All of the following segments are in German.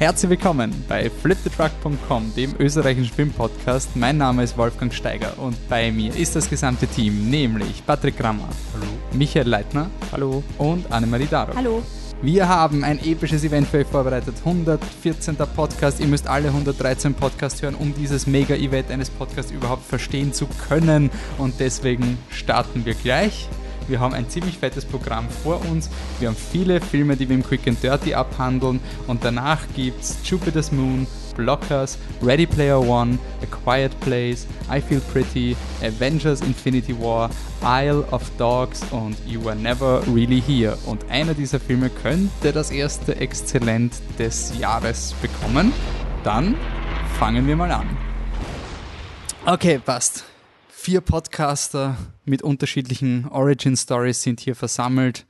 Herzlich willkommen bei flipthetruck.com, dem österreichischen Filmpodcast. Mein Name ist Wolfgang Steiger und bei mir ist das gesamte Team, nämlich Patrick Grammer, Hallo. Michael Leitner Hallo. und Annemarie Daro. Hallo. Wir haben ein episches Event für euch vorbereitet. 114. Podcast. Ihr müsst alle 113 Podcasts hören, um dieses Mega-Event eines Podcasts überhaupt verstehen zu können. Und deswegen starten wir gleich. Wir haben ein ziemlich fettes Programm vor uns. Wir haben viele Filme, die wir im Quick and Dirty abhandeln. Und danach gibt es Jupiter's Moon, Blockers, Ready Player One, A Quiet Place, I Feel Pretty, Avengers Infinity War, Isle of Dogs und You Were Never Really Here. Und einer dieser Filme könnte das erste Exzellent des Jahres bekommen. Dann fangen wir mal an. Okay, passt. Vier Podcaster mit unterschiedlichen Origin Stories sind hier versammelt.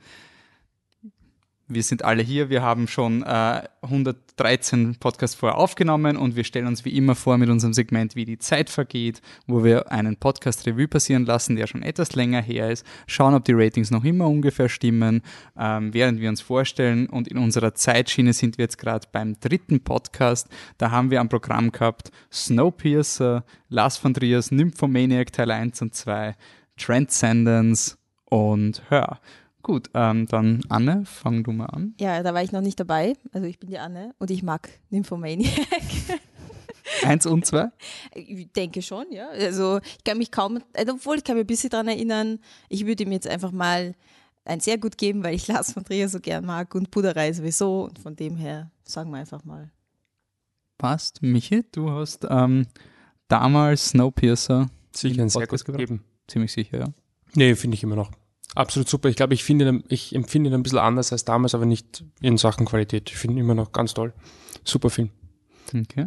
Wir sind alle hier. Wir haben schon äh, 113 Podcasts vorher aufgenommen und wir stellen uns wie immer vor mit unserem Segment, wie die Zeit vergeht, wo wir einen Podcast-Revue passieren lassen, der schon etwas länger her ist, schauen, ob die Ratings noch immer ungefähr stimmen, ähm, während wir uns vorstellen. Und in unserer Zeitschiene sind wir jetzt gerade beim dritten Podcast. Da haben wir am Programm gehabt Snowpiercer, Lars von Triers, Nymphomaniac Teil 1 und 2, Transcendence und Hör. Gut, ähm, dann Anne, fang du mal an. Ja, da war ich noch nicht dabei. Also ich bin die Anne und ich mag Nymphomaniac. Eins und zwei? Ich denke schon, ja. Also ich kann mich kaum, also obwohl ich kann mich ein bisschen daran erinnern, ich würde ihm jetzt einfach mal ein sehr gut geben, weil ich Lars von Trier so gern mag und Puderei sowieso. Und von dem her sagen wir einfach mal. Passt. Michi, du hast ähm, damals Snowpiercer Sicher ein sehr gut gebracht? gegeben. ziemlich sicher, ja. Nee, finde ich immer noch. Absolut super. Ich glaube, ich finde ich empfinde ihn ein bisschen anders als damals, aber nicht in Sachen Qualität. Ich finde ihn immer noch ganz toll. Super Film. Okay.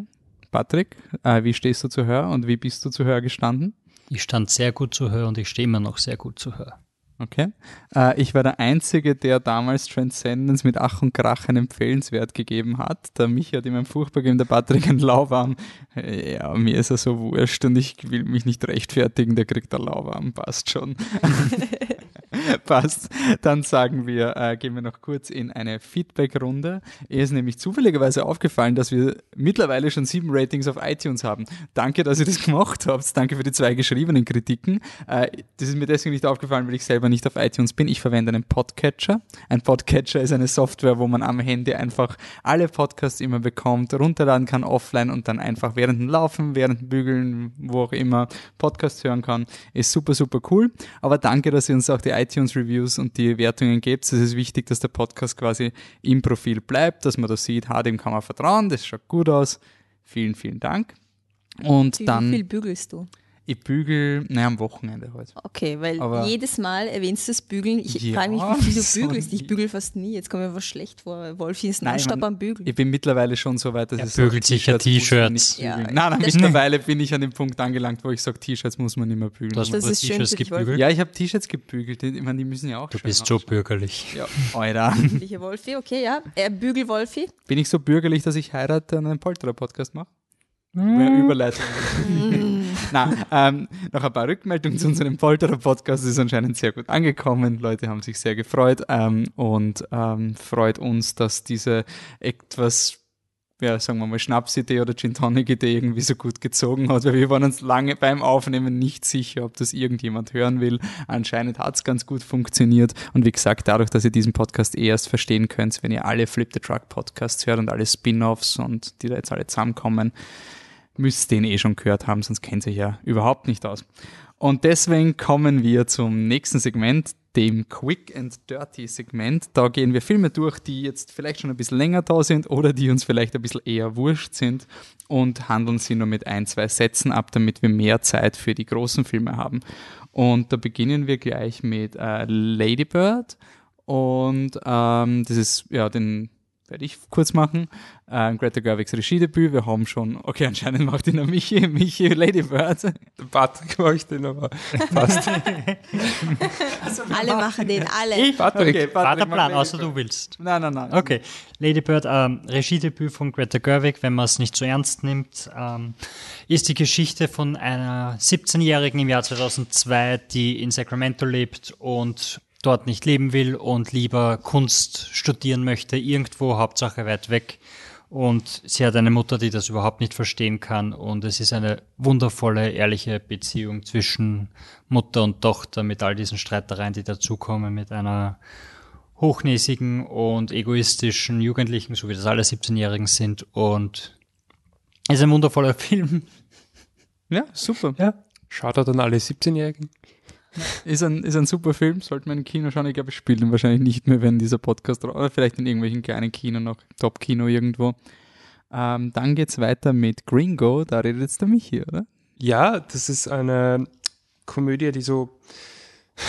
Patrick, äh, wie stehst du zu Hör und wie bist du zu Hör gestanden? Ich stand sehr gut zu Hör und ich stehe immer noch sehr gut zu Hör. Okay. Äh, ich war der Einzige, der damals Transcendence mit Ach und Krach einen empfehlenswert gegeben hat. Der Michi hat ihm ein furchtbar gegeben, der Patrick ein Lauwarm. Äh, Ja, mir ist er so wurscht und ich will mich nicht rechtfertigen, der kriegt der Lauwarm, passt schon. Passt. Dann sagen wir, äh, gehen wir noch kurz in eine Feedback-Runde. Mir ist nämlich zufälligerweise aufgefallen, dass wir mittlerweile schon sieben Ratings auf iTunes haben. Danke, dass ihr das gemacht habt. Danke für die zwei geschriebenen Kritiken. Äh, das ist mir deswegen nicht aufgefallen, weil ich selber nicht auf iTunes bin. Ich verwende einen Podcatcher. Ein Podcatcher ist eine Software, wo man am Handy einfach alle Podcasts immer bekommt, runterladen kann offline und dann einfach während dem Laufen, während dem Bügeln, wo auch immer Podcasts hören kann. Ist super, super cool. Aber danke, dass ihr uns auch die iTunes-Reviews und die Wertungen gebt. Es ist wichtig, dass der Podcast quasi im Profil bleibt, dass man da sieht, ha, dem kann man vertrauen, das schaut gut aus. Vielen, vielen Dank. Und Wie dann, viel bügelst du? Ich bügel, naja, am Wochenende heute. Okay, weil Aber- jedes Mal erwähnst du das Bügeln. Ich Ja, frage mich, wie viel du bügelst. Ich bügel fast nie. Jetzt kommt mir was schlecht vor. Wolfi ist Nein, nonstop man- am Bügeln. Ich bin mittlerweile schon so weit, dass Er ich bügelt sicher T-Shirts. Ja, nein, nein, mittlerweile bin ich an dem Punkt angelangt, wo ich sage, T-Shirts muss man nicht mehr bügeln. Du hast Das ist schön T-Shirts für gebügelt. ja, ich habe T-Shirts gebügelt. Ich meine, die müssen ja auch Du schön bist so bürgerlich. Ja, Alter. Liebe Wolfi, okay, ja. Er bügel Wolfi. Bin ich so bürgerlich, dass ich heirate und einen Polterer-Podcast mache? Hm. Mehr Überleitung. Na, ähm, noch ein paar Rückmeldungen zu unserem Polterer-Podcast. ist anscheinend sehr gut angekommen. Leute haben sich sehr gefreut ähm, und ähm, freut uns, dass diese etwas ja, sagen wir mal, Schnapsidee oder Gin Tonic Idee irgendwie so gut gezogen hat, weil wir waren uns lange beim Aufnehmen nicht sicher, ob das irgendjemand hören will. Anscheinend hat es ganz gut funktioniert und wie gesagt, dadurch, dass ihr diesen Podcast eh erst verstehen könnt, wenn ihr alle Flip the Truck Podcasts hört und alle Spin-Offs und die da jetzt alle zusammenkommen, müsst den eh schon gehört haben, sonst kennt euch ja überhaupt nicht aus. Und deswegen kommen wir zum nächsten Segment, dem Quick and Dirty Segment. Da gehen wir Filme durch, die jetzt vielleicht schon ein bisschen länger da sind oder die uns vielleicht ein bisschen eher wurscht sind und handeln sie nur mit ein, zwei Sätzen ab, damit wir mehr Zeit für die großen Filme haben. Und da beginnen wir gleich mit äh, Lady und ähm, das ist ja den werde ich kurz machen. Äh, Greta Gerwigs Regiedebüt. Wir haben schon, okay, anscheinend macht ihn der Michi, Michi Lady Bird. Der Patrick möchte ihn aber passt. Alle machen den, alle. Ich? Patrick. Okay, War der mach Plan, außer du willst. Nein, nein, nein. Okay, Lady Bird, ähm, Regiedebüt von Greta Gerwig, wenn man es nicht so ernst nimmt, ähm, ist die Geschichte von einer 17-Jährigen im Jahr 2002, die in Sacramento lebt und dort nicht leben will und lieber Kunst studieren möchte, irgendwo, Hauptsache weit weg. Und sie hat eine Mutter, die das überhaupt nicht verstehen kann. Und es ist eine wundervolle, ehrliche Beziehung zwischen Mutter und Tochter mit all diesen Streitereien, die dazukommen, mit einer hochnäsigen und egoistischen Jugendlichen, so wie das alle 17-Jährigen sind. Und es ist ein wundervoller Film. Ja, super. Ja. Shoutout an alle 17-Jährigen. Ist ein, ist ein super Film, sollte man im Kino schauen. Ich glaube, ich spiele ihn wahrscheinlich nicht mehr, wenn dieser Podcast oder vielleicht in irgendwelchen kleinen Kino noch, Top-Kino irgendwo. Ähm, dann geht's weiter mit Gringo, da redet jetzt der Michi, oder? Ja, das ist eine Komödie, die so.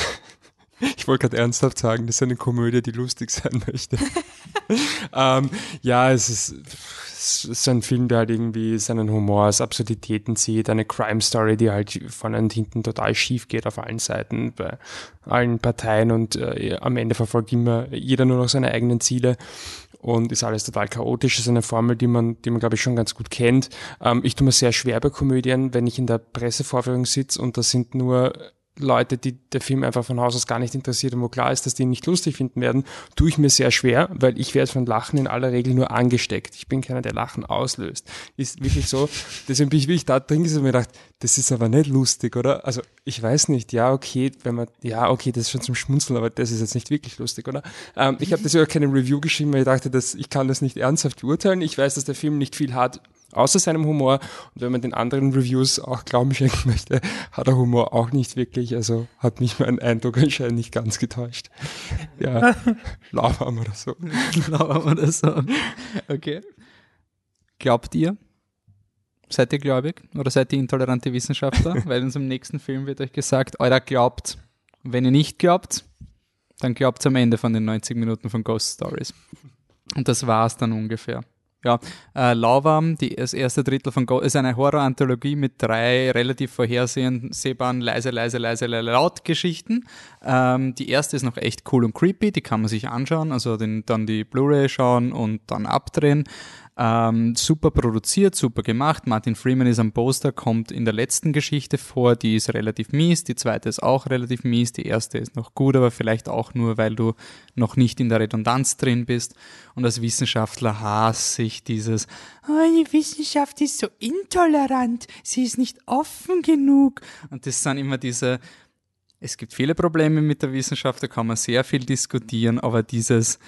Ich wollte gerade ernsthaft sagen, das ist eine Komödie, die lustig sein möchte. ähm, ja, es ist, es ist ein Film, der halt irgendwie seinen Humor aus Absurditäten zieht, eine Crime Story, die halt vorne und hinten total schief geht auf allen Seiten, bei allen Parteien und äh, am Ende verfolgt immer jeder nur noch seine eigenen Ziele und ist alles total chaotisch. Das ist eine Formel, die man, die man glaube ich schon ganz gut kennt. Ähm, ich tue mir sehr schwer bei Komödien, wenn ich in der Pressevorführung sitze und da sind nur Leute, die der Film einfach von Haus aus gar nicht interessiert und wo klar ist, dass die ihn nicht lustig finden werden, tue ich mir sehr schwer, weil ich werde von Lachen in aller Regel nur angesteckt. Ich bin keiner, der Lachen auslöst. Ist wirklich so. Deswegen bin ich wirklich da drin gesessen und mir gedacht, das ist aber nicht lustig, oder? Also ich weiß nicht, ja, okay, wenn man, ja, okay, das ist schon zum Schmunzeln, aber das ist jetzt nicht wirklich lustig, oder? Ähm, ich habe deswegen auch keine Review geschrieben, weil ich dachte, dass ich kann das nicht ernsthaft beurteilen. Ich weiß, dass der Film nicht viel hat außer seinem Humor. Und wenn man den anderen Reviews auch Glauben schenken möchte, hat er Humor auch nicht wirklich. Also hat mich mein Eindruck anscheinend nicht ganz getäuscht. Ja, lauwarm oder so. Lauwarm oder so. Okay. Glaubt ihr? Seid ihr gläubig? Oder seid ihr intolerante Wissenschaftler? Weil in unserem nächsten Film wird euch gesagt, euer glaubt. wenn ihr nicht glaubt, dann glaubt am Ende von den 90 Minuten von Ghost Stories. Und das war's dann ungefähr. Ja, äh, Lauwarm, die, das erste Drittel von Go ist eine Horror-Anthologie mit drei relativ vorhersehbaren leise, leise, leise, laut Geschichten. Ähm, die erste ist noch echt cool und creepy, die kann man sich anschauen, also den, dann die Blu-ray schauen und dann abdrehen. Ähm, super produziert, super gemacht. Martin Freeman ist am Poster, kommt in der letzten Geschichte vor, die ist relativ mies, die zweite ist auch relativ mies, die erste ist noch gut, aber vielleicht auch nur, weil du noch nicht in der Redundanz drin bist. Und als Wissenschaftler hasse ich dieses, oh, die Wissenschaft ist so intolerant, sie ist nicht offen genug. Und das sind immer diese, es gibt viele Probleme mit der Wissenschaft, da kann man sehr viel diskutieren, aber dieses,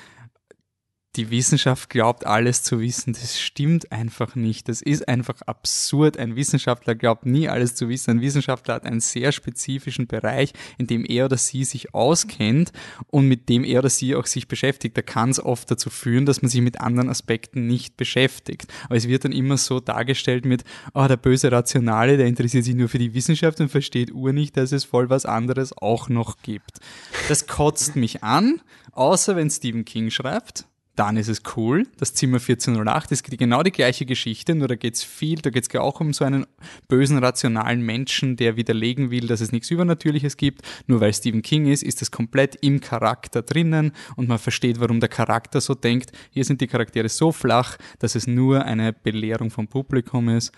die Wissenschaft glaubt, alles zu wissen. Das stimmt einfach nicht. Das ist einfach absurd. Ein Wissenschaftler glaubt nie alles zu wissen. Ein Wissenschaftler hat einen sehr spezifischen Bereich, in dem er oder sie sich auskennt und mit dem er oder sie auch sich beschäftigt. Da kann es oft dazu führen, dass man sich mit anderen Aspekten nicht beschäftigt. Aber es wird dann immer so dargestellt mit, oh, der böse Rationale, der interessiert sich nur für die Wissenschaft und versteht ur nicht, dass es voll was anderes auch noch gibt. Das kotzt mich an, außer wenn Stephen King schreibt dann ist es cool. Das Zimmer 1408 ist genau die gleiche Geschichte, nur da geht's viel, da geht's auch um so einen bösen, rationalen Menschen, der widerlegen will, dass es nichts Übernatürliches gibt. Nur weil Stephen King ist, ist es komplett im Charakter drinnen und man versteht, warum der Charakter so denkt. Hier sind die Charaktere so flach, dass es nur eine Belehrung vom Publikum ist.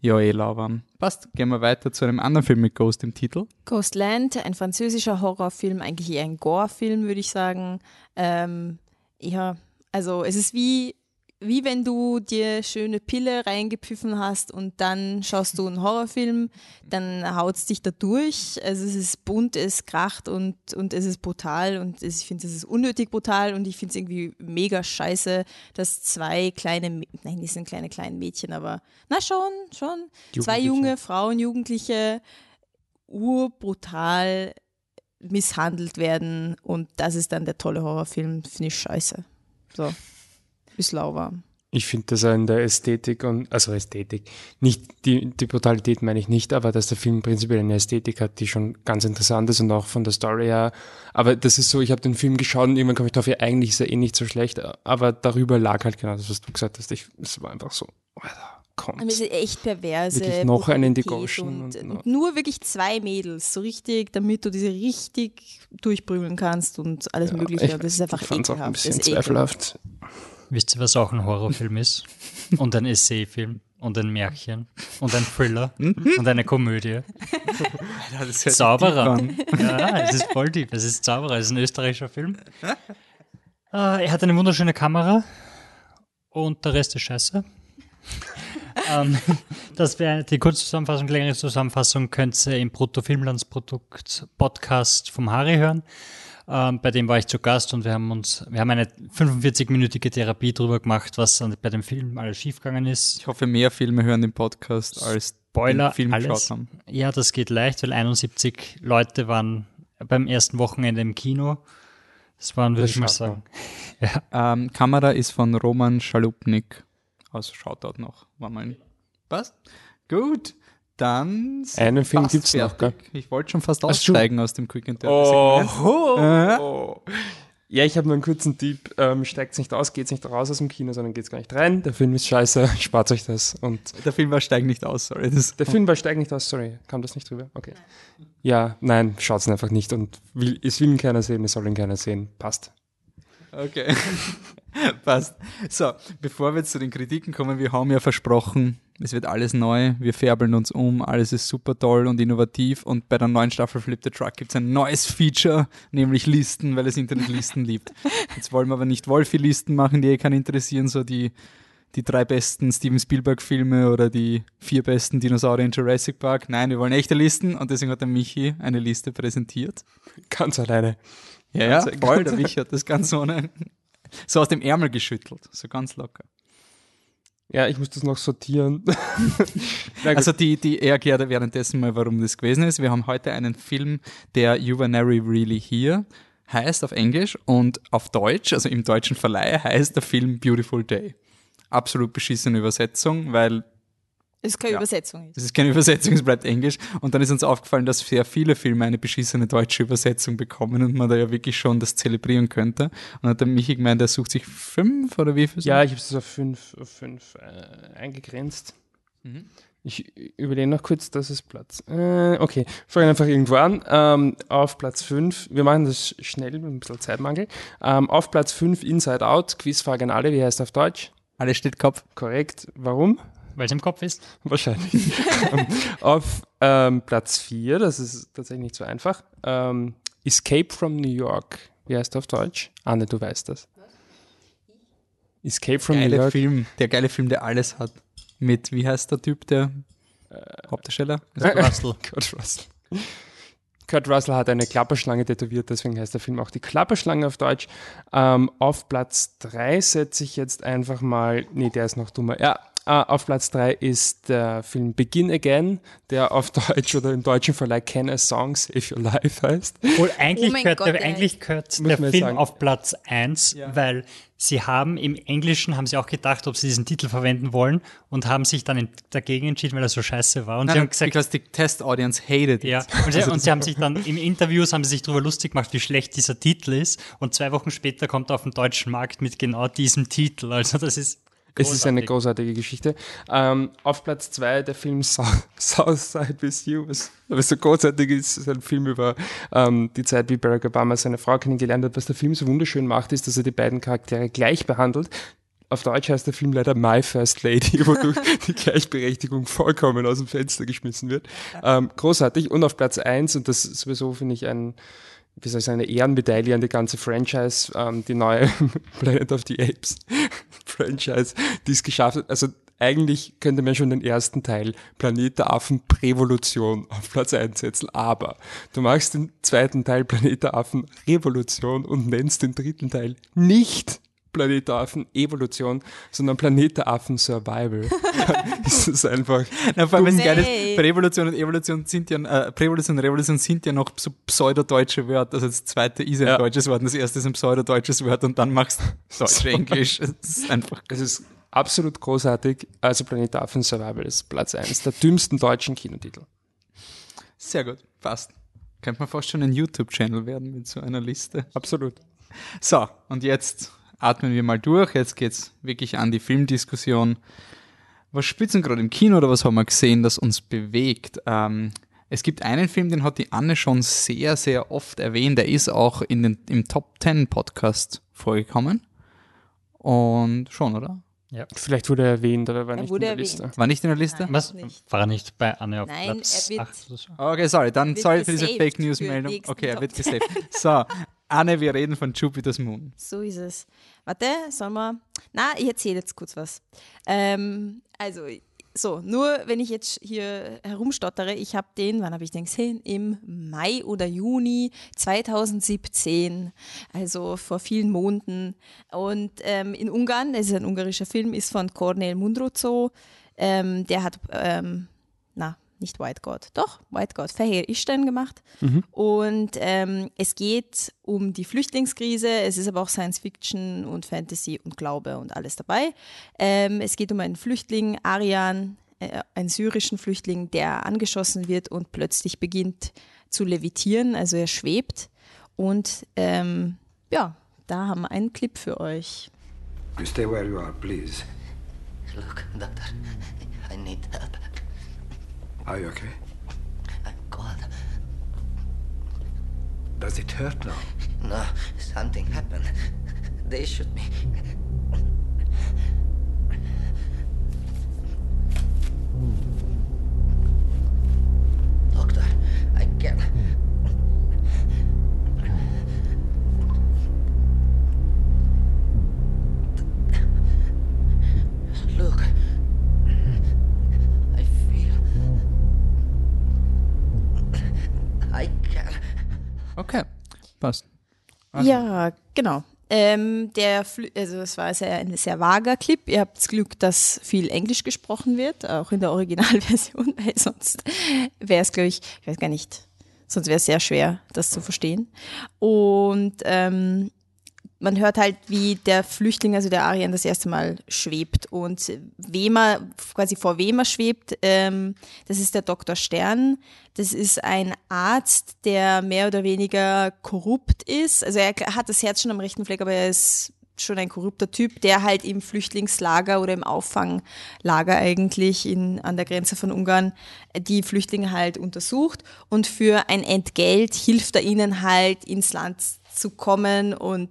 Ja, eh lauwarm. Passt, gehen wir weiter zu einem anderen Film mit Ghost im Titel. Ghostland, ein französischer Horrorfilm, eigentlich eher ein Gore-Film, würde ich sagen. Ähm, ja, also es ist wie, wie wenn du dir schöne Pille reingepfiffen hast und dann schaust du einen Horrorfilm, dann haut es dich da durch. Also es ist bunt, es kracht und, und es ist brutal und ich finde es ist unnötig brutal und ich finde es irgendwie mega scheiße, dass zwei kleine, nein, die sind kleine, kleine Mädchen, aber na schon, schon, zwei junge Frauen, Jugendliche, urbrutal misshandelt werden und das ist dann der tolle Horrorfilm, finde ich scheiße. So, ist lauwarm. Ich finde das in der Ästhetik und, also Ästhetik, nicht die, die Brutalität meine ich nicht, aber dass der Film prinzipiell eine Ästhetik hat, die schon ganz interessant ist und auch von der Story her. Aber das ist so, ich habe den Film geschaut und irgendwann komme ich drauf, ja, eigentlich ist er eh nicht so schlecht, aber darüber lag halt genau das, was du gesagt hast. Ich, es war einfach so, Alter, kommt. Aber es ist echt perverse. Wirklich noch einen Brutalität Indigotion Und, und- und nur wirklich zwei Mädels, so richtig, damit du diese richtig durchprügeln kannst und alles Mögliche. ich, das ist einfach ich fand's auch ein ekelhaft. bisschen Das ist ekelhaft. zweifelhaft. Wisst ihr, was auch ein Horrorfilm ist? Und ein Essayfilm und ein Märchen und ein Thriller und eine Komödie. Zauberer. Ja, es ist voll deep. Es ist Zauberer. Es ist ein österreichischer Film. Äh, er hat eine wunderschöne Kamera und der Rest ist scheiße. Ähm, das wäre die Kurzzusammenfassung, längere Zusammenfassung könnt ihr im Bruttofilmlandsprodukt-Podcast vom Harry hören. Ähm, bei dem war ich zu Gast und wir haben uns, wir haben eine 45-minütige Therapie drüber gemacht, was an- bei dem Film alles schiefgegangen ist. Ich hoffe, mehr Filme hören den Podcast als Spoiler, den Film alles. geschaut haben. Ja, das geht leicht, weil 71 Leute waren beim ersten Wochenende im Kino. Das waren, würde ich mal sagen. Ähm, Kamera ist von Roman Schalupnik. Also Shoutout noch. War mal. Was? Gut. Dann Einen Film gibt's noch, fertig. Ich wollte schon fast aussteigen aus dem Quick and Dirty Oh, Segment. oh. Ja, ich habe nur einen kurzen Tipp. Ähm, Steigt nicht aus, geht nicht raus aus dem Kino, sondern geht gar nicht rein. Der Film ist scheiße, spart euch das. Und Der Film war Steig nicht aus, sorry. Das der Film war Steigt nicht aus, sorry. Kam das nicht drüber? Okay. Ja, nein, schaut's ihn einfach nicht. Und will, es will ihn keiner sehen, es soll ihn keiner sehen. Passt. Okay. Passt. So, bevor wir jetzt zu den Kritiken kommen, wir haben ja versprochen, es wird alles neu, wir färbeln uns um, alles ist super toll und innovativ und bei der neuen Staffel Flip the Truck gibt es ein neues Feature, nämlich Listen, weil das Internet Listen liebt. Jetzt wollen wir aber nicht Wolfi-Listen machen, die eh keinen interessieren, so die, die drei besten Steven Spielberg-Filme oder die vier besten Dinosaurier in Jurassic Park. Nein, wir wollen echte Listen und deswegen hat der Michi eine Liste präsentiert. Ganz alleine. Ja, ja, voll, der Michi hat das ganz ohne, so aus dem Ärmel geschüttelt, so ganz locker. Ja, ich muss das noch sortieren. Also die, die er erklärt währenddessen mal, warum das gewesen ist. Wir haben heute einen Film, der You Were Never Really Here heißt auf Englisch und auf Deutsch, also im deutschen Verleih, heißt der Film Beautiful Day. Absolut beschissene Übersetzung, weil Das ist keine Ja. Übersetzung. das ist keine Übersetzung, es bleibt Englisch. Und dann ist uns aufgefallen, dass sehr viele Filme eine beschissene deutsche Übersetzung bekommen und man da ja wirklich schon das zelebrieren könnte. Und dann hat der Michi gemeint, er sucht sich fünf oder wie viel? Ja, ich habe es auf fünf, auf fünf äh, eingegrenzt. Ich überlege noch kurz, das ist Platz. Äh, okay, fangen einfach irgendwo an. Ähm, auf Platz 5, wir machen das schnell mit ein bisschen Zeitmangel. Ähm, auf Platz 5 Inside Out, Quizfrage an alle, wie heißt auf Deutsch? Alles steht Kopf. Korrekt. Warum? Weil es im Kopf ist. Wahrscheinlich. Auf ähm, Platz 4, das ist tatsächlich nicht so einfach, ähm, Escape from New York. Wie heißt auf Deutsch? Anne, du weißt das. Escape from New Geile York. Film, der geile Film, der alles hat. Mit, wie heißt der Typ, der Hauptdarsteller? Russell. Kurt Russell. Kurt Russell hat eine Klapperschlange tätowiert, deswegen heißt der Film auch die Klapperschlange auf Deutsch. Ähm, auf Platz 3 setze ich jetzt einfach mal, nee, der ist noch dummer. Ja, äh, auf Platz 3 ist der Film Begin Again, der auf Deutsch oder im deutschen Verleih Can a Song Save Your Life heißt. Obwohl eigentlich Oh gehört, Gott, der, eigentlich gehört der Film sagen. auf Platz 1, weil sie haben im Englischen, haben sie auch gedacht, ob sie diesen Titel verwenden wollen und haben sich dann dagegen entschieden, weil er so scheiße war. Und sie haben gesagt, because the test audience hated it. ja, und sie, und sie haben sich dann im Interviews haben sie sich darüber lustig gemacht, wie schlecht dieser Titel ist. Und zwei Wochen später kommt er auf den deutschen Markt mit genau diesem Titel. Also das ist Es ist eine großartig. großartige Geschichte. Ähm, auf Platz 2 der Film Sou- Southside with You, was, was so großartig ist, ist ein Film über ähm, die Zeit, wie Barack Obama seine Frau kennengelernt hat. Was der Film so wunderschön macht, ist, dass er die beiden Charaktere gleich behandelt. Auf Deutsch heißt der Film leider My First Lady, wodurch die Gleichberechtigung vollkommen aus dem Fenster geschmissen wird. Ähm, großartig. Und auf Platz 1, und das ist sowieso finde ich ein, wie soll ich sagen, eine Ehrenmedaille an die ganze Franchise, ähm, die neue Planet of the Apes Franchise, die es geschafft hat. Also eigentlich könnte man schon den ersten Teil Planet der Affen Prävolution auf Platz 1 setzen, aber du machst den zweiten Teil Planet der Affen Revolution und nennst den dritten Teil nicht Planet der Affen Evolution, sondern Planet der Affen Survival. ist es einfach Na, vor allem, was geil ist, Nee. Prävolution und Evolution sind ja, äh, Prävolution und Revolution sind ja noch so pseudodeutsche Wörter. Also das zweite ist ein Ja. deutsches Wort und das erste ist ein pseudodeutsches Wort und dann machst du Deutsch-Englisch. Es ist einfach Es ist absolut großartig. Also Planet der Affen Survival ist Platz 1 der dümmsten deutschen Kinotitel. sehr gut. Passt. Könnte man fast schon ein YouTube-Channel werden mit so einer Liste. Absolut. So, und jetzt atmen wir mal durch. Jetzt geht's wirklich an die Filmdiskussion. Was spielt denn gerade im Kino oder was haben wir gesehen, das uns bewegt? Ähm, es gibt einen Film, den hat die Anne schon sehr, sehr oft erwähnt. Der ist auch in den, im Top 10 Podcast vorgekommen. Und schon, oder? Vielleicht wurde er erwähnt, aber war Er nicht in der erwähnt. Liste. War nicht in der Liste? Nein. Was? Nicht. War er nicht bei Anne auf Nein, Platz er wird- 8 oder so? Okay, sorry, dann sorry für diese Fake News Meldung. Okay, er wird gesaved. So, Anne, wir reden von Jupiter's Moon. So ist es. Warte, sollen wir. Na, ich erzähle jetzt kurz was. Ähm, also, so, nur wenn ich jetzt hier herumstottere, ich habe den, wann habe ich den gesehen? Im Mai oder Juni 2017, also vor vielen Monaten. Und ähm, in Ungarn, das ist ein ungarischer Film, ist von Cornel Mundruzo. Ähm, der hat, ähm, na, nicht White God, doch, White God, Verheer Istein gemacht. Und ähm, es geht um die Flüchtlingskrise, es ist aber auch Science Fiction und Fantasy und Glaube und alles dabei. Ähm, es geht um einen Flüchtling, Arian, äh, einen syrischen Flüchtling, der angeschossen wird und plötzlich beginnt zu levitieren, also er schwebt. Und ähm, ja, da haben wir einen Clip für euch. You stay where you are, please. Look, doctor, I need help. Are you okay? Uh, I'm cold. Does it hurt now? No, something happened. They shoot me. Doctor, I can't. Look. Okay, passt. Ja, genau. Ähm, der, Flü- also es war sehr, ein sehr vager Clip. Ihr habt das Glück, dass viel Englisch gesprochen wird, auch in der Originalversion, weil sonst wäre es, glaube ich, ich weiß gar nicht, sonst wäre es sehr schwer, das zu verstehen. Und ähm, man hört halt, wie der Flüchtling, also der Arian, das erste Mal schwebt. Und wem er, quasi vor wem er schwebt, ähm, das ist der Dr. Stern. Das ist ein Arzt, der mehr oder weniger korrupt ist. Also er hat das Herz schon am rechten Fleck, aber er ist schon ein korrupter Typ, der halt im Flüchtlingslager oder im Auffanglager eigentlich in, an der Grenze von Ungarn die Flüchtlinge halt untersucht und für ein Entgelt hilft er ihnen halt ins Land zu kommen und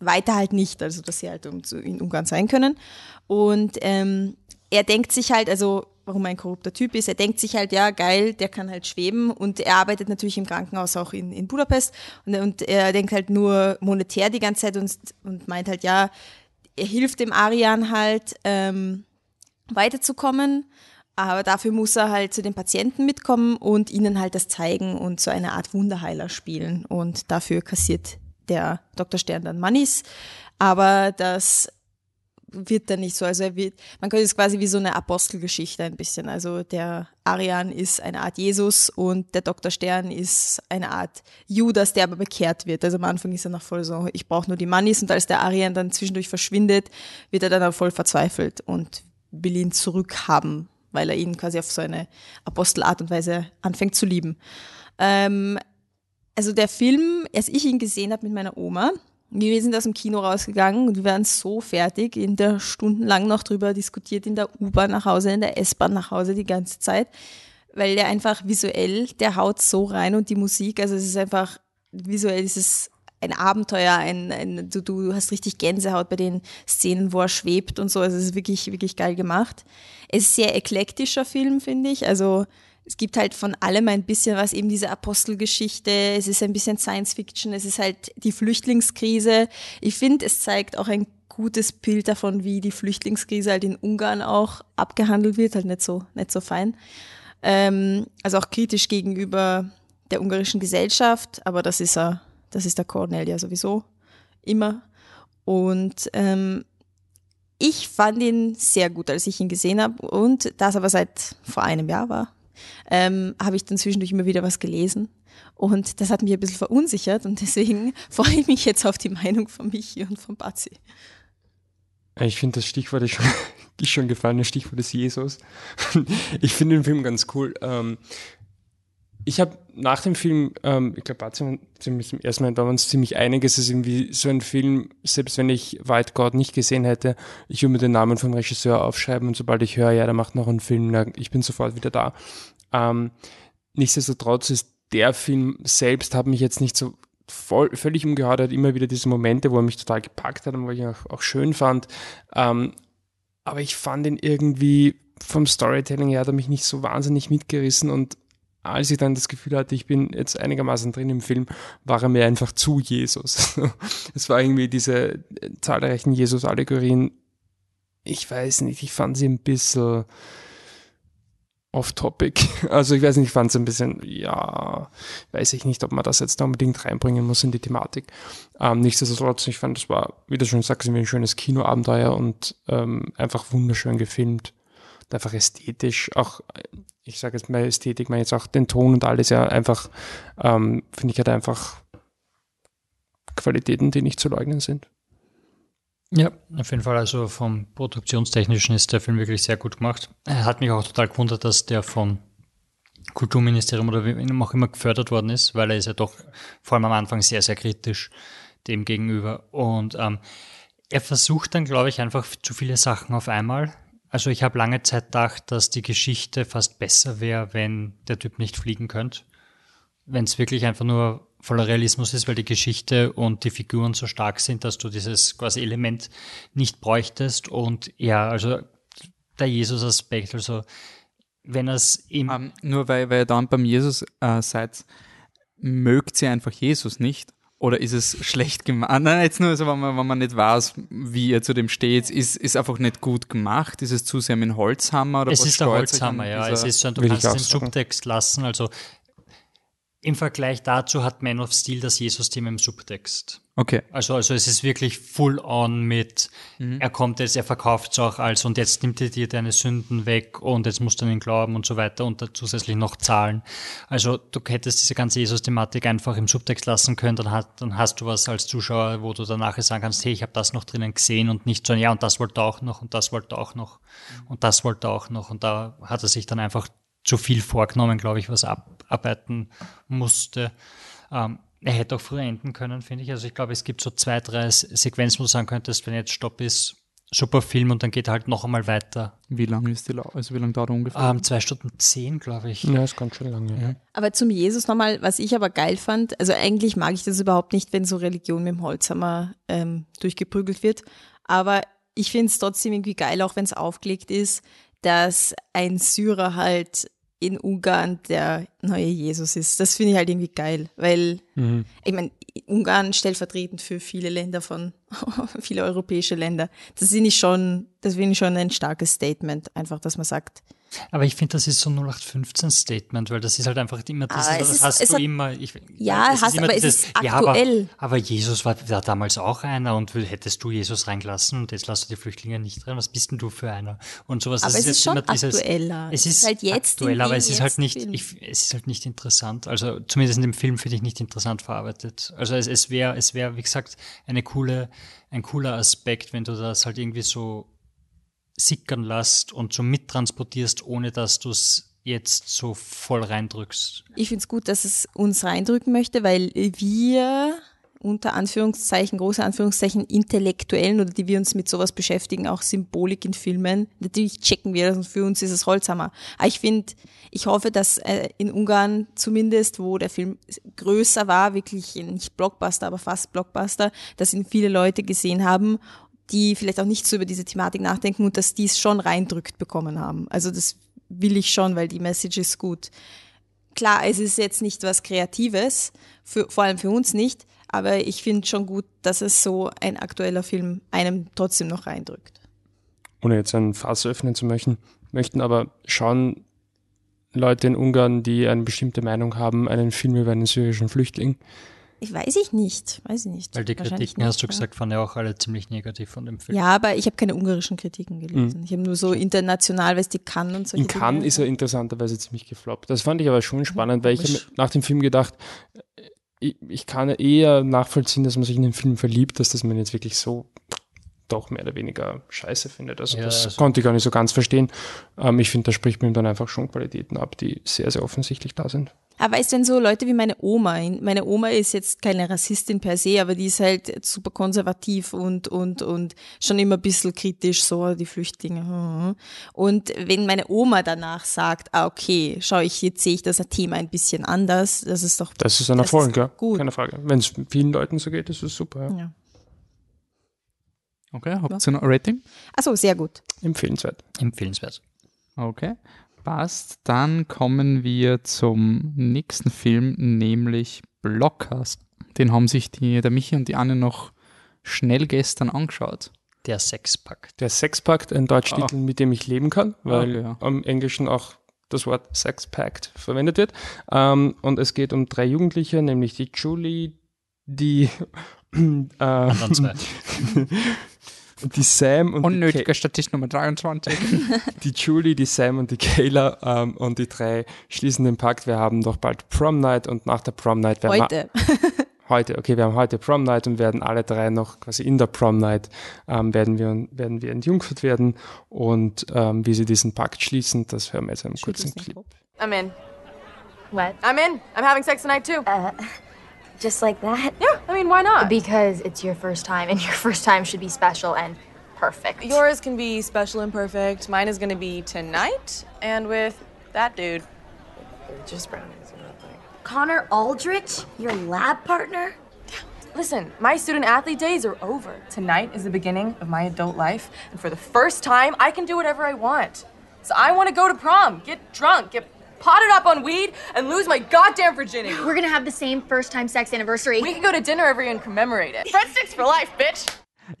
weiter halt nicht, also dass sie halt in Ungarn sein können. Und ähm, er denkt sich halt, also warum er ein korrupter Typ ist, er denkt sich halt, ja geil, der kann halt schweben. Und er arbeitet natürlich im Krankenhaus auch in, in Budapest. Und, und er denkt halt nur monetär die ganze Zeit und, und meint halt, ja, er hilft dem Arian halt ähm, weiterzukommen, aber dafür muss er halt zu den Patienten mitkommen und ihnen halt das zeigen und so eine Art Wunderheiler spielen. Und dafür kassiert der Dr. Stern dann Mannis, aber das wird dann nicht so. Also er wird, man könnte es quasi wie so eine Apostelgeschichte ein bisschen. Also der Arian ist eine Art Jesus und der Dr. Stern ist eine Art Judas, der aber bekehrt wird. Also am Anfang ist er noch voll so, ich brauche nur die Mannis und als der Arian dann zwischendurch verschwindet, wird er dann auch voll verzweifelt und will ihn zurückhaben, weil er ihn quasi auf so eine Apostelart und Weise anfängt zu lieben. Ähm, also der Film, als ich ihn gesehen habe mit meiner Oma, wir sind aus dem Kino rausgegangen und wir waren so fertig, in der stundenlang noch drüber diskutiert, in der U-Bahn nach Hause, in der S-Bahn nach Hause die ganze Zeit, weil der einfach visuell, der haut so rein und die Musik, also es ist einfach, visuell ist es ein Abenteuer, ein, ein du, du hast richtig Gänsehaut bei den Szenen, wo er schwebt und so, also es ist wirklich, wirklich geil gemacht. Es ist sehr eklektischer Film, finde ich, also es gibt halt von allem ein bisschen was, eben diese Apostelgeschichte, es ist ein bisschen Science Fiction, es ist halt die Flüchtlingskrise. Ich finde, es zeigt auch ein gutes Bild davon, wie die Flüchtlingskrise halt in Ungarn auch abgehandelt wird, halt nicht so, nicht so fein. Ähm, also auch kritisch gegenüber der ungarischen Gesellschaft, aber das ist er, das ist der Cornell ja sowieso immer. Und ähm, ich fand ihn sehr gut, als ich ihn gesehen habe und das aber seit vor einem Jahr war ähm, habe ich dann zwischendurch immer wieder was gelesen. Und das hat mich ein bisschen verunsichert und deswegen freue ich mich jetzt auf die Meinung von Michi und von Bazi. Ich finde das Stichwort ist schon, ist schon gefallen, das Stichwort ist Jesus. Ich finde den Film ganz cool. Ähm, ich habe nach dem Film, ähm, ich glaube, Bazi zum ersten Mal, waren es ziemlich einiges, es ist irgendwie so ein Film, selbst wenn ich White God nicht gesehen hätte, ich würde mir den Namen vom Regisseur aufschreiben und sobald ich höre, ja, der macht noch einen Film, ich bin sofort wieder da. Ähm, nichtsdestotrotz ist der Film selbst, hat mich jetzt nicht so voll, völlig umgehauen, hat immer wieder diese Momente, wo er mich total gepackt hat und wo ich ihn auch, auch schön fand. Ähm, aber ich fand ihn irgendwie vom Storytelling her, hat er mich nicht so wahnsinnig mitgerissen und als ich dann das Gefühl hatte, ich bin jetzt einigermaßen drin im Film, war er mir einfach zu Jesus. es war irgendwie diese äh, zahlreichen Jesus-Allegorien. Ich weiß nicht, ich fand sie ein bisschen off-topic. Also ich weiß nicht, ich fand es ein bisschen, ja, weiß ich nicht, ob man das jetzt da unbedingt reinbringen muss in die Thematik. Ähm, nichtsdestotrotz, ich fand, das war, wie du schon sagst, ein schönes Kinoabenteuer und ähm, einfach wunderschön gefilmt. Einfach ästhetisch, auch, ich sage jetzt mal Ästhetik, meine jetzt auch den Ton und alles ja einfach, ähm, finde ich, hat einfach Qualitäten, die nicht zu leugnen sind. Ja, auf jeden Fall. Also vom Produktionstechnischen ist der Film wirklich sehr gut gemacht. Hat mich auch total gewundert, dass der vom Kulturministerium oder wie auch immer gefördert worden ist, weil er ist ja doch vor allem am Anfang sehr, sehr kritisch dem gegenüber. Und ähm, er versucht dann, glaube ich, einfach zu viele Sachen auf einmal. Also ich habe lange Zeit gedacht, dass die Geschichte fast besser wäre, wenn der Typ nicht fliegen könnte. Wenn es wirklich einfach nur voller Realismus ist, weil die Geschichte und die Figuren so stark sind, dass du dieses quasi Element nicht bräuchtest. Und ja, also der Jesus-Aspekt, also wenn es im. Ähm, nur weil, weil ihr dann beim Jesus äh, seid, mögt ihr einfach Jesus nicht? Oder ist es schlecht gemacht? Nein, jetzt nur so, wenn man, wenn man nicht weiß, wie ihr zu dem steht. Ist, ist einfach nicht gut gemacht? Ist es zu sehr mit Holzhammer? Oder es was ist der Holzhammer, ja. Es ist so, du kannst den. Subtext lassen. Also im Vergleich dazu hat Man of Steel das Jesus-Thema im Subtext. Okay. Also, also es ist wirklich full on mit, er kommt jetzt, er verkauft es auch als und jetzt nimmt er dir deine Sünden weg und jetzt musst du an ihn glauben und so weiter und zusätzlich noch zahlen. Also du hättest diese ganze Jesus-Thematik einfach im Subtext lassen können, dann, hat, dann hast du was als Zuschauer, wo du danach sagen kannst, hey, ich habe das noch drinnen gesehen und nicht so, ja, und das wollte auch noch und das wollte auch noch und das wollte auch noch und da hat er sich dann einfach zu viel vorgenommen, glaube ich, was abarbeiten musste. Ähm, er hätte auch früher enden können, finde ich. Also ich glaube, es gibt so zwei, drei Sequenzen, wo du sagen könntest, wenn jetzt Stopp ist, super Film und dann geht er halt noch einmal weiter. Wie lange ist die Lau Also wie lange dauert er ungefähr? Ähm, zwei Stunden zehn, glaube ich. Ja, ist ganz schön lange. Ja. Aber zum Jesus nochmal, was ich aber geil fand, also eigentlich mag ich das überhaupt nicht, wenn so Religion mit dem Holzhammer ähm, durchgeprügelt wird, aber ich finde es trotzdem irgendwie geil, auch wenn es aufgelegt ist, dass ein Syrer halt in Ungarn der neue Jesus ist. Das finde ich halt irgendwie geil, weil ich meine, Ungarn stellvertretend für viele Länder von, viele europäische Länder. Das finde ich schon, das finde ich schon ein starkes Statement, einfach, dass man sagt, Aber ich finde, das ist so ein 0815-Statement, weil das ist halt einfach immer dieses, es das ist- hast du hat- immer. Ich, Ja, es hast- immer aber es ist aktuell. aber, aber Jesus war da damals auch einer und hättest du Jesus reingelassen und jetzt lässt du die Flüchtlinge nicht rein, was bist denn du für einer? Und sowas. Aber das es ist jetzt schon immer dieses, aktueller. Es ist, ist halt jetzt aktuell, aber es ist halt nicht, ich, es ist halt nicht interessant. Also zumindest in dem Film finde ich nicht interessant verarbeitet. Also es, es wäre, es wäre, wie gesagt, eine coole, ein cooler Aspekt, wenn du das halt irgendwie so sickern lässt und so mittransportierst, ohne dass du es jetzt so voll reindrückst. Ich finde es gut, dass es uns reindrücken möchte, weil wir unter Anführungszeichen, große Anführungszeichen, Intellektuellen oder die wir uns mit sowas beschäftigen, auch Symbolik in Filmen, natürlich checken wir das und für uns ist es Holzhammer. Aber ich finde, ich hoffe, dass äh, in Ungarn zumindest, wo der Film größer war, wirklich nicht Blockbuster, aber fast Blockbuster, dass ihn viele Leute gesehen haben, die vielleicht auch nicht so über diese Thematik nachdenken und dass die es schon reindrückt bekommen haben. Also das will ich schon, weil die Message ist gut klar, es ist jetzt nicht was Kreatives, für, vor allem für uns nicht, aber ich finde schon gut, dass es so ein aktueller Film einem trotzdem noch reindrückt. ohne jetzt ein Fass öffnen zu möchten, möchten, aber schauen Leute in Ungarn, die eine bestimmte Meinung haben, einen Film über einen syrischen Flüchtling. Ich weiß ich nicht, weiß ich nicht. Weil die Kritiken, hast du nicht, gesagt, waren ja auch alle ziemlich negativ von dem Film. Ja, aber ich habe keine ungarischen Kritiken gelesen. Ich habe nur so international, weil es die kann und so. In Cannes ist er interessanterweise ziemlich gefloppt. Das fand ich aber schon spannend, weil ich nach dem Film gedacht, ich, ich kann eher nachvollziehen, dass man sich in den Film verliebt, als dass man jetzt wirklich so doch mehr oder weniger scheiße findet. Also Ja, das also- konnte ich gar nicht so ganz verstehen. Ähm, ich finde, da spricht man ihm dann einfach schon Qualitäten ab, die sehr, sehr offensichtlich da sind. Aber weißt du, wenn so Leute wie meine Oma, meine Oma ist jetzt keine Rassistin per se, aber die ist halt super konservativ und, und, und schon immer ein bisschen kritisch, so die Flüchtlinge. hm. Und wenn meine Oma danach sagt, ah, okay, schau ich, jetzt sehe ich das Thema ein bisschen anders, das ist doch Das ist ein Erfolg, ja. gut. Keine Frage. Wenn es vielen Leuten so geht, ist es super. Ja. Ja. Okay, habt ihr noch ein Rating? Achso, sehr gut. Empfehlenswert. Empfehlenswert. Okay. Passt. Dann kommen wir zum nächsten Film, nämlich Blockers. Den haben sich die, der Michi und die Anne noch schnell gestern angeschaut. Der Sexpakt. Der Sexpakt, ein Deutschtitel, Ah. mit dem ich leben kann, weil Okay, ja. am Englischen auch das Wort Sexpact verwendet wird. Ähm, und es geht um drei Jugendliche, nämlich die Julie, die, äh. die Sam und die, Unnötiger Statist Nummer 23. die Julie, die Sam und die Kayla ähm, und die drei schließen den Pakt. Wir haben doch bald Prom Night und nach der Prom Night werden wir Heute. heute, okay, wir haben heute Prom Night und werden alle drei noch quasi in der Prom Night ähm, werden wir werden wir entjungfert werden und ähm, wie sie diesen Pakt schließen, das hören wir jetzt in einem kurzen Clip. I'm in. What? I'm in. I'm having sex tonight too. Just like that? yeah, I mean, why not? Because it's your first time, and your first time should be special and perfect. Yours can be special and perfect. Mine is gonna be tonight, and with that dude. Just brownies. Connor Aldrich, your lab partner? Listen, my student athlete days are over. Tonight is the beginning of my adult life, and for the first time, I can do whatever I want. So I want to go to prom, get drunk, get potted up on weed, and lose my goddamn virginity. We're gonna have the same first time sex anniversary. We can go to dinner every year and commemorate it. Breadsticks for life, bitch!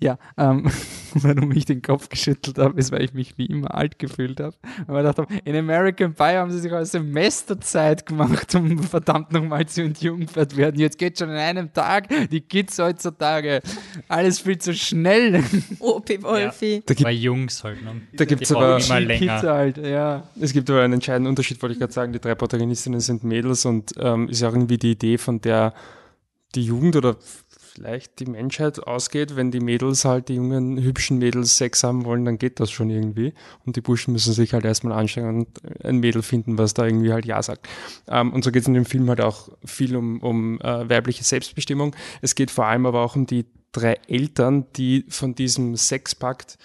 Ja, ähm, warum ich den Kopf geschüttelt habe, ist, weil ich mich wie immer alt gefühlt habe. Weil ich dachte, in American Pie haben sie sich eine Semesterzeit gemacht, um verdammt nochmal zu entjungfert werden. Jetzt geht schon in einem Tag, die Kids heutzutage, alles viel zu schnell. Opi Wolfi. Da gibt, Bei Jungs halt. Ne? da gibt's Die aber, immer Kids länger. halt, ja. es gibt aber einen entscheidenden Unterschied, wollte ich gerade sagen, die drei Protagonistinnen sind Mädels und ähm, ist ja auch irgendwie die Idee, von der die Jugend oder vielleicht die Menschheit ausgeht, wenn die Mädels halt, die jungen, hübschen Mädels Sex haben wollen, dann geht das schon irgendwie. Und die Burschen müssen sich halt erstmal anstrengen und ein Mädel finden, was da irgendwie halt Ja sagt. Ähm, und so geht es in dem Film halt auch viel um, um äh, weibliche Selbstbestimmung. Es geht vor allem aber auch um die drei Eltern, die von diesem Sexpakt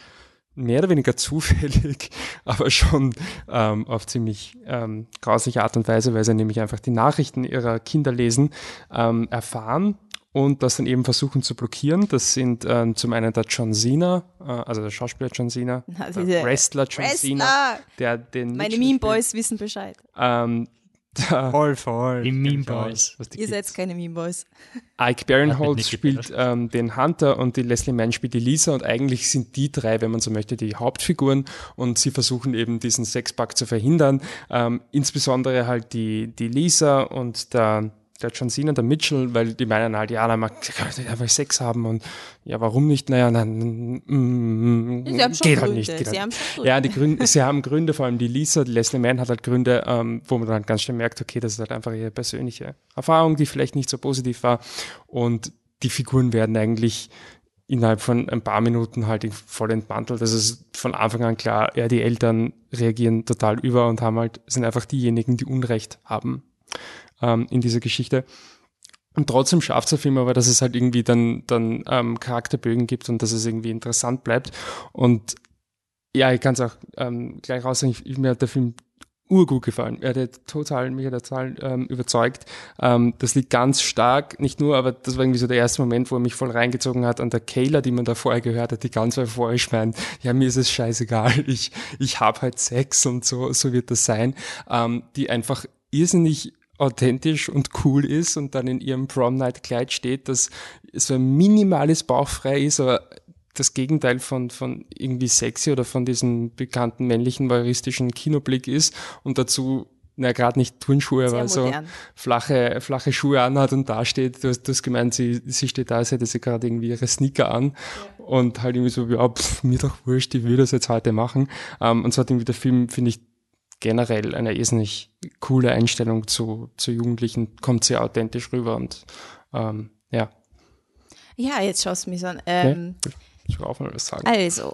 mehr oder weniger zufällig, aber schon ähm, auf ziemlich ähm, grausliche Art und Weise, weil sie nämlich einfach die Nachrichten ihrer Kinder lesen, ähm, erfahren und das dann eben versuchen zu blockieren. Das sind ähm, zum einen der John Cena, äh, also der Schauspieler John Cena, Na, der Wrestler John Cena, Wrestler! der den Meine Meme. Boys wissen Bescheid. Ähm, Voll, voll. Die Meme Boys. Was die Ihr Kids- seid keine Meme Boys. Ike Barinholtz spielt ähm, den Hunter und die Leslie Mann spielt die Lisa und eigentlich sind die drei, wenn man so möchte, die Hauptfiguren und sie versuchen eben diesen Sexpack zu verhindern. Ähm, insbesondere halt die, die Lisa und der, der John Cena, der Mitchell, weil die meinen halt, ja, kann nicht einfach Sex haben und ja, warum nicht? Naja, nein, mm, mm, Sie haben schon geht halt Gründe. nicht. Geht Sie halt haben schon Gründe. ja, die Gründe, sie haben Gründe, vor allem die Lisa, die Leslie Mann hat halt Gründe, ähm, wo man dann ganz schnell merkt, okay, das ist halt einfach ihre persönliche Erfahrung, die vielleicht nicht so positiv war. Und die Figuren werden eigentlich innerhalb von ein paar Minuten halt voll entmantelt. Das ist von Anfang an klar, ja, die Eltern reagieren total über und haben halt, sind einfach diejenigen, die Unrecht haben ähm, in dieser Geschichte. Und trotzdem schafft der Film aber, dass es halt irgendwie dann, dann ähm, Charakterbögen gibt und dass es irgendwie interessant bleibt. Und ja, ich kann es auch ähm, gleich raus sagen, ich, mir hat der Film urgut gefallen. Er hat total, mich hat er total ähm, überzeugt. Ähm, das liegt ganz stark, nicht nur, aber das war irgendwie so der erste Moment, wo er mich voll reingezogen hat an der Kayla, die man da vorher gehört hat, die ganz euphorisch meint, ja, mir ist es scheißegal, ich, ich habe halt Sex und so, so wird das sein. Ähm, die einfach irrsinnig authentisch und cool ist und dann in ihrem Prom-Night-Kleid steht, dass so ein minimales Bauchfrei ist, aber das Gegenteil von, von irgendwie sexy oder von diesem bekannten männlichen voyeuristischen Kinoblick ist und dazu na gerade nicht Turnschuhe, Sehr aber so flache, flache Schuhe anhat und da steht, du hast, du hast gemeint, sie, sie steht da, als hätte sie gerade irgendwie ihre Sneaker an und halt irgendwie so, ja, pff, mir doch wurscht, ich will das jetzt heute machen. Ähm, und so hat irgendwie der Film, finde ich, generell eine irrsinnig coole Einstellung zu, zu Jugendlichen, kommt sehr authentisch rüber und ähm, ja, Ja, jetzt schaust du mich so an. Ähm, ich will auch mal was sagen. Also,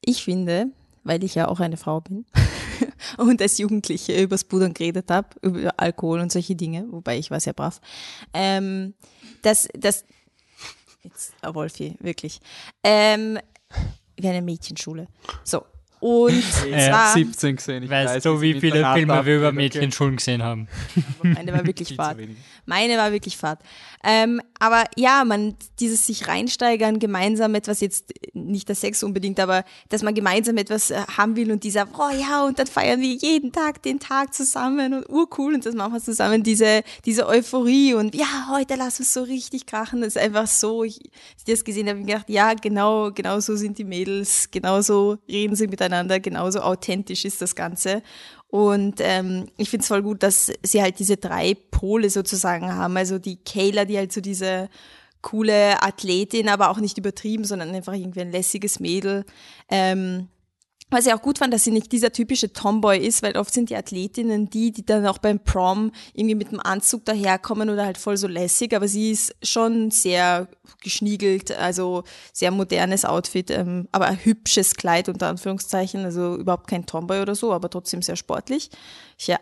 ich finde, weil ich ja auch eine Frau bin und als Jugendliche übers Pudern geredet habe, über Alkohol und solche Dinge, wobei ich war sehr brav, ähm, dass das jetzt äh, Wolfi, wirklich, ähm, wie eine Mädchenschule. So. Und zwar, 17 gesehen. Ich Weißt weiß, du, wie viele Filme wir über. Mädchenschulen gesehen haben? meine war wirklich fad. Meine war wirklich fad. Ähm, aber ja, man, dieses sich reinsteigern, gemeinsam etwas jetzt nicht der Sex unbedingt, aber dass man gemeinsam etwas äh, haben will und dieser, oh ja, und dann feiern wir jeden Tag den Tag zusammen und urcool und das machen wir zusammen, diese, diese Euphorie und ja, heute lass uns so richtig krachen, das ist einfach so, ich, als ich das gesehen habe, ich gedacht, ja, genau, genau so sind die Mädels, genau so reden sie miteinander, genauso authentisch ist das Ganze und ähm, ich finde es voll gut, dass sie halt diese drei Pole sozusagen haben. Also die Kayla, die halt so diese coole Athletin, aber auch nicht übertrieben, sondern einfach irgendwie ein lässiges Mädel. Ähm, was ich auch gut fand, dass sie nicht dieser typische Tomboy ist, weil oft sind die Athletinnen die, die dann auch beim Prom irgendwie mit dem Anzug daherkommen oder halt voll so lässig, aber sie ist schon sehr geschniegelt, also sehr modernes Outfit, ähm, aber ein hübsches Kleid unter Anführungszeichen, also überhaupt kein Tomboy oder so, aber trotzdem sehr sportlich.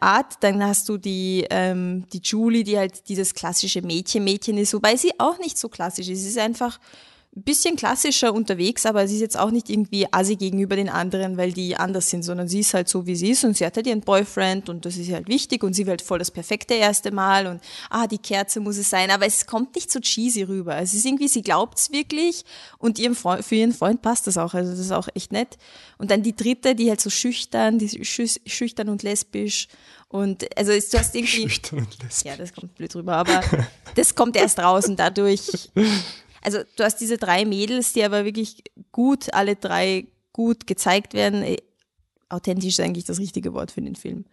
Art. Dann hast du die, ähm, die Julie, die halt dieses klassische Mädchen-Mädchen ist, wobei sie auch nicht so klassisch ist. Sie ist einfach ein bisschen klassischer unterwegs, aber sie ist jetzt auch nicht irgendwie assi gegenüber den anderen, weil die anders sind, sondern sie ist halt so, wie sie ist und sie hat halt ihren Boyfriend und das ist halt wichtig und sie will halt voll das perfekte erste Mal und ah, die Kerze muss es sein, aber es kommt nicht so cheesy rüber. Es ist irgendwie, sie glaubt's wirklich und ihrem Freund, für ihren Freund passt das auch, also das ist auch echt nett. Und dann die dritte, die halt so schüchtern, die schüchtern und lesbisch und also du hast irgendwie. Schüchtern und lesbisch. Ja, das kommt blöd rüber, aber das kommt erst raus und dadurch also du hast diese drei Mädels, die aber wirklich gut, alle drei gut gezeigt werden. Äh, authentisch ist eigentlich das richtige Wort für den Film.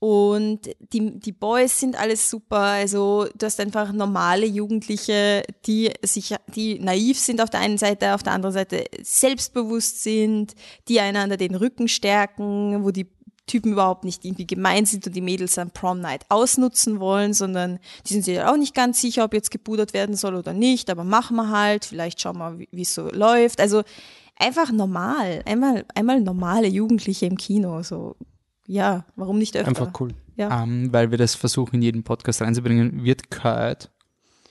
Und die, die Boys sind alles super. Also du hast einfach normale Jugendliche, die sich, die naiv sind auf der einen Seite, auf der anderen Seite selbstbewusst sind, die einander den Rücken stärken, wo die Typen überhaupt nicht irgendwie gemein sind und die Mädels am Prom Night ausnutzen wollen, sondern die sind sich auch nicht ganz sicher, ob jetzt gepudert werden soll oder nicht, aber machen wir halt, vielleicht schauen wir, wie es so läuft. Also einfach normal, einmal, einmal normale Jugendliche im Kino, so ja, warum nicht öfter? Einfach cool. Ja. Um, ähm, weil wir das versuchen, in jeden Podcast reinzubringen, wird gehört.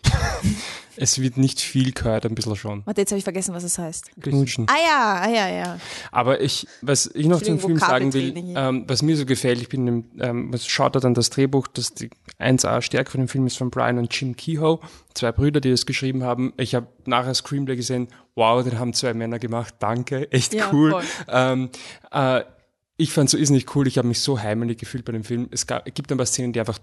Es wird nicht viel gehört, ein bisschen schon. Warte, jetzt habe ich vergessen, was es heißt. Knutschen. Ah ja, ah ja, ja. Aber ich, was ich noch zum Film sagen will, ähm, was mir so gefällt, ich bin, im, ähm, was schaut da dann das Drehbuch, das die 1A Stärke von dem Film ist von Brian und Jim Kehoe, zwei Brüder, die das geschrieben haben. Ich habe nachher Screenplay gesehen, wow, den haben zwei Männer gemacht, danke, echt ja, cool. Ähm, äh, ich fand so ist nicht cool, ich habe mich so heimelig gefühlt bei dem Film. Es, gab, es gibt ein paar Szenen, die einfach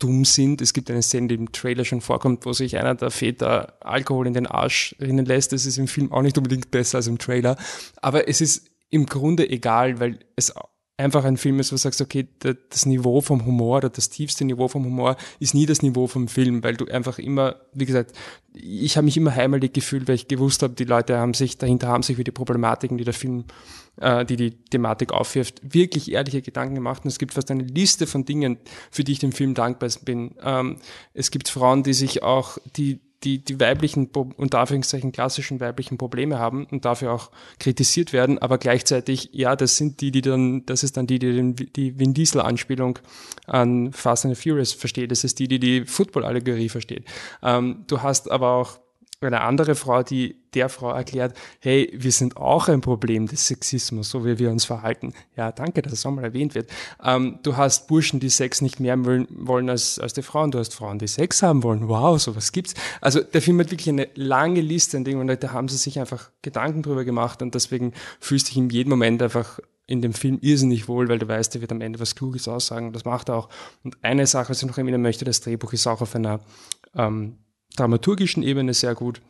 dumm sind. Es gibt eine Szene, die im Trailer schon vorkommt, wo sich einer der Väter Alkohol in den Arsch rinnen lässt. Das ist im Film auch nicht unbedingt besser als im Trailer. Aber es ist im Grunde egal, weil es einfach ein Film ist, wo du sagst, okay, das Niveau vom Humor oder das tiefste Niveau vom Humor ist nie das Niveau vom Film, weil du einfach immer, wie gesagt, ich habe mich immer heimelig gefühlt, weil ich gewusst habe, die Leute haben sich, dahinter haben sich für die Problematiken, die der Film, äh, die die Thematik aufwirft, wirklich ehrliche Gedanken gemacht. Und es gibt fast eine Liste von Dingen, für die ich dem Film dankbar bin. Ähm, es gibt Frauen, die sich auch, die die, die weiblichen, unter Anführungszeichen klassischen weiblichen Probleme haben und dafür auch kritisiert werden, aber gleichzeitig, ja, das sind die, die dann, das ist dann die, die die Vin Diesel-Anspielung an Fast and Furious versteht, das ist die, die die Football-Allegorie versteht. Ähm, du hast aber auch eine andere Frau, die der Frau erklärt, hey, wir sind auch ein Problem des Sexismus, so wie wir uns verhalten. Ja, danke, dass es auch mal erwähnt wird. Ähm, du hast Burschen, die Sex nicht mehr wollen, als, als die Frauen. Du hast Frauen, die Sex haben wollen. Wow, sowas gibt's. Also der Film hat wirklich eine lange Liste an Dingen und da haben sie sich einfach Gedanken drüber gemacht und deswegen fühlst du dich in jedem Moment einfach in dem Film irrsinnig wohl, weil du weißt, er wird am Ende was Kluges aussagen. Das macht er auch. Und eine Sache, was ich noch erwähnen möchte, das Drehbuch ist auch auf einer ähm, dramaturgischen Ebene sehr gut.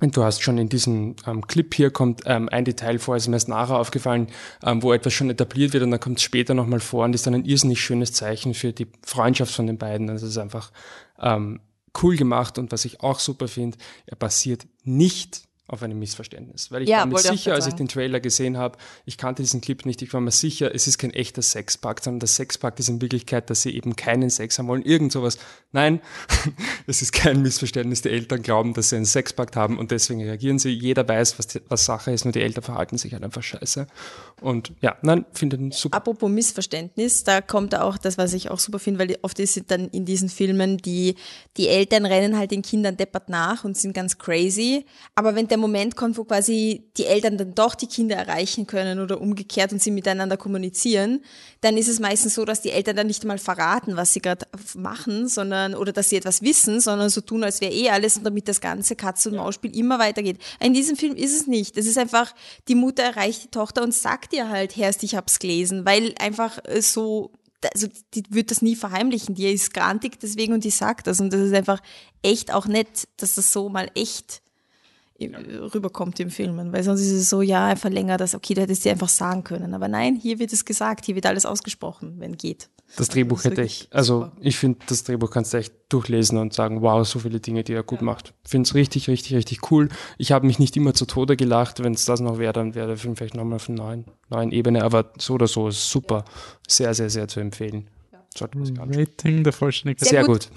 Und du hast schon in diesem ähm, Clip hier kommt ähm, ein Detail vor, ist mir erst nachher aufgefallen, ähm, wo etwas schon etabliert wird und dann kommt es später nochmal vor und ist dann ein irrsinnig schönes Zeichen für die Freundschaft von den beiden. Also es ist einfach ähm, cool gemacht und was ich auch super finde, er basiert nicht auf einem Missverständnis. Weil ich ja, war mir sicher, als ich den Trailer gesehen habe, ich kannte diesen Clip nicht, ich war mir sicher, es ist kein echter Sexpakt, sondern der Sexpakt ist in Wirklichkeit, dass sie eben keinen Sex haben wollen, irgend sowas. Nein, es ist kein Missverständnis. Die Eltern glauben, dass sie einen Sexpakt haben und deswegen reagieren sie. Jeder weiß, was, was Sache ist, nur die Eltern verhalten sich halt einfach scheiße. Und ja, nein, finde den super. Apropos Missverständnis, da kommt auch das, was ich auch super finde, weil oft ist es dann in diesen Filmen, die, die Eltern rennen halt den Kindern deppert nach und sind ganz crazy. Aber wenn der Moment kommt, wo quasi die Eltern dann doch die Kinder erreichen können oder umgekehrt und sie miteinander kommunizieren, dann ist es meistens so, dass die Eltern dann nicht mal verraten, was sie gerade machen, sondern oder dass sie etwas wissen, sondern so tun, als wäre eh alles und damit das ganze Katz- und Maus-Spiel immer weitergeht. In diesem Film ist es nicht. Es ist einfach, die Mutter erreicht die Tochter und sagt ihr halt, Herrst, ich hab's gelesen, weil einfach äh, so also die wird das nie verheimlichen, die ist grantig deswegen und die sagt das und das ist einfach echt auch nett, dass das so mal echt rüberkommt im Film, weil sonst ist es so, ja, einfach länger, dass, okay, du hättest dir einfach sagen können, aber nein, hier wird es gesagt, hier wird alles ausgesprochen, wenn geht. Das Drehbuch ist hätte ich, also super. ich finde, das Drehbuch kannst du echt durchlesen und sagen, wow, so viele Dinge, die er gut macht. Finde es richtig, richtig, richtig cool. Ich habe mich nicht immer zu Tode gelacht. Wenn es das noch wäre, dann wäre der Film vielleicht nochmal auf einer neuen, neuen Ebene. Aber so oder so ist super. Sehr, sehr, sehr zu empfehlen. Anschauen. Rating der Vollständigkeit. Sehr gut.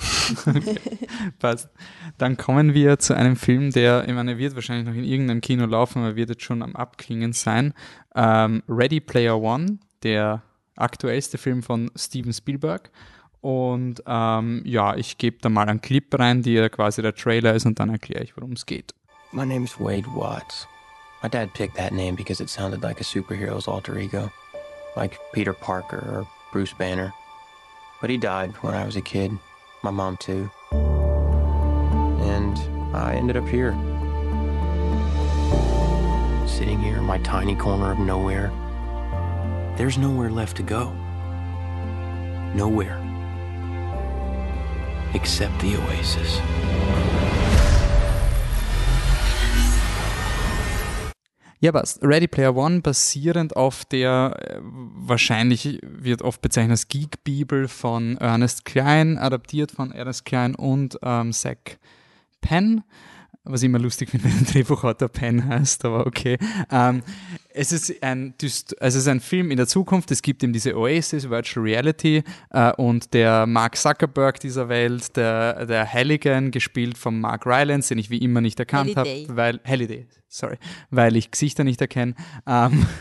Passt. Dann kommen wir zu einem Film, der, ich meine, er wird wahrscheinlich noch in irgendeinem Kino laufen, aber wird jetzt schon am Abklingen sein. Ähm, Ready Player One, der aktuellste Film von Steven Spielberg. Und ähm, ja, ich gebe da mal einen Clip rein, ja quasi der Trailer ist und dann erkläre ich, worum es geht. My name's Wade Watts. My dad picked that name because it sounded like a superhero's alter ego, like Peter Parker or Bruce Banner. But he died when I was a kid, my mom too. And I ended up here. Sitting here in my tiny corner of nowhere. There's nowhere left to go. Nowhere. Except the oasis. Ja, passt. Ready Player One basierend auf der, äh, wahrscheinlich wird oft bezeichnet als Geek-Bibel von Ernest Klein, adaptiert von Ernest Klein und ähm, Zach Penn. Was ich immer lustig finde, wenn ein Drehbuchautor Penn heißt, aber okay. Ähm, es, ist ein, Dyst also es ist ein Film in der Zukunft, es gibt eben diese Oasis, Virtual Reality äh, und der Mark Zuckerberg dieser Welt, der, der Halligan, gespielt von Mark Rylance, den ich wie immer nicht erkannt habe, Halliday. weil Halliday, sorry, weil ich Gesichter nicht erkenne. Ähm,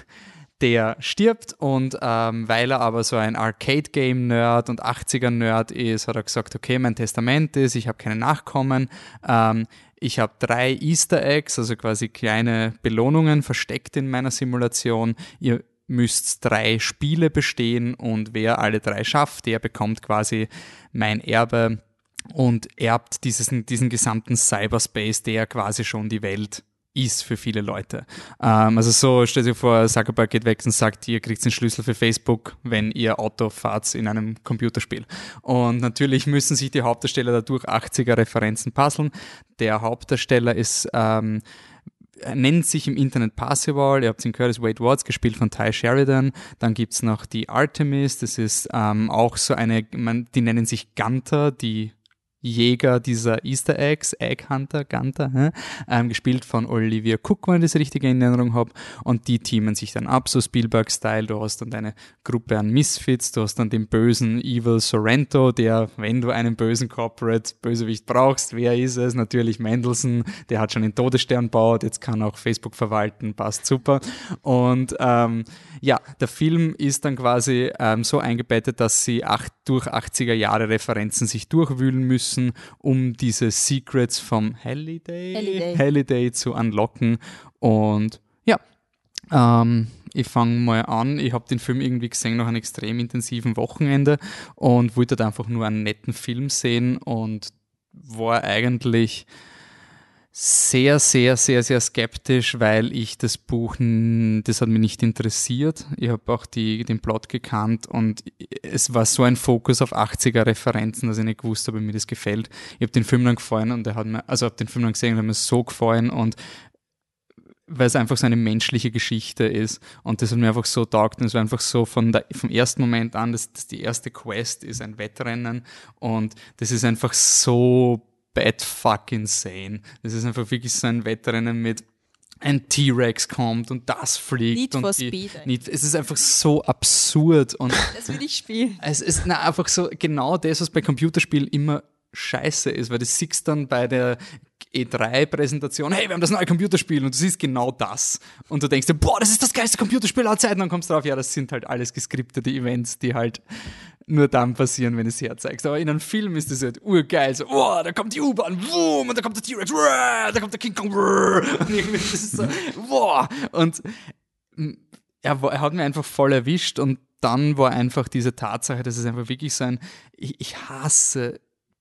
der stirbt und ähm, weil er aber so ein Arcade-Game-Nerd und 80er-Nerd ist, hat er gesagt, okay, mein Testament ist, ich habe keine Nachkommen, ähm, ich habe drei Easter Eggs, also quasi kleine Belohnungen versteckt in meiner Simulation. Ihr müsst drei Spiele bestehen und wer alle drei schafft, der bekommt quasi mein Erbe und erbt dieses, diesen gesamten Cyberspace, der quasi schon die Welt ist für viele Leute. Ähm, also so, stellt sich vor, Zuckerberg geht weg und sagt, ihr kriegt den Schlüssel für Facebook, wenn ihr Auto fahrt in einem Computerspiel. Und natürlich müssen sich die Hauptdarsteller dadurch 80er Referenzen puzzeln. Der Hauptdarsteller ist ähm, nennt sich im Internet Parsival, ihr habt ihn gehört, ist Wade Watts, gespielt von Ty Sheridan. Dann gibt's noch die Artemis, das ist ähm, auch so eine, man, die nennen sich Gunter, die Jäger dieser Easter Eggs, Egg Hunter, Gunter, hä? Ähm, gespielt von Olivia Cook, wenn ich das richtig in Erinnerung habe. Und die teamen sich dann ab, so Spielberg-Style. Du hast dann deine Gruppe an Misfits, du hast dann den bösen Evil Sorrento, der, wenn du einen bösen Corporate Bösewicht brauchst, wer ist es? Natürlich Mendelssohn, der hat schon den Todesstern baut, jetzt kann auch Facebook verwalten, passt super. Und ähm, ja, der Film ist dann quasi ähm, so eingebettet, dass sie acht, durch 80er Jahre Referenzen sich durchwühlen müssen, um diese Secrets vom Halliday, Halliday. Halliday zu unlocken. Und ja, ähm, ich fange mal an. Ich habe den Film irgendwie gesehen nach einem extrem intensiven Wochenende und wollte da einfach nur einen netten Film sehen und war eigentlich sehr, sehr, sehr, sehr skeptisch, weil ich das Buch, das hat mich nicht interessiert. Ich habe auch die, den Plot gekannt und es war so ein Fokus auf 80er Referenzen, dass ich nicht gewusst habe, mir das gefällt. Ich habe den Film dann gefallen und er hat mir, also habe den Film dann gesehen und hat mir so gefallen und weil es einfach so eine menschliche Geschichte ist und das hat mir einfach so taugt und es war einfach so von der, vom ersten Moment an, dass, dass die erste Quest ist ein Wettrennen und das ist einfach so bad fuck insane. Das ist einfach wirklich so ein Wettrennen mit ein T-Rex kommt und das fliegt Need und for die, Speed. Need, es ist einfach so absurd und Das will ich spielen. es ist na, einfach so genau das, was bei Computerspielen immer scheiße ist, weil das siehst dann bei der E3-Präsentation, hey, wir haben das neue Computerspiel und du siehst genau das. Und du denkst dir, boah, das ist das geilste Computerspiel aller Zeiten. Und dann kommst du drauf, ja, das sind halt alles geskriptete Events, die halt nur dann passieren, wenn du es herzeigst. Aber in einem Film ist das halt urgeil. So, oh, da kommt die U-Bahn, wumm, und da kommt der T-Rex, da kommt der King Kong, und irgendwie ist so, wow. Und mm, er, er hat mir einfach voll erwischt und dann war einfach diese Tatsache, dass es einfach wirklich so ein, ich, ich hasse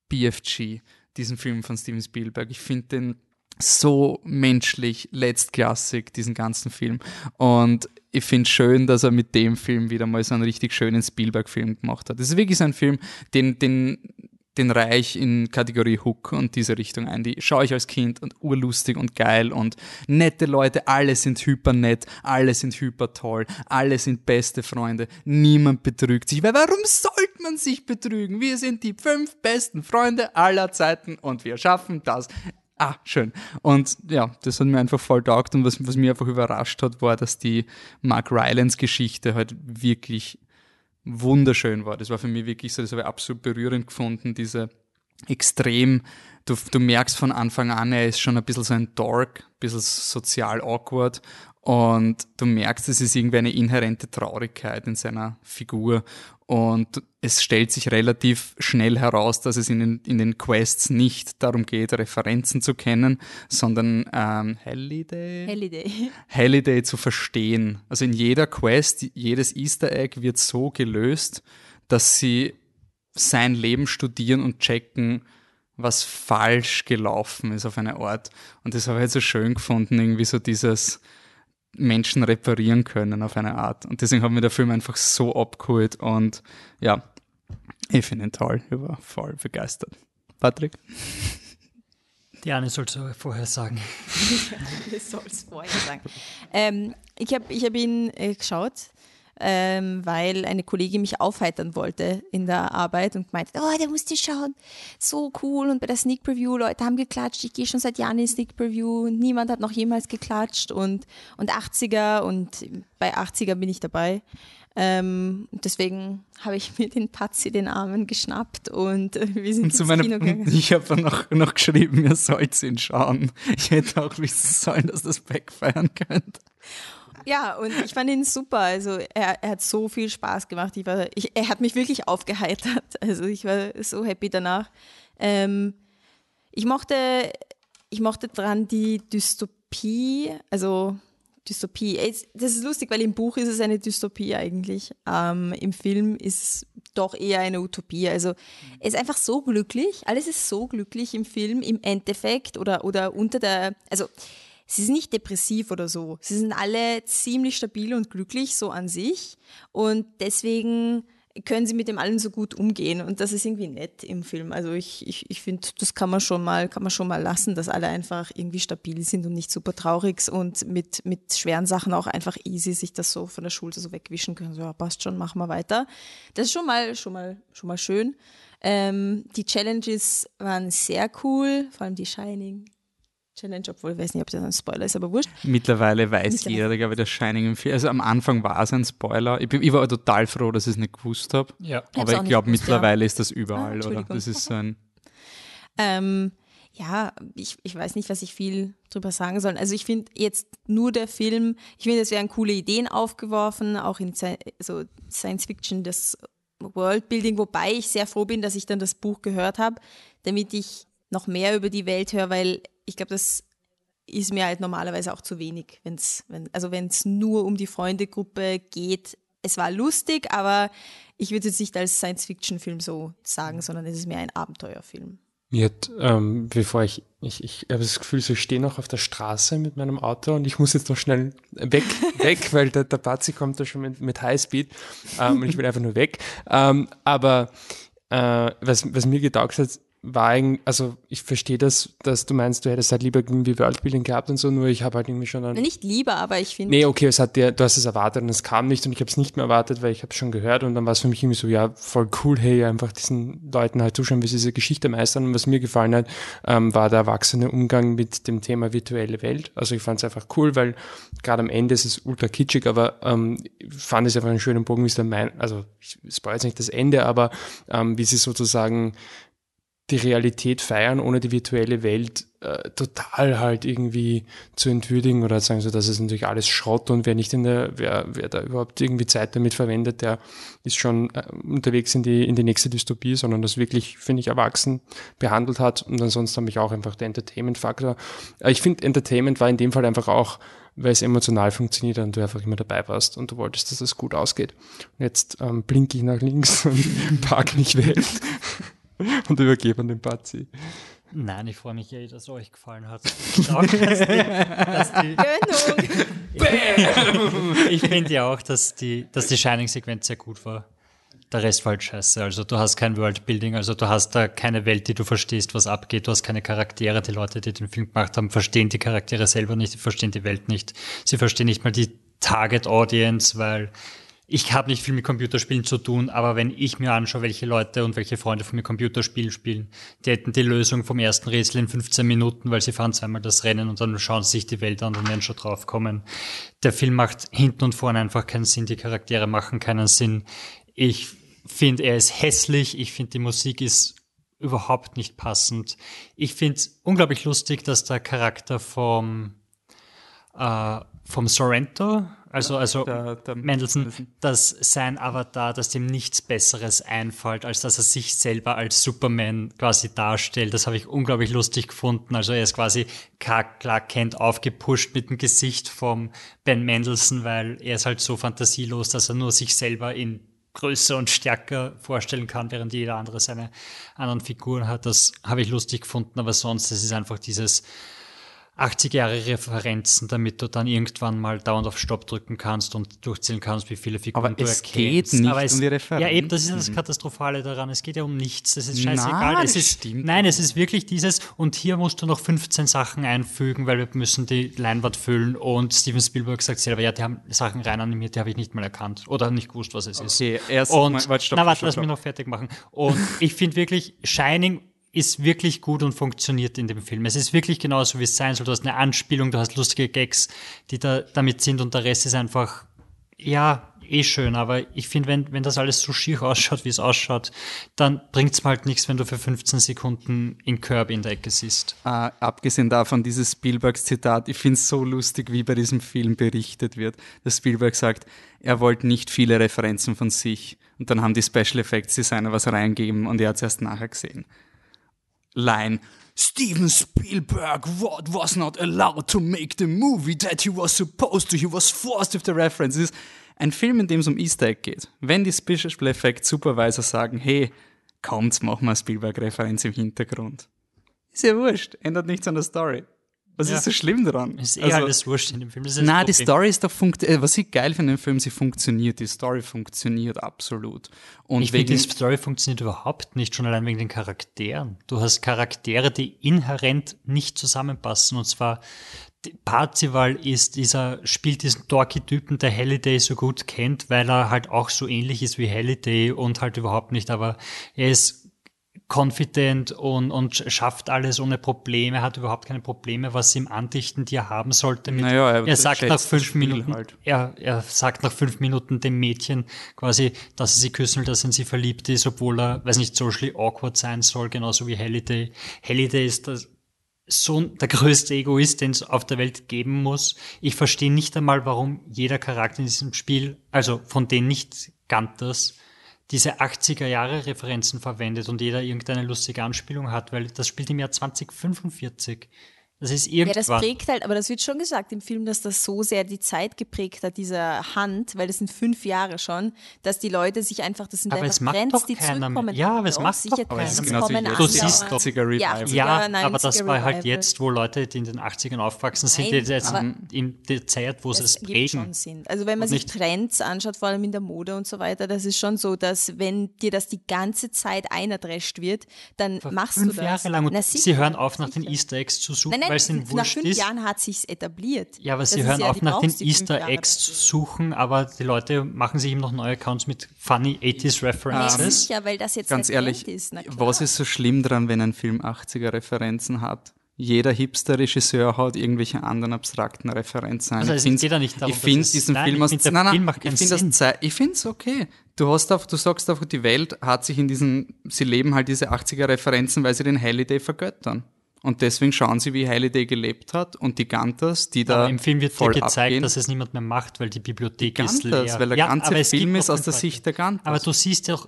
BFG, diesen Film von Steven Spielberg. Ich finde den so menschlich, letztklassig, diesen ganzen Film. Und ich finde es schön, dass er mit dem Film wieder mal so einen richtig schönen Spielberg-Film gemacht hat. Das ist wirklich so ein Film, den, den, den Reich in Kategorie Hook und diese Richtung ein. Die schaue ich als Kind und urlustig und geil und nette Leute, alle sind hyper nett, alle sind hyper toll, alle sind beste Freunde, niemand betrügt sich. Weil warum sollte man sich betrügen? Wir sind die fünf besten Freunde aller Zeiten und wir schaffen das. Ah, schön. Und ja, das hat mir einfach voll taugt und was, was mir einfach überrascht hat, war, dass die Mark Rylance Geschichte halt wirklich wunderschön war. Das war für mich wirklich so, das habe ich absolut berührend gefunden, diese extrem, du, du merkst von Anfang an, er ist schon ein bisschen so ein Dork, ein bisschen sozial awkward und du merkst, es ist irgendwie eine inhärente Traurigkeit in seiner Figur. Und es stellt sich relativ schnell heraus, dass es in den, in den Quests nicht darum geht, Referenzen zu kennen, sondern ähm, Halliday? Halliday. Halliday zu verstehen. Also in jeder Quest, jedes Easter Egg wird so gelöst, dass sie sein Leben studieren und checken, was falsch gelaufen ist auf eine Art. Und das habe ich halt so schön gefunden, irgendwie so dieses, Menschen reparieren können auf eine Art. Und deswegen hat mir der Film einfach so abgeholt und ja, ich finde ihn toll. Ich war voll begeistert. Patrick? Die Anne soll es vorher sagen. ich soll es vorher sagen. Ähm, ich habe ich hab ihn äh, geschaut ähm, weil eine Kollegin mich aufheitern wollte in der Arbeit und meinte, oh, der musst du schauen, so cool. Und bei der Sneak Preview, Leute haben geklatscht. Ich gehe schon seit Jahren in Sneak Preview und niemand hat noch jemals geklatscht und, und 80er und bei 80er bin ich dabei. Ähm, deswegen habe ich mir den Patzi den Armen geschnappt und äh, wir sind ins meiner, Kino gegangen. Ich habe noch, noch geschrieben, ihr sollt ihn schauen. Ich hätte auch wissen sollen, dass das backfeiern könnte. Ja, und ich fand ihn super. Also er, er hat so viel Spaß gemacht. Ich war, ich, er hat mich wirklich aufgeheitert. Also ich war so happy danach. Ähm, ich mochte, ich mochte dran die Dystopie, also Dystopie. Das ist lustig, weil im Buch ist es eine Dystopie eigentlich. Ähm, Im Film ist es doch eher eine Utopie. Also er ist einfach so glücklich. Alles ist so glücklich im Film im Endeffekt oder, oder unter der, also sie sind nicht depressiv oder so. Sie sind alle ziemlich stabil und glücklich so an sich und deswegen können sie mit dem allen so gut umgehen und das ist irgendwie nett im Film. Also ich, ich, ich finde, das kann man schon mal, kann man schon mal lassen, dass alle einfach irgendwie stabil sind und nicht super traurig und mit, mit schweren Sachen auch einfach easy sich das so von der Schulter so wegwischen können. So, ja, passt schon, machen wir weiter. Das ist schon mal, schon mal, schon mal schön. Ähm, die Challenges waren sehr cool, vor allem die Shining Challenge, obwohl ich weiß nicht, ob das ein Spoiler ist, aber wurscht. Mittlerweile weiß Mittlerweile. jeder, glaube ich, das Shining im Film. Also am Anfang war es ein Spoiler. Ich, ich war total froh, dass ich es nicht gewusst habe. Ja. Aber ich glaube, mittlerweile ja. ist das überall, ah, oder? Das ist so ein. Ähm, ja, ich, ich weiß nicht, was ich viel drüber sagen soll. Also ich finde jetzt nur der Film, ich finde, es werden coole Ideen aufgeworfen, auch in so Science Fiction, das Worldbuilding, wobei ich sehr froh bin, dass ich dann das Buch gehört habe, damit ich noch mehr über die Welt höre, weil ich glaube, das ist mir halt normalerweise auch zu wenig, wenn's, wenn, also wenn es nur um die Freundegruppe geht. Es war lustig, aber ich würde es nicht als Science-Fiction-Film so sagen, sondern es ist mehr ein Abenteuerfilm. Mir hat, ähm, bevor ich, ich, ich habe das Gefühl, so ich stehe noch auf der Straße mit meinem Auto und ich muss jetzt noch schnell weg, weg, weil der, der Bazi kommt da schon mit, mit Highspeed ähm, und ich will einfach nur weg. Ähm, aber äh, was, was mir getaugt hat, war eigentlich, also ich verstehe das, dass du meinst, du hättest halt lieber irgendwie Worldbuilding gehabt und so, nur ich habe halt irgendwie schon dann. Nicht lieber, aber ich finde. Nee, okay, es hat dir, du hast es erwartet und es kam nicht und ich habe es nicht mehr erwartet, weil ich habe es schon gehört und dann war es für mich irgendwie so, ja, voll cool, hey, einfach diesen Leuten halt zuschauen, wie sie diese Geschichte meistern. Und was mir gefallen hat, ähm, war der erwachsene Umgang mit dem Thema virtuelle Welt. Also ich fand es einfach cool, weil gerade am Ende ist es ultra kitschig, aber ähm, fand es einfach einen schönen Bogen, wie es dann mein, also ich spoil jetzt nicht das Ende, aber ähm, wie sie sozusagen die Realität feiern, ohne die virtuelle Welt äh, total halt irgendwie zu entwürdigen oder sagen so, das ist natürlich alles Schrott und wer nicht in der, wer, wer da überhaupt irgendwie Zeit damit verwendet, der ist schon äh, unterwegs in die, in die nächste Dystopie, sondern das wirklich, finde ich, erwachsen behandelt hat und ansonsten habe ich auch einfach der Entertainment-Faktor. Äh, ich finde, Entertainment war in dem Fall einfach auch weil es emotional funktioniert und du einfach immer dabei warst und du wolltest, dass es gut ausgeht. Und jetzt ähm, blinke ich nach links und park mich weg und übergebe an den Pazi. Nein, ich freue mich, eh, dass es euch gefallen hat. Ich, auch, dass die, dass die ich finde ja auch, dass die, dass die Shining-Sequenz sehr gut war. Der Rest war halt scheiße. Also du hast kein Worldbuilding, also du hast da keine Welt, die du verstehst, was abgeht. Du hast keine Charaktere. Die Leute, die den Film gemacht haben, verstehen die Charaktere selber nicht, die verstehen die Welt nicht. Sie verstehen nicht mal die Target Audience, weil ich habe nicht viel mit Computerspielen zu tun, aber wenn ich mir anschaue, welche Leute und welche Freunde von mir Computerspiel spielen, die hätten die Lösung vom ersten Rätsel in 15 Minuten, weil sie fahren zweimal das Rennen und dann schauen sie sich die Welt an und werden schon drauf kommen. Der Film macht hinten und vorne einfach keinen Sinn, die Charaktere machen keinen Sinn. Ich finde, er ist hässlich, ich finde, die Musik ist überhaupt nicht passend. Ich finde es unglaublich lustig, dass der Charakter vom, äh, vom Sorrento, also, also Der- der Mendelssohn, Mendelssohn. dass sein Avatar, dass dem nichts Besseres einfällt, als dass er sich selber als Superman quasi darstellt. Das habe ich unglaublich lustig gefunden. Also er ist quasi Clark Clark Kent aufgepusht mit dem Gesicht vom Ben Mendelssohn, weil er ist halt so fantasielos, dass er nur sich selber in größer und stärker vorstellen kann, während jeder andere seine anderen Figuren hat. Das habe ich lustig gefunden, aber sonst, es ist einfach dieses 80 Jahre Referenzen, damit du dann irgendwann mal dauernd auf Stopp drücken kannst und durchzählen kannst, wie viele Figuren Aber du es erkennst. geht nicht Aber es, um die Referenzen. Ja, eben, das ist das Katastrophale daran. Es geht ja um nichts. Das ist scheißegal. es das ist, stimmt nein, es ist wirklich dieses, und hier musst du noch 15 Sachen einfügen, weil wir müssen die Leinwand füllen. Und Steven Spielberg sagt selber, ja, die haben Sachen rein animiert, die habe ich nicht mal erkannt. Oder nicht gewusst, was es ist. Okay, erst und, mal- warte, stopp, na, warte, stopp, lass stopp. mich noch fertig machen. Und ich finde wirklich, Shining ist wirklich gut und funktioniert in dem Film. Es ist wirklich genauso, wie es sein soll. Du hast eine Anspielung, du hast lustige Gags, die da damit sind und der Rest ist einfach, ja, eh schön. Aber ich finde, wenn, wenn das alles so schier ausschaut, wie es ausschaut, dann bringt's mir halt nichts, wenn du für 15 Sekunden in Kirby in der Ecke siehst. Äh, abgesehen davon, dieses Spielbergs Zitat, ich finde es so lustig, wie bei diesem Film berichtet wird. Dass Spielberg sagt, er wollte nicht viele Referenzen von sich. Und dann haben die Special Effects Designer was reingegeben und er hat es erst nachher gesehen. Line. Steven Spielberg what was not allowed to make the movie that he was supposed to. He was forced with the reference. Es ist ein Film, in dem es um Easter Egg geht. Wenn die Special Effects Supervisor sagen, hey, machen wir eine Spielberg-Referenz im Hintergrund. Ist ja wurscht, ändert nichts an der Story. Was Ja. ist so schlimm daran? Ist eh Also- alles wurscht in dem Film. Das das die. Story ist doch funkt äh, was ich geil finde im Film, sie funktioniert. Die Story funktioniert absolut. Und ich finde, die Story funktioniert überhaupt nicht, schon allein wegen den Charakteren. Du hast Charaktere, die inhärent nicht zusammenpassen. Und zwar, Parzival ist dieser, spielt diesen Dorky-Typen, der Halliday so gut kennt, weil er halt auch so ähnlich ist wie Halliday und halt überhaupt nicht, aber er ist confident und, und schafft alles ohne Probleme, hat überhaupt keine Probleme, was ihm andichten, die er haben sollte. Mit, Naja, er er sagt nach fünf Minuten, halt. er, er sagt nach fünf Minuten dem Mädchen quasi, dass er sie küssen will, dass er in sie verliebt ist, obwohl er, weiß nicht, socially awkward sein soll, genauso wie Halliday. Halliday ist das, so der größte Egoist, den es auf der Welt geben muss. Ich verstehe nicht einmal, warum jeder Charakter in diesem Spiel, also von den nicht Gunters, diese 80er Jahre Referenzen verwendet und jeder irgendeine lustige Anspielung hat, weil das spielt im Jahr 2045. Das ist Ja, irgendwann. das prägt halt, aber das wird schon gesagt im Film, dass das so sehr die Zeit geprägt hat, dieser Hand, weil das sind fünf Jahre schon, dass die Leute sich einfach, das sind Aber einfach Trends, die keiner zurückkommen. Ja, aber es macht sicher doch Aber es wie kommen Du siehst doch- 80er Revival. Ja, 90er aber das war halt jetzt, wo Leute, die in den 80ern aufgewachsen sind, Nein, die jetzt in der Zeit, wo sie es prägen. Also wenn man sich Trends anschaut, vor allem in der Mode und so weiter, das ist schon so, dass wenn dir das die ganze Zeit einerdrescht wird, dann machst Fünf du das. Jahre lang. Und Na, sie hören auf, nach den. Easter Eggs zu suchen, Nein, nein, weil es ihnen nach wurscht fünf ist. Jahren hat sich's etabliert. Ja, aber Das sie hören ja, auf, nach den fünf Easter Eggs zu suchen, aber die Leute machen sich eben noch neue Accounts mit funny 80s Ja, References. sicher, weil das jetzt Ganz ehrlich, ist. Was ist so schlimm dran, wenn ein Film 80er Referenzen hat? jeder Hipster-Regisseur hat irgendwelche anderen abstrakten Referenzen. Also ich ja nicht darum, ich finde dass es- diesen nein, Film ich aus, find, nein, nein, ich finde ich finde es okay. Du hast auf, du sagst einfach, die Welt hat sich in diesen, sie leben halt diese 80er-Referenzen, weil sie den Halliday vergöttern. Und deswegen schauen sie, wie Halliday gelebt hat und die Gantas, die da Aber im Film wird dir voll gezeigt, abgehen. dass es niemand mehr macht, weil die Bibliothek ist Gantas, leer. weil der Ja, ganze aber es Film gibt ist aus der Sicht der Gantas. Aber du siehst ja auch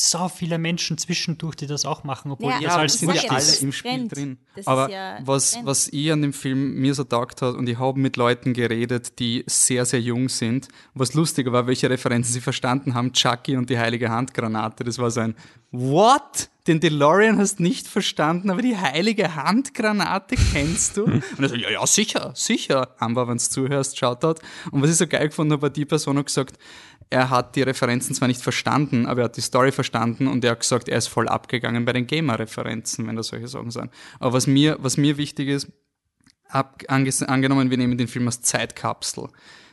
so viele Menschen zwischendurch, die das auch machen, obwohl Ja, das Ja, sind ja alle im Spiel Trend. drin. Das Aber ja was, Trend. was ich an dem Film mir so taugt hat, und ich habe mit Leuten geredet, die sehr, sehr jung sind, was lustiger war, welche Referenzen sie verstanden haben, Chucky und die heilige Handgranate, das war so ein What? Den DeLorean hast nicht verstanden, aber die heilige Handgranate kennst du? Und er so, ja, ja, sicher, sicher. Amber, wenn du zuhörst, Shoutout. Und was ich so geil gefunden habe, war die Person hat gesagt, er hat die Referenzen zwar nicht verstanden, aber er hat die Story verstanden und er hat gesagt, er ist voll abgegangen bei den Gamer-Referenzen, wenn das solche Sachen sind. Aber was mir, was mir wichtig ist, ab, angenommen, wir nehmen den Film als Zeitkapsel.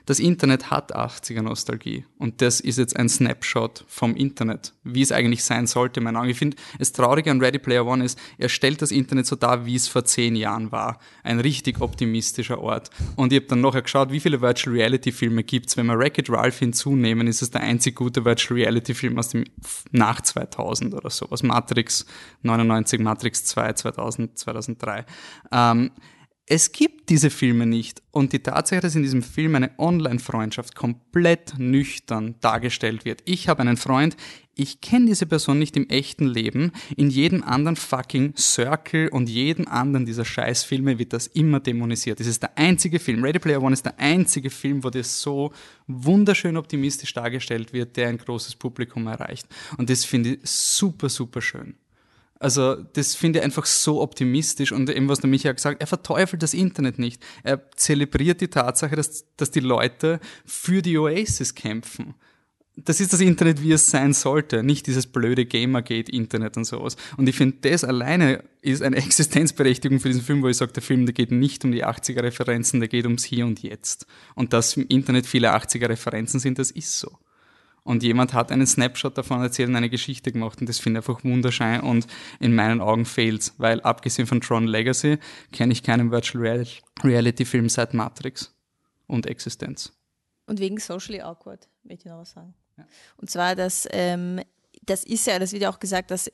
Das Internet hat 80er Nostalgie und das ist jetzt ein Snapshot vom Internet, wie es eigentlich sein sollte, in meinen Augen. Ich finde, das Traurige an Ready Player One ist, er stellt das Internet so dar, wie es vor zehn Jahren war. Ein richtig optimistischer Ort. Und ich habe dann nachher geschaut, wie viele Virtual Reality Filme gibt's. Wenn wir Wreck-It Ralph hinzunehmen, ist es der einzig gute Virtual Reality Film aus dem nach 2000 oder sowas. Matrix 99, Matrix 2, 2000, 2003. Ähm, es gibt diese Filme nicht. Und die Tatsache, dass in diesem Film eine Online-Freundschaft komplett nüchtern dargestellt wird. Ich habe einen Freund, ich kenne diese Person nicht im echten Leben. In jedem anderen fucking Circle und jedem anderen dieser Scheißfilme wird das immer dämonisiert. Das ist der einzige Film. Ready Player One ist der einzige Film, wo das so wunderschön optimistisch dargestellt wird, der ein großes Publikum erreicht. Und das finde ich super, super schön. Also das finde ich einfach so optimistisch und eben was der Michael gesagt er verteufelt das Internet nicht. Er zelebriert die Tatsache, dass, dass die Leute für die Oasis kämpfen. Das ist das Internet, wie es sein sollte, nicht dieses blöde Gamergate-Internet und sowas. Und ich finde, das alleine ist eine Existenzberechtigung für diesen Film, wo ich sage, der Film, der geht nicht um die 80er-Referenzen, der geht ums Hier und Jetzt. Und dass im Internet viele 80er-Referenzen sind, das ist so. Und jemand hat einen Snapshot davon erzählt und eine Geschichte gemacht und das finde ich einfach wunderschön und in meinen Augen fails, weil abgesehen von Tron Legacy kenne ich keinen Virtual Real- Reality Film seit Matrix und Existenz. Und wegen socially awkward, möchte ich noch was sagen. Und zwar, dass ähm, das ist ja, das wird ja auch gesagt, dass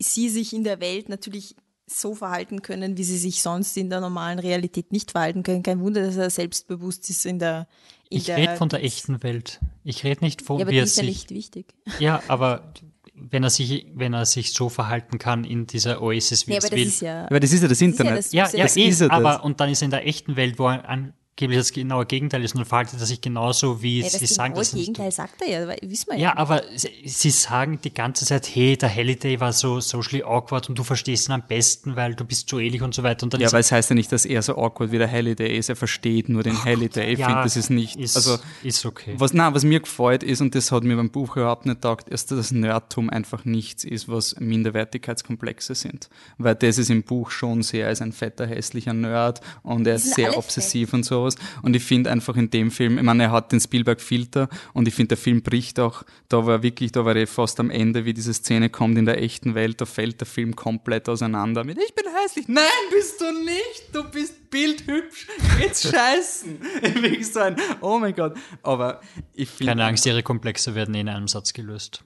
sie sich in der Welt natürlich so verhalten können, wie sie sich sonst in der normalen Realität nicht verhalten können. Kein Wunder, dass er selbstbewusst ist in der. Ich rede von der echten Welt. Ich rede nicht von, Ja, aber wie die er ist ja sich. nicht wichtig. Ja, aber wenn er sich, wenn er sich so verhalten kann in dieser Oasis, wie Nee, es aber das will. ist ja. Aber das ist ja das Internet. das- ja, das ja, ist eh, ist ja das. aber und dann ist er in der echten Welt, wo er angeblich das genaue Gegenteil ist und verhaltet er sich genauso, wie Ja, sie das sagen. dass er nicht Gegenteil sagt er ja, weil- wissen wir Ja, aber sie, sie sagen die ganze Zeit, hey, der Halliday war so socially awkward und du verstehst ihn am besten, weil du bist so ähnlich und so weiter. Und dann Ja, aber er, es heißt ja nicht, dass er so awkward wie der Halliday ist. Er versteht nur den Halliday. Ich ja, finde, das ist nicht. Ist, also, ist okay. was, na, was mir gefällt ist, und das hat mir beim Buch überhaupt nicht taugt, ist, dass das Nerdtum einfach nichts ist, was Minderwertigkeitskomplexe sind. Weil das ist im Buch schon sehr, er ist ein fetter, hässlicher Nerd und er ist sehr obsessiv und sowas. Und ich finde einfach in dem Film, ich meine, er hat den Spielberg-Filter und ich finde, der Film bricht auch, da war wirklich, da war ich fast am Ende, wie diese Szene kommt in der echten Welt, da fällt der Film komplett auseinander mit, ich bin hässlich. Nein, bist du nicht, du bist bildhübsch, jetzt scheißen. Wirklich so ein, oh mein Gott. Aber ich finde, Keine Angst, ihre Komplexe werden eh in einem Satz gelöst.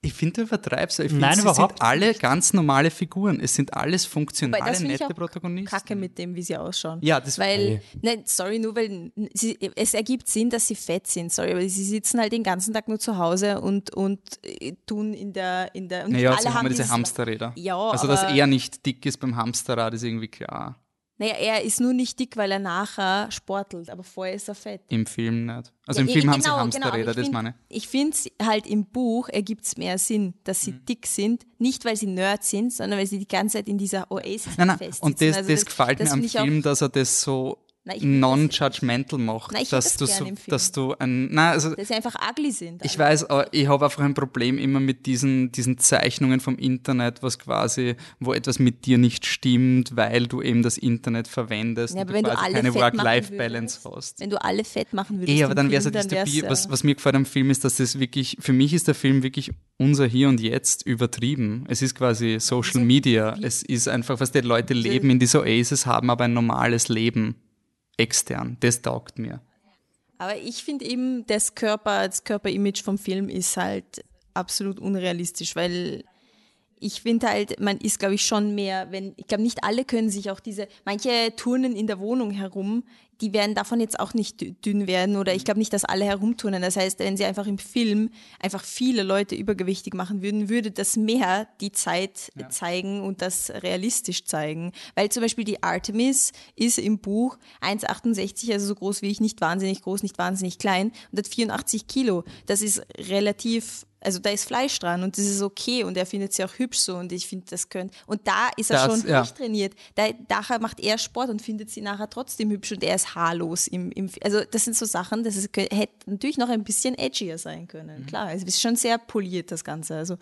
Ich finde, du übertreibst. Ich finde, Nein, sie überhaupt sind alle ganz normale Figuren. Es sind alles funktionale, das finde ich nette auch Protagonisten. Kacke mit dem, wie sie ausschauen. Ja, das- Weil, nein, sorry, nur weil sie, es ergibt Sinn, dass sie fett sind, sorry, aber sie sitzen halt den ganzen Tag nur zu Hause und, und äh, tun in der, in der, und Naja, alle sie haben ja diese Hamsterräder. Ja, also, aber, dass er nicht dick ist beim Hamsterrad, ist irgendwie klar. Naja, er ist nur nicht dick, weil er nachher sportelt, aber vorher ist er fett. Im Film nicht. Also Ja, im Film haben genau, sie genau, Hamsterräder, aber das ich meine find- Ich finde halt im Buch ergibt es mehr Sinn, dass Mhm. sie dick sind, nicht weil sie Nerds sind, sondern weil sie die ganze Zeit in dieser Oasis Nein, nein. festsitzen. Und das, Also das gefällt mir das am find ich auch- Film, dass er das so ich non-judgmental macht, ich dass, du das Film. dass du ein, na, also dass sie einfach ugly sind. ich weiß, aber ich habe einfach ein Problem immer mit diesen, diesen Zeichnungen vom Internet, was quasi, wo etwas mit dir nicht stimmt, weil du eben das Internet verwendest Ja, und aber wenn du alle keine fett machen Work-Life-Balance hast. Wenn du alle fett machen würdest. Eh, aber dann wäre es eine Dystopie. äh, Was, was mir gefällt am Film ist, dass es wirklich, für mich ist der Film wirklich unser Hier und Jetzt übertrieben. Es ist quasi Social Media. Es ist einfach, was die Leute leben in diese Oasis, haben aber ein normales Leben extern. Das taugt mir. Aber ich finde eben, das Körper, das Körperimage vom Film ist halt absolut unrealistisch, weil ich finde halt, man ist, glaube ich, schon mehr, wenn, ich glaube, nicht alle können sich auch diese, manche turnen in der Wohnung herum, die werden davon jetzt auch nicht dü- dünn werden oder ich glaube nicht, dass alle herumturnen. Das heißt, wenn sie einfach im Film einfach viele Leute übergewichtig machen würden, würde das mehr die Zeit zeigen und das realistisch zeigen. Weil zum Beispiel die Artemis ist im Buch 1,68, also so groß wie ich, nicht wahnsinnig groß, nicht wahnsinnig klein und hat 84 Kilo. Das ist relativ also da ist Fleisch dran und das ist okay und er findet sie auch hübsch so und ich finde, das könnte. Und da ist er Das, schon ja. durchtrainiert. Da, nachher macht er Sport und findet sie nachher trotzdem hübsch und er ist haarlos. Im, im, also das sind so Sachen, das ist, hätte natürlich noch ein bisschen edgier sein können. Klar, es ist schon sehr poliert das Ganze. Also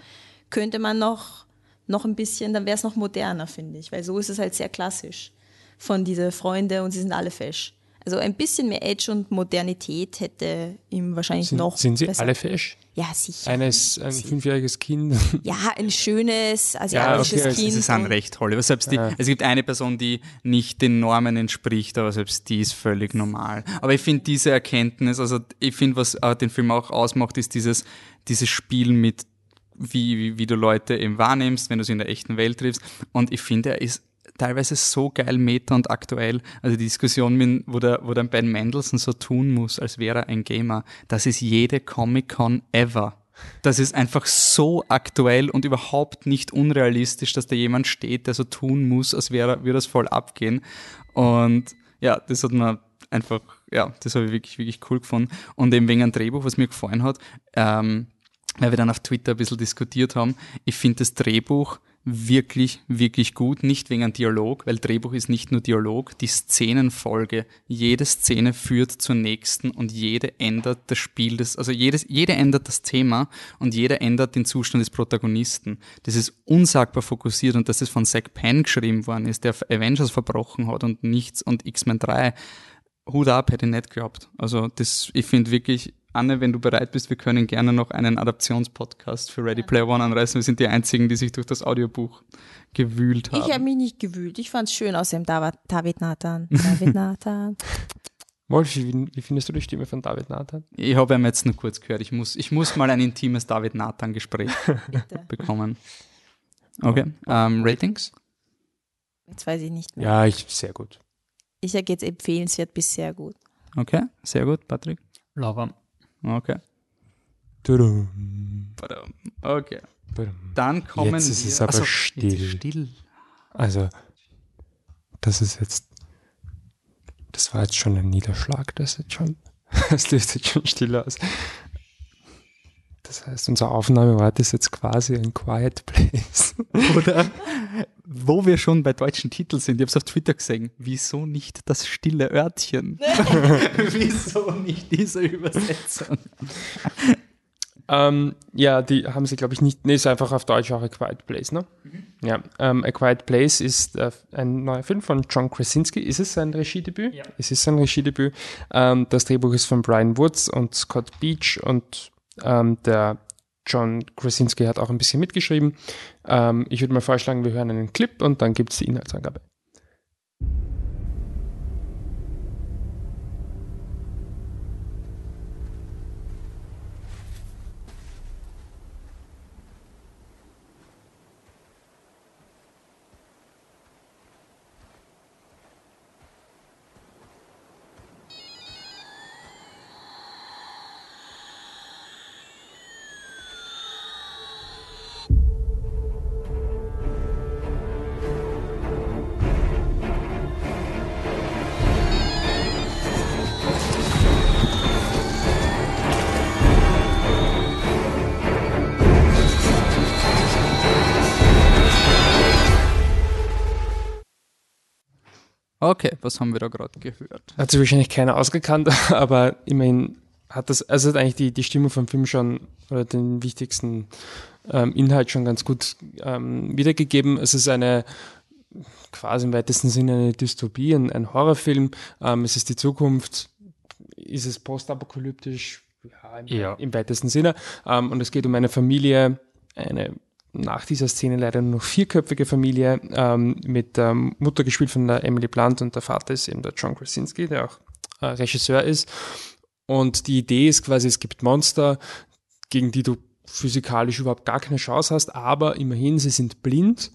könnte man noch, noch ein bisschen, dann wäre es noch moderner, finde ich, weil so ist es halt sehr klassisch von diese Freunde und sie sind alle fesch. Also ein bisschen mehr Edge und Modernität hätte ihm wahrscheinlich Sind, noch sind sie besser. alle fesch? Ja, sicher. Eines, ein fünfjähriges Kind. Ja, ein schönes asiatisches okay, es Kind. Sie sind recht toll. Aber selbst die, Es gibt eine Person, die nicht den Normen entspricht, aber selbst die ist völlig normal. Aber ich finde diese Erkenntnis, also ich finde, was äh, den Film auch ausmacht, ist dieses, dieses Spiel mit, wie, wie, wie du Leute eben wahrnimmst, wenn du sie in der echten Welt triffst. Und ich finde, er ist teilweise so geil meta und aktuell. Also die Diskussion, mit, wo, der, wo der Ben Mendelssohn so tun muss, als wäre er ein Gamer, das ist jede Comic-Con ever. Das ist einfach so aktuell und überhaupt nicht unrealistisch, dass da jemand steht, der so tun muss, als wäre, würde das voll abgehen. Und ja, das hat mir einfach, ja, das habe ich wirklich, wirklich cool gefunden. Und eben wegen einem Drehbuch, was mir gefallen hat, ähm, weil wir dann auf Twitter ein bisschen diskutiert haben, ich finde das Drehbuch wirklich, wirklich gut. Nicht wegen einem Dialog, weil Drehbuch ist nicht nur Dialog. Die Szenenfolge, jede Szene führt zur nächsten und jede ändert das Spiel des, also jedes, jede ändert das Thema und jede ändert den Zustand des Protagonisten. Das ist unsagbar fokussiert und dass es von Zack Penn geschrieben worden ist, der Avengers verbrochen hat und nichts und X-Men 3. Hut ab, hätte ich nicht geglaubt. Also das, ich finde wirklich, Anne, wenn du bereit bist, wir können gerne noch einen Adaptionspodcast für Ready Player One anreißen. Wir sind die einzigen, die sich durch das Audiobuch gewühlt haben. Ich habe mich nicht gewühlt. Ich fand es schön aus dem David, Nathan. David Nathan. Wolfi, wie, wie findest du die Stimme von David Nathan? Ich habe ihn jetzt nur kurz gehört. Ich muss, ich muss mal ein intimes David Nathan-Gespräch bekommen. Okay, ähm, Ratings? Jetzt weiß ich nicht mehr. Ja, ich, sehr gut. Ich sage jetzt empfehlenswert bis sehr gut. Okay, sehr gut, Patrick. Lauwarm. Okay. Tudum. Okay. Dann kommen Jetzt ist wir. es aber Achso, still. Ist still. Also, das ist jetzt, das war jetzt schon ein Niederschlag, das jetzt schon, das löst jetzt schon still aus. Das heißt, unser Aufnahmeort ist jetzt quasi ein Quiet Place. Oder wo wir schon bei deutschen Titeln sind, ich habe es auf Twitter gesehen, wieso nicht das stille Örtchen? wieso nicht diese Übersetzung? Ähm, ja, die haben sie, glaube ich, nicht. Nee, ist einfach auf Deutsch auch A Quiet Place, ne? Ja. Ähm, A Quiet Place ist äh, ein neuer Film von John Krasinski. Ist es sein Regiedebüt? Ja. Es ist sein Regiedebüt. Ähm, das Drehbuch ist von Brian Woods und Scott Beach und ähm, der John Krasinski hat auch ein bisschen mitgeschrieben. Ähm, ich würde mal vorschlagen, wir hören einen Clip und dann gibt es die Inhaltsangabe. Okay, was haben wir da gerade gehört? Hat sich wahrscheinlich keiner ausgekannt, aber immerhin hat das, also hat eigentlich die, die Stimmung vom Film schon oder den wichtigsten ähm, Inhalt schon ganz gut ähm, wiedergegeben. Es ist eine quasi im weitesten Sinne eine Dystopie, ein, ein Horrorfilm. Ähm, es ist die Zukunft, ist es postapokalyptisch, ja, im, Ja. im weitesten Sinne. Ähm, und es geht um eine Familie, eine nach dieser Szene leider nur noch vierköpfige Familie ähm, mit der Mutter gespielt von der Emily Blunt und der Vater ist eben der John Krasinski, der auch äh, Regisseur ist. Und die Idee ist quasi, es gibt Monster, gegen die du physikalisch überhaupt gar keine Chance hast, aber immerhin, sie sind blind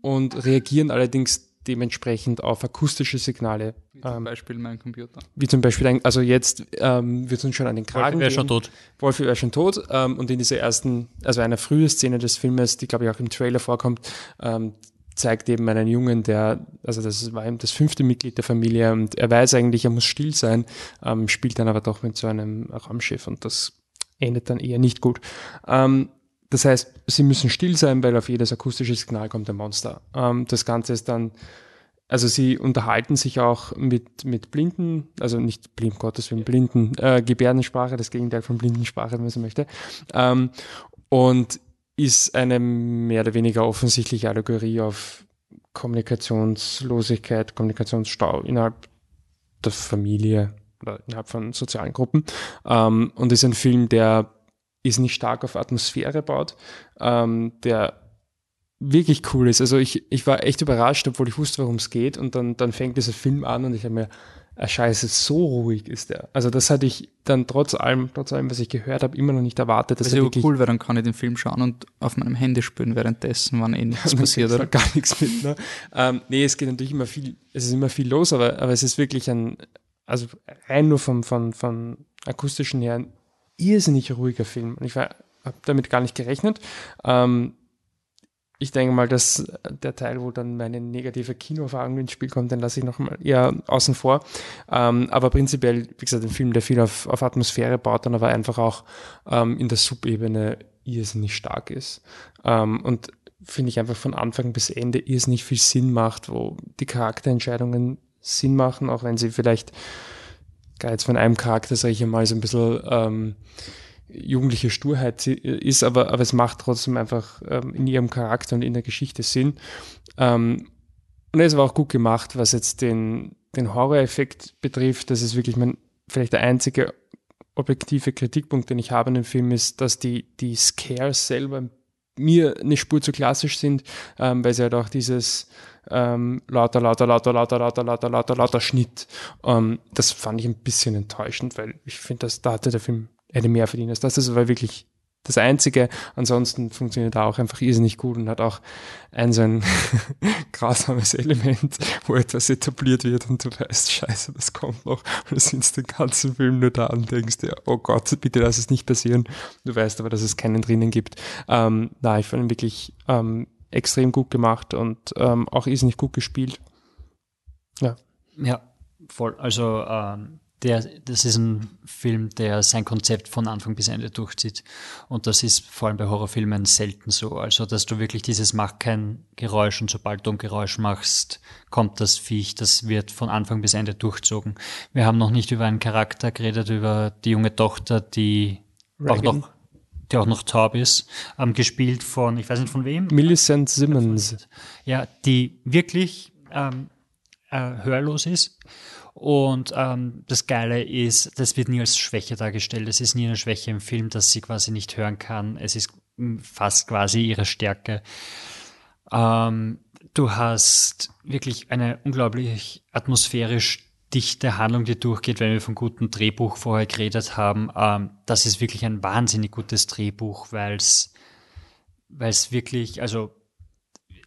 und reagieren allerdings dementsprechend auf akustische Signale. Wie zum Beispiel mein Computer. Wie zum Beispiel, ein, also jetzt ähm, wird uns schon an den Kragen wäre gehen. schon tot. Wolfi wäre schon tot. Ähm, und in dieser ersten, also einer frühen Szene des Filmes, die glaube ich auch im Trailer vorkommt, ähm, zeigt eben einen Jungen, der, also das war eben das fünfte Mitglied der Familie und er weiß eigentlich, er muss still sein, ähm, spielt dann aber doch mit so einem Raumschiff und das endet dann eher nicht gut. Ähm, das heißt, sie müssen still sein, weil auf jedes akustische Signal kommt ein Monster. Ähm, das Ganze ist dann, also sie unterhalten sich auch mit, mit Blinden, also nicht blind, Gottes Willen, Blinden, äh, Gebärdensprache, das Gegenteil von Blindensprache, wenn man so möchte. Ähm, und ist eine mehr oder weniger offensichtliche Allegorie auf Kommunikationslosigkeit, Kommunikationsstau innerhalb der Familie oder innerhalb von sozialen Gruppen. Ähm, und ist ein Film, der ist nicht stark auf Atmosphäre baut, ähm, der wirklich cool ist. Also ich, ich war echt überrascht, obwohl ich wusste, worum es geht. Und dann, dann fängt dieser Film an und ich habe mir, ah, scheiße, so ruhig ist der. Also das hatte ich dann trotz allem, trotz allem, was ich gehört habe, immer noch nicht erwartet. Das ist ja wirklich- cool, weil dann kann ich den Film schauen und auf meinem Handy spielen währenddessen, wann eh nichts dann passiert. Oder? gar nichts mit. Ne? Ähm, nee, es geht natürlich immer viel, es ist immer viel los, aber, aber es ist wirklich ein, also rein nur vom, von, von akustischen her irrsinnig ruhiger Film. Ich habe damit gar nicht gerechnet. Ähm, ich denke mal, dass der Teil, wo dann meine negative Kinoerfahrung ins Spiel kommt, den lasse ich noch mal eher außen vor. Ähm, aber prinzipiell, wie gesagt, ein Film, der viel auf, auf Atmosphäre baut, dann aber einfach auch ähm, in der Subebene irrsinnig stark ist. Ähm, und finde ich einfach von Anfang bis Ende irrsinnig viel Sinn macht, wo die Charakterentscheidungen Sinn machen, auch wenn sie vielleicht jetzt von einem Charakter, sage ich einmal, so ein bisschen ähm, jugendliche Sturheit ist, aber, aber es macht trotzdem einfach ähm, in ihrem Charakter und in der Geschichte Sinn. Ähm, und es war auch gut gemacht, was jetzt den, den Horror-Effekt betrifft. Das ist wirklich mein, vielleicht der einzige objektive Kritikpunkt, den ich habe an dem Film, ist, dass die, die Scares selber mir eine Spur zu klassisch sind, ähm, weil sie halt auch dieses ähm, lauter, lauter, lauter, lauter, lauter, lauter, lauter, lauter Schnitt, ähm, das fand ich ein bisschen enttäuschend, weil ich finde, dass da hatte der Film hätte mehr verdient als das. Das war wirklich das Einzige. Ansonsten funktioniert er auch einfach irrsinnig gut und hat auch ein so ein grausames Element, wo etwas etabliert wird und du weißt, scheiße, das kommt noch. Und du sitzt den ganzen Film nur da und denkst dir, oh Gott, bitte lass es nicht passieren. Du weißt aber, dass es keinen drinnen gibt. Ähm, na, ich fand ihn wirklich ähm, extrem gut gemacht und ähm, auch irrsinnig gut gespielt. Ja. Ja, voll. Also ähm, der, das ist ein Film, der sein Konzept von Anfang bis Ende durchzieht. Und das ist vor allem bei Horrorfilmen selten so. Also, dass du wirklich dieses Mach kein Geräusch und sobald du ein Geräusch machst, kommt das Viech. Das wird von Anfang bis Ende durchzogen. Wir haben noch nicht über einen Charakter geredet, über die junge Tochter, die auch Reagan. noch die auch noch taub ist, ähm, gespielt von, ich weiß nicht von wem, Millicent Simmons. ja, die wirklich ähm, äh, hörlos ist. Und ähm, das Geile ist, das wird nie als Schwäche dargestellt. Es ist nie eine Schwäche im Film, dass sie quasi nicht hören kann. Es ist fast quasi ihre Stärke. Ähm, du hast wirklich eine unglaublich atmosphärisch dichte Handlung, die durchgeht, wenn wir von gutem Drehbuch vorher geredet haben. Ähm, das ist wirklich ein wahnsinnig gutes Drehbuch, weil es weil es wirklich, also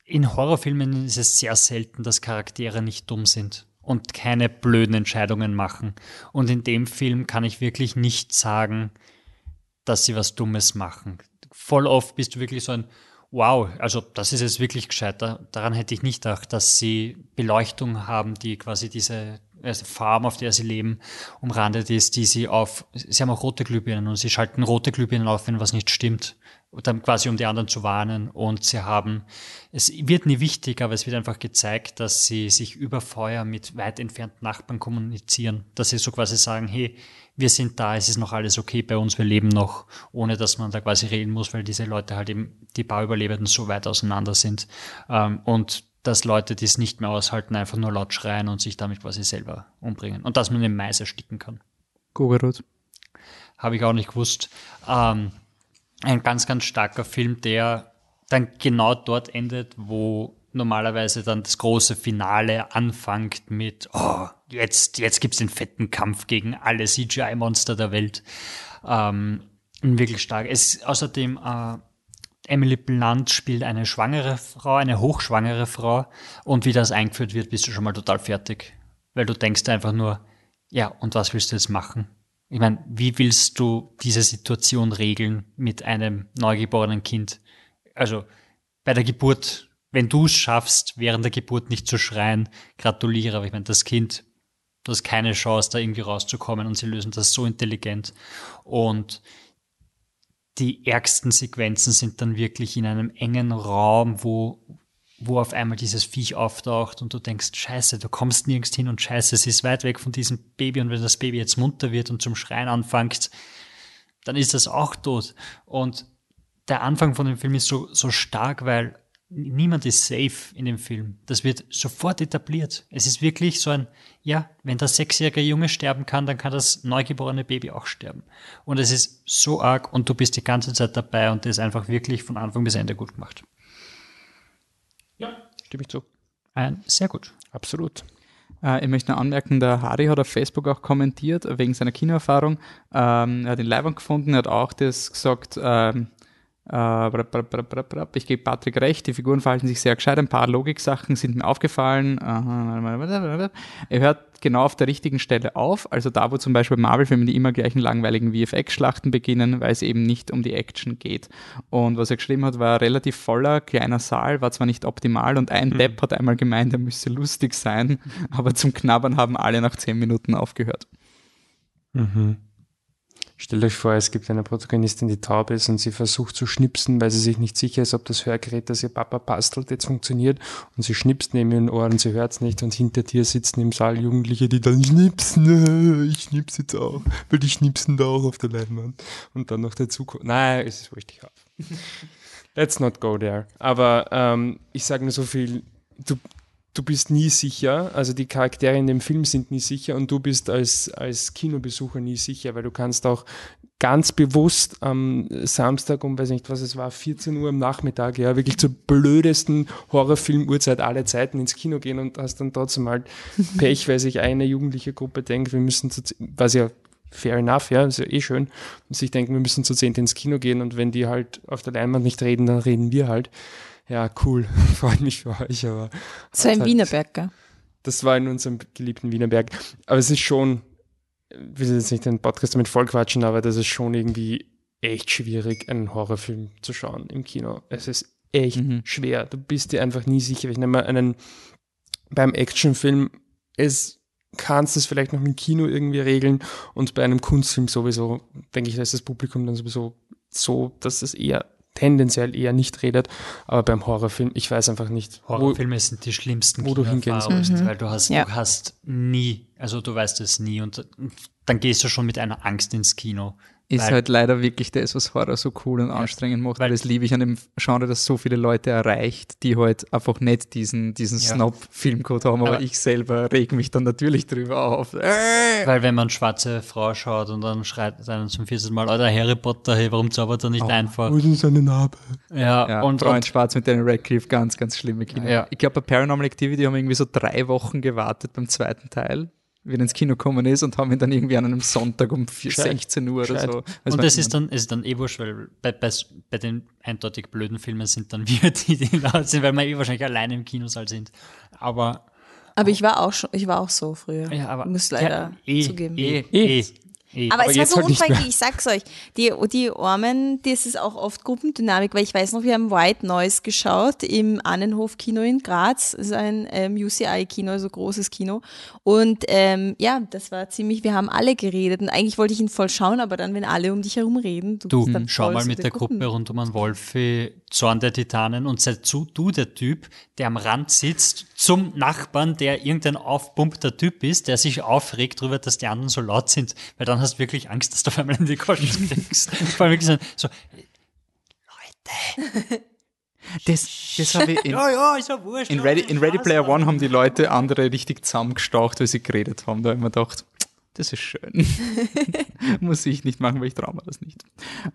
in Horrorfilmen ist es sehr selten, dass Charaktere nicht dumm sind und keine blöden Entscheidungen machen. Und in dem Film kann ich wirklich nicht sagen, dass sie was Dummes machen. Voll oft bist du wirklich so ein Wow, also das ist jetzt wirklich gescheit. Da- Daran hätte ich nicht gedacht, dass sie Beleuchtung haben, die quasi diese also Farm, auf der sie leben, umrandet ist, die sie auf, sie haben auch rote Glühbirnen und sie schalten rote Glühbirnen auf, wenn was nicht stimmt. Dann quasi um die anderen zu warnen. Und sie haben, es wird nie wichtig, aber es wird einfach gezeigt, dass sie sich über Feuer mit weit entfernten Nachbarn kommunizieren. Dass sie so quasi sagen, hey, wir sind da, es ist noch alles okay bei uns, wir leben noch, ohne dass man da quasi reden muss, weil diese Leute halt eben, die Bauüberlebenden so weit auseinander sind. Ähm, und dass Leute, die es nicht mehr aushalten, einfach nur laut schreien und sich damit quasi selber umbringen. Und dass man den Mais ersticken kann. Gogerut. Habe ich auch nicht gewusst. Ähm, ein ganz, ganz starker Film, der dann genau dort endet, wo normalerweise dann das große Finale anfängt mit, oh, jetzt, jetzt gibt's den fetten Kampf gegen alle CGI-Monster der Welt. Ähm, wirklich stark. Es außerdem äh, Emily Blunt spielt eine schwangere Frau, eine hochschwangere Frau und wie das eingeführt wird, bist du schon mal total fertig. Weil du denkst einfach nur, ja, und was willst du jetzt machen? Ich meine, wie willst du diese Situation regeln mit einem neugeborenen Kind? Also bei der Geburt, wenn du es schaffst, während der Geburt nicht zu schreien, gratuliere. Aber ich meine, das Kind, du hast keine Chance, da irgendwie rauszukommen und sie lösen das so intelligent. Und die ärgsten Sequenzen sind dann wirklich in einem engen Raum, wo, wo auf einmal dieses Viech auftaucht und du denkst, scheiße, du kommst nirgends hin und scheiße, es ist weit weg von diesem Baby und wenn das Baby jetzt munter wird und zum Schreien anfängt, dann ist das auch tot. Und der Anfang von dem Film ist so, so stark, weil niemand ist safe in dem Film. Das wird sofort etabliert. Es ist wirklich so ein, ja, wenn das sechsjährige Junge sterben kann, dann kann das neugeborene Baby auch sterben. Und es ist so arg und du bist die ganze Zeit dabei und das ist einfach wirklich von Anfang bis Ende gut gemacht. Stimme ich zu. Ein, sehr gut. Absolut. Äh, ich möchte noch anmerken, der Harry hat auf Facebook auch kommentiert, wegen seiner Kinoerfahrung. Ähm, er hat den Leibwand gefunden, er hat auch das gesagt, ähm, äh, ich gebe Patrick recht, die Figuren verhalten sich sehr gescheit, ein paar Logiksachen sind mir aufgefallen. Er hört genau auf der richtigen Stelle auf, also da, wo zum Beispiel Marvel-Filme die immer gleichen langweiligen VFX-Schlachten beginnen, weil es eben nicht um die Action geht. Und was er geschrieben hat, war relativ voller, kleiner Saal, war zwar nicht optimal und ein mhm. Depp hat einmal gemeint, er müsse lustig sein, aber zum Knabbern haben alle nach zehn Minuten aufgehört. Mhm. Stellt euch vor, es gibt eine Protagonistin, die taub ist und sie versucht zu schnipsen, weil sie sich nicht sicher ist, ob das Hörgerät, das ihr Papa bastelt, jetzt funktioniert. Und sie schnipst neben ihren Ohren, sie hört es nicht und hinter dir sitzen im Saal Jugendliche, die dann schnipsen. Ich schnips jetzt auch, weil die schnipsen da auch auf der Leinwand. Und dann noch dazu kommt. Nein, es ist richtig auf. Let's not go there. Aber ähm, ich sage nur so viel, du, du bist nie sicher, also die Charaktere in dem Film sind nie sicher und du bist als, als Kinobesucher nie sicher, weil du kannst auch ganz bewusst am Samstag um, weiß nicht, was es war, 14 Uhr am Nachmittag, ja, wirklich zur blödesten Horrorfilm-Uhrzeit aller Zeiten ins Kino gehen und hast dann trotzdem halt Pech, weil sich eine jugendliche Gruppe denkt, wir müssen zu, was ja fair enough, ja, ist ja eh schön, und sich denken, wir müssen zu zehnt ins Kino gehen und wenn die halt auf der Leinwand nicht reden, dann reden wir halt ja, cool, freut mich für euch. Aber das war im halt, Wienerberg, gell? Das war in unserem geliebten Wienerberg. Aber es ist schon, ich will jetzt nicht den Podcast damit vollquatschen, aber das ist schon irgendwie echt schwierig, einen Horrorfilm zu schauen im Kino. Es ist echt mhm. schwer. Du bist dir einfach nie sicher. Ich nehme mal einen, beim Actionfilm, es kannst es vielleicht noch im Kino irgendwie regeln und bei einem Kunstfilm sowieso, denke ich, da ist das Publikum dann sowieso so, dass es eher tendenziell eher nicht redet, aber beim Horrorfilm, ich weiß einfach nicht. Horrorfilme wo, sind die schlimmsten, wo du hingehen sollst, mhm. weil du hast, ja. du hast nie, also du weißt es nie und dann gehst du schon mit einer Angst ins Kino ist weil, halt leider wirklich das, was Horror so cool und anstrengend macht. Weil das liebe ich an dem Genre, dass so viele Leute erreicht, die halt einfach nicht diesen, diesen ja. Snob-Filmcode haben, aber, aber, ich selber reg mich dann natürlich drüber auf. Äh! Weil wenn man schwarze Frau schaut und dann schreit einer zum vierten Mal, Alter, Harry Potter, hey, warum zaubert er nicht oh, einfach? Wo ist seine Narbe? Ja, ja und, in Schwarz mit Daniel Radcliffe, ganz, ganz schlimme Kinder. Ja. Ich glaube, bei Paranormal Activity haben wir irgendwie so drei Wochen gewartet beim zweiten Teil wie er ins Kino gekommen ist und haben ihn dann irgendwie an einem Sonntag um 16 Uhr oder so. Also und das ist dann, ist dann eh wurscht, weil bei, bei, bei den eindeutig blöden Filmen sind dann wir die, die laut sind, weil wir eh wahrscheinlich alleine im Kinosaal sind. Aber aber ich war auch schon, ich war auch so früher. Ja, aber muss leider ja, eh, zugeben. Eh, eh. Eh. Aber, es war so halt unfreundlich, ich sag's euch. Die, die Armen, das ist auch oft Gruppendynamik, weil ich weiß noch, wir haben White Noise geschaut im Annenhof-Kino in Graz. Das ist ein ähm, UCI-Kino, also großes Kino. Und ähm, ja, das war ziemlich, wir haben alle geredet und eigentlich wollte ich ihn voll schauen, aber dann, wenn alle um dich herum reden, du, Du, dann schau mal mit der Gruppen- Gruppe rund um einen Wolfi, Zorn der Titanen und sei zu, du der Typ, der am Rand sitzt, zum Nachbarn, der irgendein aufpumpter Typ ist, der sich aufregt darüber, dass die anderen so laut sind, weil dann hast du wirklich Angst, dass du auf einmal in die Kosten kriegst. Vor allem wirklich so, so Das, das habe ich in, ja, ja, ist ja wurscht. in, Ready, in Ready Player. One haben die Leute andere richtig zusammengestaucht, weil sie geredet haben. Da habe ich mir gedacht, das ist schön. Muss ich nicht machen, weil ich traue mir das nicht.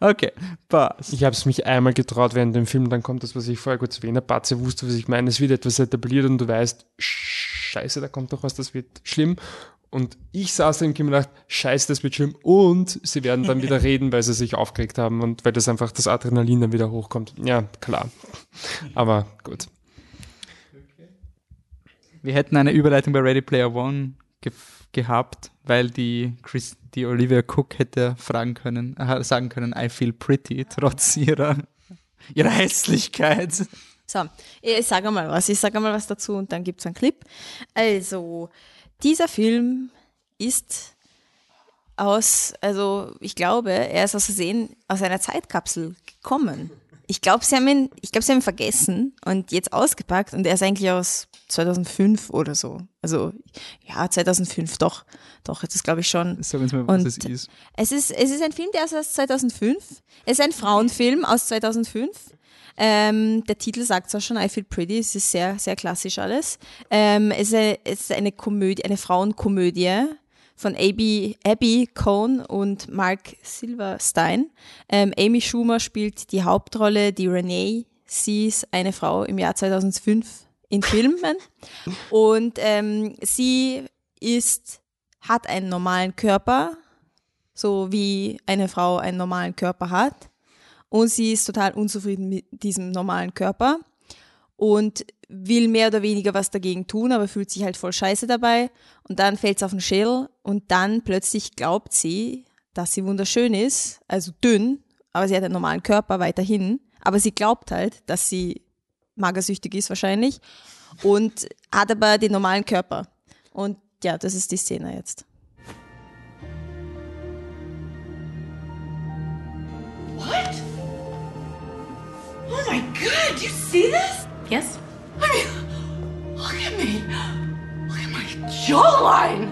Okay, passt. Ich habe es mich einmal getraut während dem Film, dann kommt das, was ich vorher kurz erwähnt habe. Batze wusste, was ich meine. Es wird etwas etabliert und du weißt, scheiße, da kommt doch was, das wird schlimm. Und ich saß im Kino und dachte, scheiße, das wird schlimm. Und sie werden dann wieder reden, weil sie sich aufgeregt haben und weil das einfach das Adrenalin dann wieder hochkommt. Ja, klar. Aber gut. Wir hätten eine Überleitung bei Ready Player One ge gehabt, weil die, Chris, die Olivia Cook hätte fragen können, äh, sagen können, I feel pretty, trotz ihrer, ihrer Hässlichkeit. So, ich sage mal was, ich sage mal was dazu und dann gibt's einen Clip. Also, dieser Film ist aus, also ich glaube, er ist aus Versehen aus einer Zeitkapsel gekommen. Ich glaube, sie glaube, sie haben ihn vergessen und jetzt ausgepackt und er ist eigentlich aus 2005 oder so. Also ja, 2005 doch, doch, jetzt ist glaube ich schon. Sag uns mal, was Und es ist. Es ist, es ist ein Film, der ist aus 2005. Es ist ein Frauenfilm aus 2005. Ähm, der Titel sagt es auch schon, I Feel Pretty. Es ist sehr, sehr klassisch alles. Ähm, es, ist eine, es ist eine Komödie, eine Frauenkomödie von Abby, Abby Cohn und Mark Silverstein. Ähm, Amy Schumer spielt die Hauptrolle, die Renee. Sie ist eine Frau im Jahr 2005 in Filmen. Und ähm, sie ist, hat einen normalen Körper, so wie eine Frau einen normalen Körper hat. Und sie ist total unzufrieden mit diesem normalen Körper und will mehr oder weniger was dagegen tun, aber fühlt sich halt voll scheiße dabei. Und dann fällt es auf den Schädel und dann plötzlich glaubt sie, dass sie wunderschön ist, also dünn, aber sie hat einen normalen Körper weiterhin. Aber sie glaubt halt, dass sie magersüchtig ist wahrscheinlich und hat aber den normalen Körper. Und ja, das ist die Szene jetzt. What? Oh my god, you see this? Yes? I mean, look at me. Look at my jawline.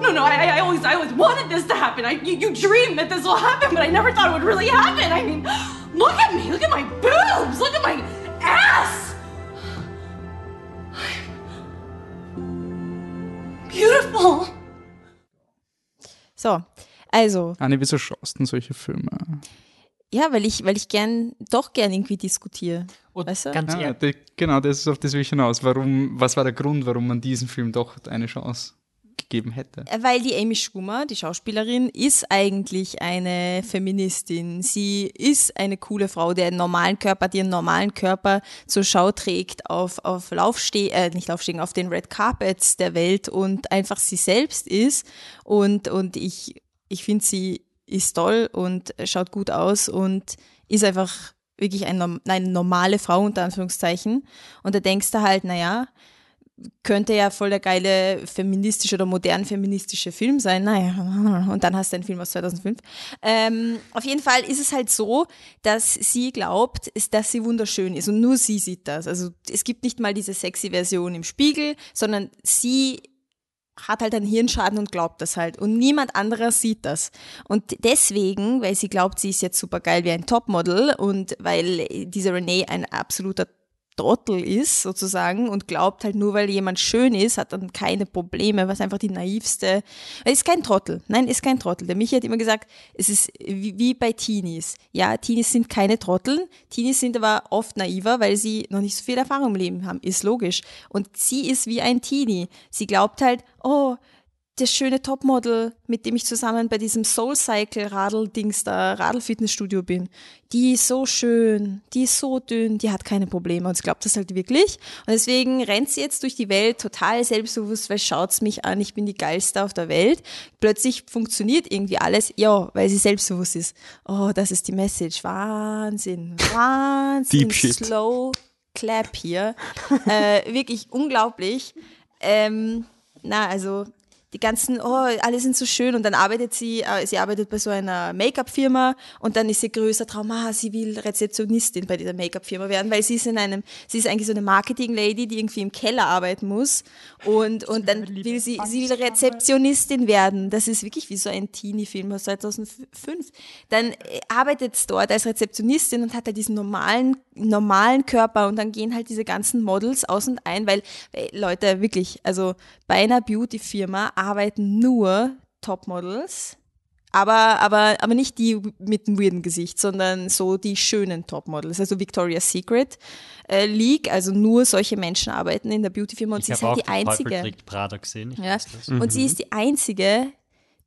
No, no, I, I always, I always wanted this to happen. I, you, you dream that this will happen, but I never thought it would really happen. I mean, look at me. Look at my boobs. Look at my Beautiful. So, also, Anni, wieso schaust du denn solche Filme? ja, weil ich, weil ich gern, doch gern irgendwie diskutiere. Und Weißt du? ganz Ah, ehrlich, genau, das ist auf das will ich hinaus. Warum, was war der Grund, warum man diesem Film doch eine Chance gegeben hätte? Weil die Amy Schumer, die Schauspielerin, ist eigentlich eine Feministin. Sie ist eine coole Frau, die einen normalen Körper, die einen normalen Körper zur Schau trägt auf, auf Laufsteh, äh, nicht Laufstegen, auf den Red Carpets der Welt und einfach sie selbst ist. Und, und ich, ich finde, sie ist toll und schaut gut aus und ist einfach wirklich ein, norm- eine normale Frau unter Anführungszeichen. Und da denkst du halt, naja, könnte ja voll der geile feministische oder modern feministische Film sein. Naja, und dann hast du einen Film aus 2005. Ähm, auf jeden Fall ist es halt so, dass sie glaubt, dass sie wunderschön ist und nur sie sieht das. Also es gibt nicht mal diese sexy Version im Spiegel, sondern sie hat halt einen Hirnschaden und glaubt das halt. Und niemand anderer sieht das. Und deswegen, weil sie glaubt, sie ist jetzt super geil wie ein Topmodel und weil diese Renee ein absoluter Trottel ist, sozusagen, und glaubt halt nur, weil jemand schön ist, hat dann keine Probleme, was einfach die naivste. Er ist kein Trottel. Nein, ist kein Trottel. Der Michi hat immer gesagt, es ist wie, bei Teenies. Ja, Teenies sind keine Trotteln. Teenies sind aber oft naiver, weil sie noch nicht so viel Erfahrung im Leben haben. Ist logisch. Und sie ist wie ein Teenie. Sie glaubt halt, oh, das schöne Topmodel, mit dem ich zusammen bei diesem Soul Cycle Radl-Dings da, Radl-Fitnessstudio bin, die ist so schön, die ist so dünn, die hat keine Probleme und sie glaubt das halt wirklich. Und deswegen rennt sie jetzt durch die Welt total selbstbewusst, weil schaut's mich an, ich bin die geilste auf der Welt. Plötzlich funktioniert irgendwie alles, ja, weil sie selbstbewusst ist. Oh, das ist die Message. Wahnsinn, Wahnsinn. Slow Clap hier. äh, wirklich unglaublich. Ähm, na, also die ganzen, oh, alle sind so schön und dann arbeitet sie, äh, sie arbeitet bei so einer Make-up-Firma und dann ist ihr größter Traum, ah, sie will Rezeptionistin bei dieser Make-up-Firma werden, weil sie ist in einem, sie ist eigentlich so eine Marketing-Lady, die irgendwie im Keller arbeiten muss und, und dann will sie, sie will Rezeptionistin werden. Das ist wirklich wie so ein Teenie-Film aus 2005. Dann äh, arbeitet sie dort als Rezeptionistin und hat halt diesen normalen, normalen Körper und dann gehen halt diese ganzen Models aus und ein, weil, weil Leute, wirklich, also bei einer Beauty-Firma arbeiten nur Topmodels, aber, aber, aber nicht die mit dem weirden Gesicht, sondern so die schönen Topmodels. Also Victoria's Secret äh, League, also nur solche Menschen arbeiten in der Beauty-Firma und ich sie ist halt auch die einzige. Teufel Prada gesehen. Ich Ja. das. Und sie ist die einzige,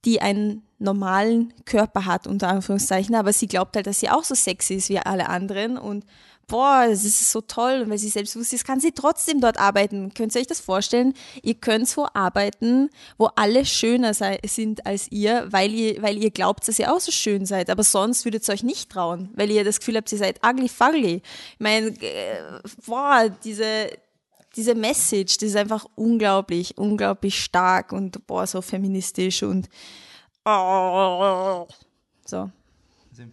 die einen normalen Körper hat, unter Anführungszeichen, aber sie glaubt halt, dass sie auch so sexy ist wie alle anderen und boah, das ist so toll und weil sie selbstbewusst ist, kann sie trotzdem dort arbeiten. Könnt ihr euch das vorstellen? Ihr könnt wo arbeiten, wo alle schöner sei, sind als ihr, weil ihr, weil ihr glaubt, dass ihr auch so schön seid, aber sonst würdet ihr euch nicht trauen, weil ihr das Gefühl habt, ihr seid ugly fugly. Ich meine, äh, boah, diese, diese Message, das ist einfach unglaublich, unglaublich stark und boah, so feministisch und oh, so.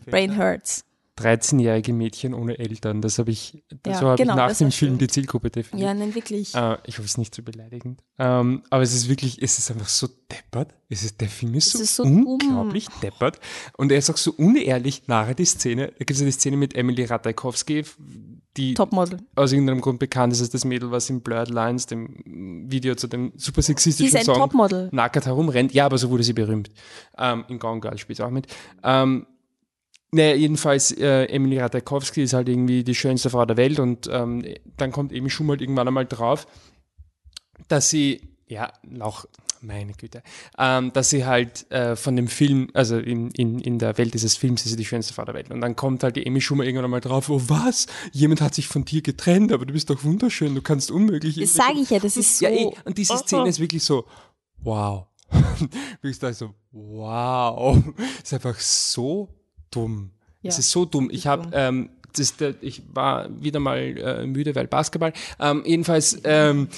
Brain hurts. 13-jährige Mädchen ohne Eltern, das habe ich, Ja, so habe genau, ich nach dem Film die Zielgruppe definiert. Ja, nein, wirklich. Äh, ich hoffe, es ist nicht zu beleidigend. Ähm, aber es ist wirklich, es ist einfach so deppert. Es ist, der Film ist so, ist so dumm. unglaublich deppert. Und er ist auch so unehrlich nachher die Szene. Da gibt es ja die Szene mit Emily Ratajkowski, die Topmodel. aus irgendeinem Grund bekannt ist als das Mädel, was in Blurred Lines, dem Video zu dem super Sie sexistischen ist ein Song, Topmodel. nackert herumrennt. Ja, aber so wurde sie berühmt. Ähm, in Gone Girl spielt sie auch mit. Ähm, naja, jedenfalls, äh, Emily Ratajkowski ist halt irgendwie die schönste Frau der Welt und ähm, dann kommt Amy Schumer halt irgendwann einmal drauf, dass sie, ja, auch, meine Güte, ähm, dass sie halt äh, von dem Film, also in, in, in der Welt dieses Films ist sie die schönste Frau der Welt. Und dann kommt halt die Amy Schumer irgendwann einmal drauf, oh was, jemand hat sich von dir getrennt, aber du bist doch wunderschön, du kannst unmöglich... Das sage ich ja, das ist so. Ja, eh, und diese Szene ist wirklich so, wow. wirklich da so, wow. ist einfach so dumm. Ja, es ist so dumm. Ich habe, ähm, das ich war wieder mal äh, müde, weil Basketball. Ähm, jedenfalls ähm,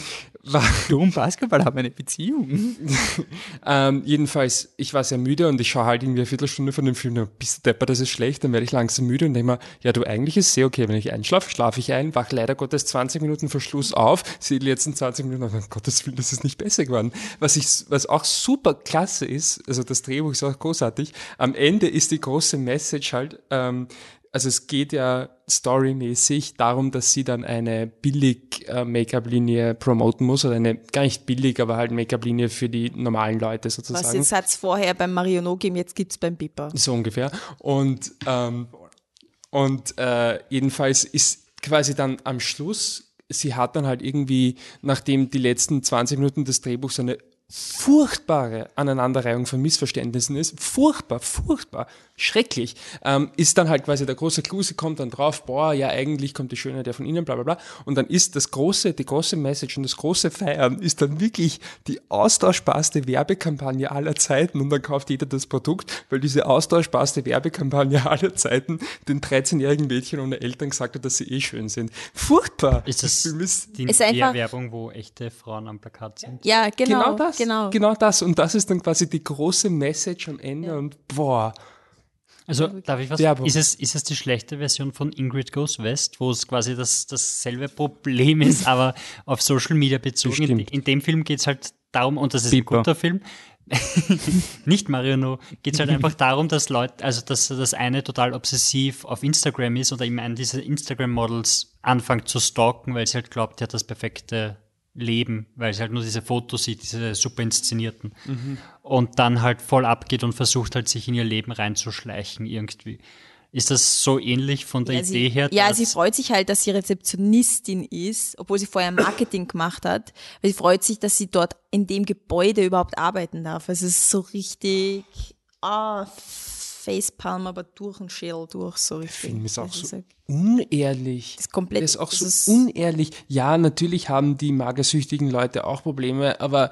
Du und Basketball haben eine Beziehung. ähm, jedenfalls, ich war sehr müde und ich schaue halt irgendwie eine Viertelstunde von dem Film, dann bist du depper, das ist schlecht, dann werde ich langsam müde und denke mir, ja du, eigentlich ist es sehr okay, wenn ich einschlafe, schlafe ich ein, wach leider Gottes 20 Minuten vor Schluss auf, sehe die letzten 20 Minuten und um Gottes Willen, das ist nicht besser geworden. Was ich, was auch super klasse ist, also das Drehbuch ist auch großartig, am Ende ist die große Message halt, ähm, also es geht ja storymäßig darum, dass sie dann eine billig äh, Make-up-Linie promoten muss oder eine gar nicht billig, aber halt Make-up-Linie für die normalen Leute Was sozusagen. jetzt hat es vorher beim Marionot gegeben, jetzt gibt es beim Pippa. So ungefähr. Und, ähm, und äh, jedenfalls ist quasi dann am Schluss, sie hat dann halt irgendwie, nachdem die letzten 20 Minuten des Drehbuchs eine furchtbare Aneinanderreihung von Missverständnissen ist, furchtbar, furchtbar, schrecklich, ähm, ist dann halt quasi der große Clou, sie kommt dann drauf, boah, ja, eigentlich kommt die Schönheit ja von innen, bla bla bla. Und dann ist das große, die große Message und das große Feiern ist dann wirklich die austauschbarste Werbekampagne aller Zeiten und dann kauft jeder das Produkt, weil diese austauschbarste Werbekampagne aller Zeiten den 13-jährigen Mädchen ohne Eltern gesagt hat, dass sie eh schön sind. Furchtbar! Ist das ist die Ist einfach- Werbung, wo echte Frauen am Plakat sind? Ja, genau. genau das. Genau. Genau das. Und das ist dann quasi die große Message am Ende und boah. Also, darf ich was? Werbung. Ist es, ist es die schlechte Version von Ingrid Goes West, wo es quasi das, dasselbe Problem ist, aber auf Social Media bezogen? In, in dem Film geht es halt darum, und das ist Piper. ein guter Film, nicht Mariano, geht es halt einfach darum, dass Leute, also dass das eine total obsessiv auf Instagram ist oder eben einen dieser Instagram-Models anfängt zu stalken, weil sie halt glaubt, er hat das perfekte Leben, weil sie halt nur diese Fotos sieht, diese super inszenierten. Und dann halt voll abgeht und versucht halt sich in ihr Leben reinzuschleichen irgendwie. Ist das so ähnlich von der Ja, Idee sie, her? ja, sie freut sich halt, dass sie Rezeptionistin ist, obwohl sie vorher Marketing gemacht hat. Weil sie freut sich, dass sie dort in dem Gebäude überhaupt arbeiten darf. Also es ist so richtig, ah, Facepalm, aber durch den Schädel durch, so richtig. Der Film ist auch Also so unehrlich. Das ist komplett, Der ist auch das so ist- unehrlich. Ja, natürlich haben die magersüchtigen Leute auch Probleme, aber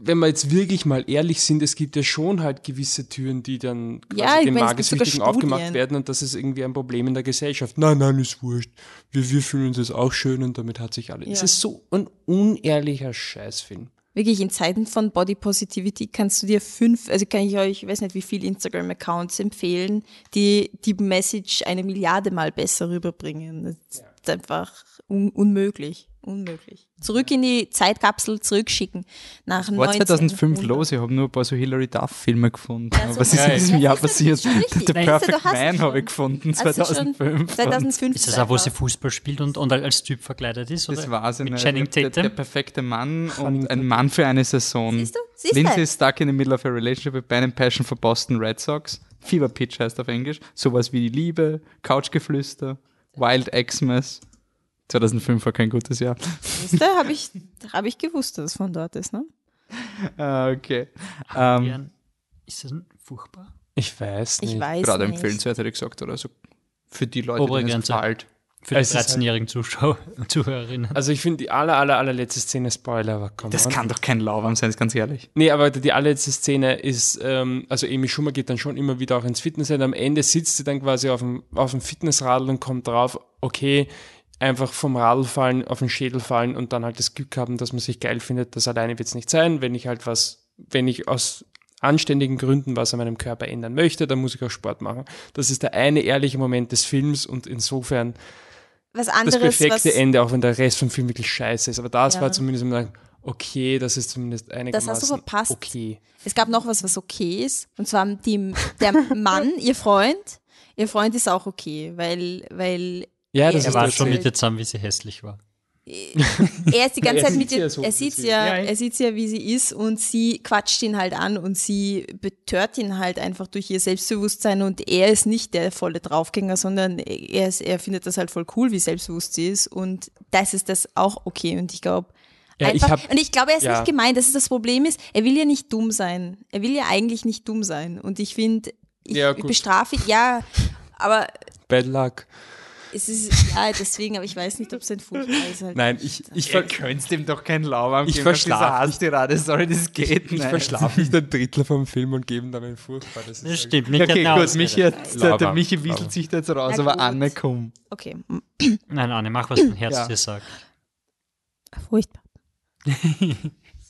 wenn wir jetzt wirklich mal ehrlich sind, es gibt ja schon halt gewisse Türen, die dann quasi Ja, den meine, es Magersüchtigen aufgemacht werden und das ist irgendwie ein Problem in der Gesellschaft. Nein, nein, ist wurscht. Wir, wir fühlen uns jetzt auch schön und damit hat sich alles. Es Ja. ist so ein unehrlicher Scheißfilm. Wirklich in Zeiten von Body Positivity kannst du dir fünf, also kann ich euch, ich weiß nicht wie viele Instagram-Accounts empfehlen, die die Message eine Milliarde Mal besser rüberbringen. Das ist einfach un unmöglich. Unmöglich. Zurück in die Zeitkapsel zurückschicken. Nach War 2005 1900. los, ich habe nur ein paar so Hilary Duff-Filme gefunden. Ja, so Was ist in diesem Ja, Jahr passiert? The Perfect Man habe ich gefunden, Hast du schon 2005. 2005 Ist das auch, wo sie Fußball spielt und, und als Typ verkleidet ist? Oder? Das war sie Mit. Channing Der, der Tatum? perfekte Mann und ein Mann für eine Saison. Siehst du? Siehst du? Lindsay is stuck in the middle of a relationship with Ben and Passion for Boston Red Sox. Fever Pitch heißt auf Englisch. Sowas wie die Liebe, Couchgeflüster, Wild Xmas. 2005 war kein gutes Jahr. Du, habe ich, hab ich gewusst, dass es von dort ist, ne? Ah, okay. Ähm, ist das ein furchtbar? Ich weiß nicht. Ich weiß gerade nicht. empfehlenswert, hätte ich gesagt, oder so. Für die Leute, Obere denen es gefällt. Für die Es ist halt- 13-jährigen Zuschauer und Zuhörerinnen. Also ich finde die aller, aller, allerletzte Szene Spoiler, aber komm Das on. kann doch kein Lauwarm sein, ist ganz ehrlich. Nee, aber die allerletzte Szene ist, ähm, also Amy Schumer geht dann schon immer wieder auch ins Fitness und am Ende sitzt sie dann quasi auf dem, auf dem Fitnessradl und kommt drauf, okay, einfach vom Radl fallen, auf den Schädel fallen und dann halt das Glück haben, dass man sich geil findet, das alleine wird es nicht sein. Wenn ich halt was, wenn ich aus anständigen Gründen was an meinem Körper ändern möchte, dann muss ich auch Sport machen. Das ist der eine ehrliche Moment des Films und insofern Was das anderes, perfekte was, Ende, auch wenn der Rest vom Film wirklich scheiße ist. Aber das Ja. war zumindest immer okay, das ist zumindest einigermaßen Das hast du verpasst. okay. Es gab noch was, was okay ist. Und zwar die, der Mann, ihr Freund, ihr Freund ist auch okay, weil, weil Ja, das Er ist war schon mit ihr zusammen, wie sie hässlich war. er ist die ganze Zeit mit sieht ihr, so, er sieht sie- ja, er sieht ja, wie sie ist und sie quatscht ihn halt an und sie betört ihn halt einfach durch ihr Selbstbewusstsein und er ist nicht der volle Draufgänger, sondern er, ist, er findet das halt voll cool, wie selbstbewusst sie ist und das ist das auch okay und ich glaube, Ja, ich Einfach, hab- und ich glaube, er ist ja. nicht gemein. Das ist das Problem ist, er will ja nicht dumm sein. Er will ja eigentlich nicht dumm sein. Und ich finde, ich Ja, bestrafe ihn, ja, aber Bad luck. Es ist, ja, deswegen, aber ich weiß nicht, ob es ein Furchtbar ist. Halt. Nein, ich, ich, Ihr ver könnt ihm doch kein Lauwarm Ich geben verschlaf nicht. Hasstirade. Sorry, das geht ich nicht. verschlafe nicht ein Drittel vom Film und gebe ihm dann ein furchtbar. Das, ist Das stimmt. Mich Okay, gut, Michi, hat, der, der. Michi wieselt sich da jetzt raus, Na aber gut. Anne, komm. Okay, Nein, Anne, mach, was dein Herz Ja. dir sagt. furchtbar.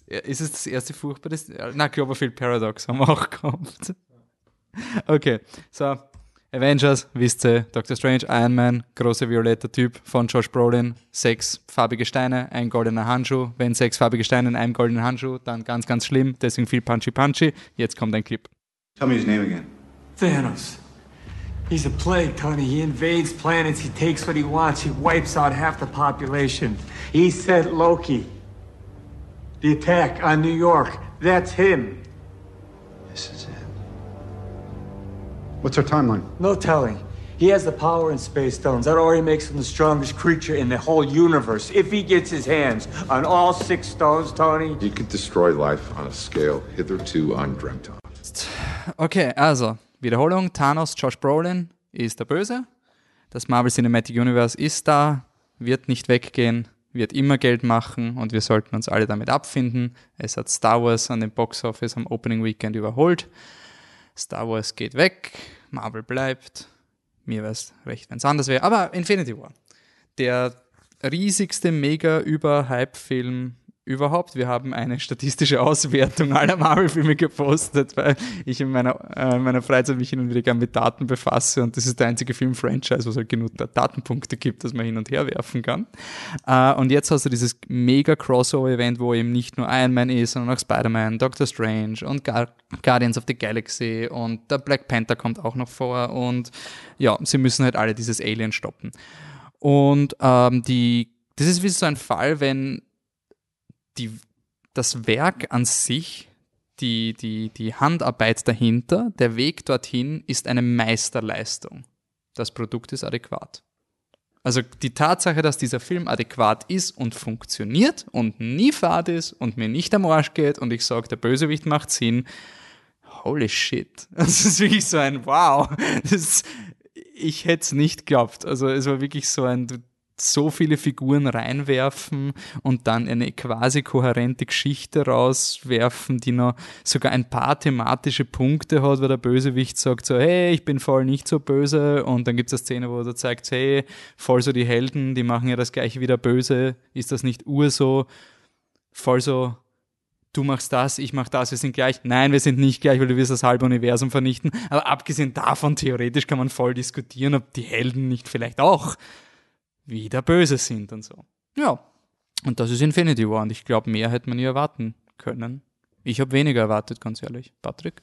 Ist es das erste Furchtbar? Das, na, Cloverfield Paradox haben wir auch gehabt. Okay, so. Avengers, wisst ihr, Doctor Strange, Iron Man, großer violetter Typ von Josh Brolin, sechs farbige Steine, ein goldener Handschuh. Wenn sechs farbige Steine in einem goldenen Handschuh, dann ganz, ganz schlimm, deswegen viel Punchy Punchy. Jetzt kommt ein Clip. Tell me his name again. Thanos. He's a plague, Tony. He invades planets, he takes what he wants, he wipes out half the population. He sent Loki. The attack on New York. That's him. This is it. What's our timeline? No telling. He has the power in space stones. That already makes him the strongest creature in the whole universe. If he gets his hands on all six stones, Tony. He could destroy life on a scale hitherto undreamt of. Okay, also, Wiederholung, Thanos, Josh Brolin ist der Böse. Das Marvel Cinematic Universe ist da, wird nicht weggehen, wird immer Geld machen und wir sollten uns alle damit abfinden. Es hat Star Wars an dem Box Office am Opening Weekend überholt. Star Wars geht weg, Marvel bleibt. Mir wäre es recht, wenn es anders wäre. Aber Infinity War, der riesigste Mega-Über-Hype-Film überhaupt. Wir haben eine statistische Auswertung aller Marvel-Filme gepostet, weil ich in meiner, äh, in meiner Freizeit mich hin und wieder gerne mit Daten befasse und das ist der einzige Film-Franchise, wo es halt genug Da- Datenpunkte gibt, dass man hin und her werfen kann. Äh, und jetzt hast du dieses Mega-Crossover-Event, wo eben nicht nur Iron Man ist, sondern auch Spider-Man, Doctor Strange und Gar Guardians of the Galaxy und der Black Panther kommt auch noch vor und ja, sie müssen halt alle dieses Alien stoppen. Und ähm, die, das ist wie so ein Fall, wenn die, das Werk an sich, die, die, die Handarbeit dahinter, der Weg dorthin ist eine Meisterleistung. das Produkt ist adäquat. Also die Tatsache, dass dieser Film adäquat ist und funktioniert und nie fad ist und mir nicht am Arsch geht und ich sage, der Bösewicht macht Sinn, holy shit. Das ist wirklich so ein Wow. Das, ich hätte es nicht geglaubt. Also es war wirklich so ein, so viele Figuren reinwerfen und dann eine quasi kohärente Geschichte rauswerfen, die noch sogar ein paar thematische Punkte hat, weil der Bösewicht sagt so, hey, ich bin voll nicht so böse und dann gibt es eine Szene, wo er zeigt, hey, voll so die Helden, die machen ja das gleiche wie der Böse, ist das nicht ur so, voll so, du machst das, ich mach das, wir sind gleich. Nein, wir sind nicht gleich, weil du wirst das halbe Universum vernichten. Aber abgesehen davon, theoretisch kann man voll diskutieren, ob die Helden nicht vielleicht auch wieder böse sind und so. Ja. Und das ist Infinity War und ich glaube, mehr hätte man nie erwarten können. Ich habe weniger erwartet, ganz ehrlich. Patrick?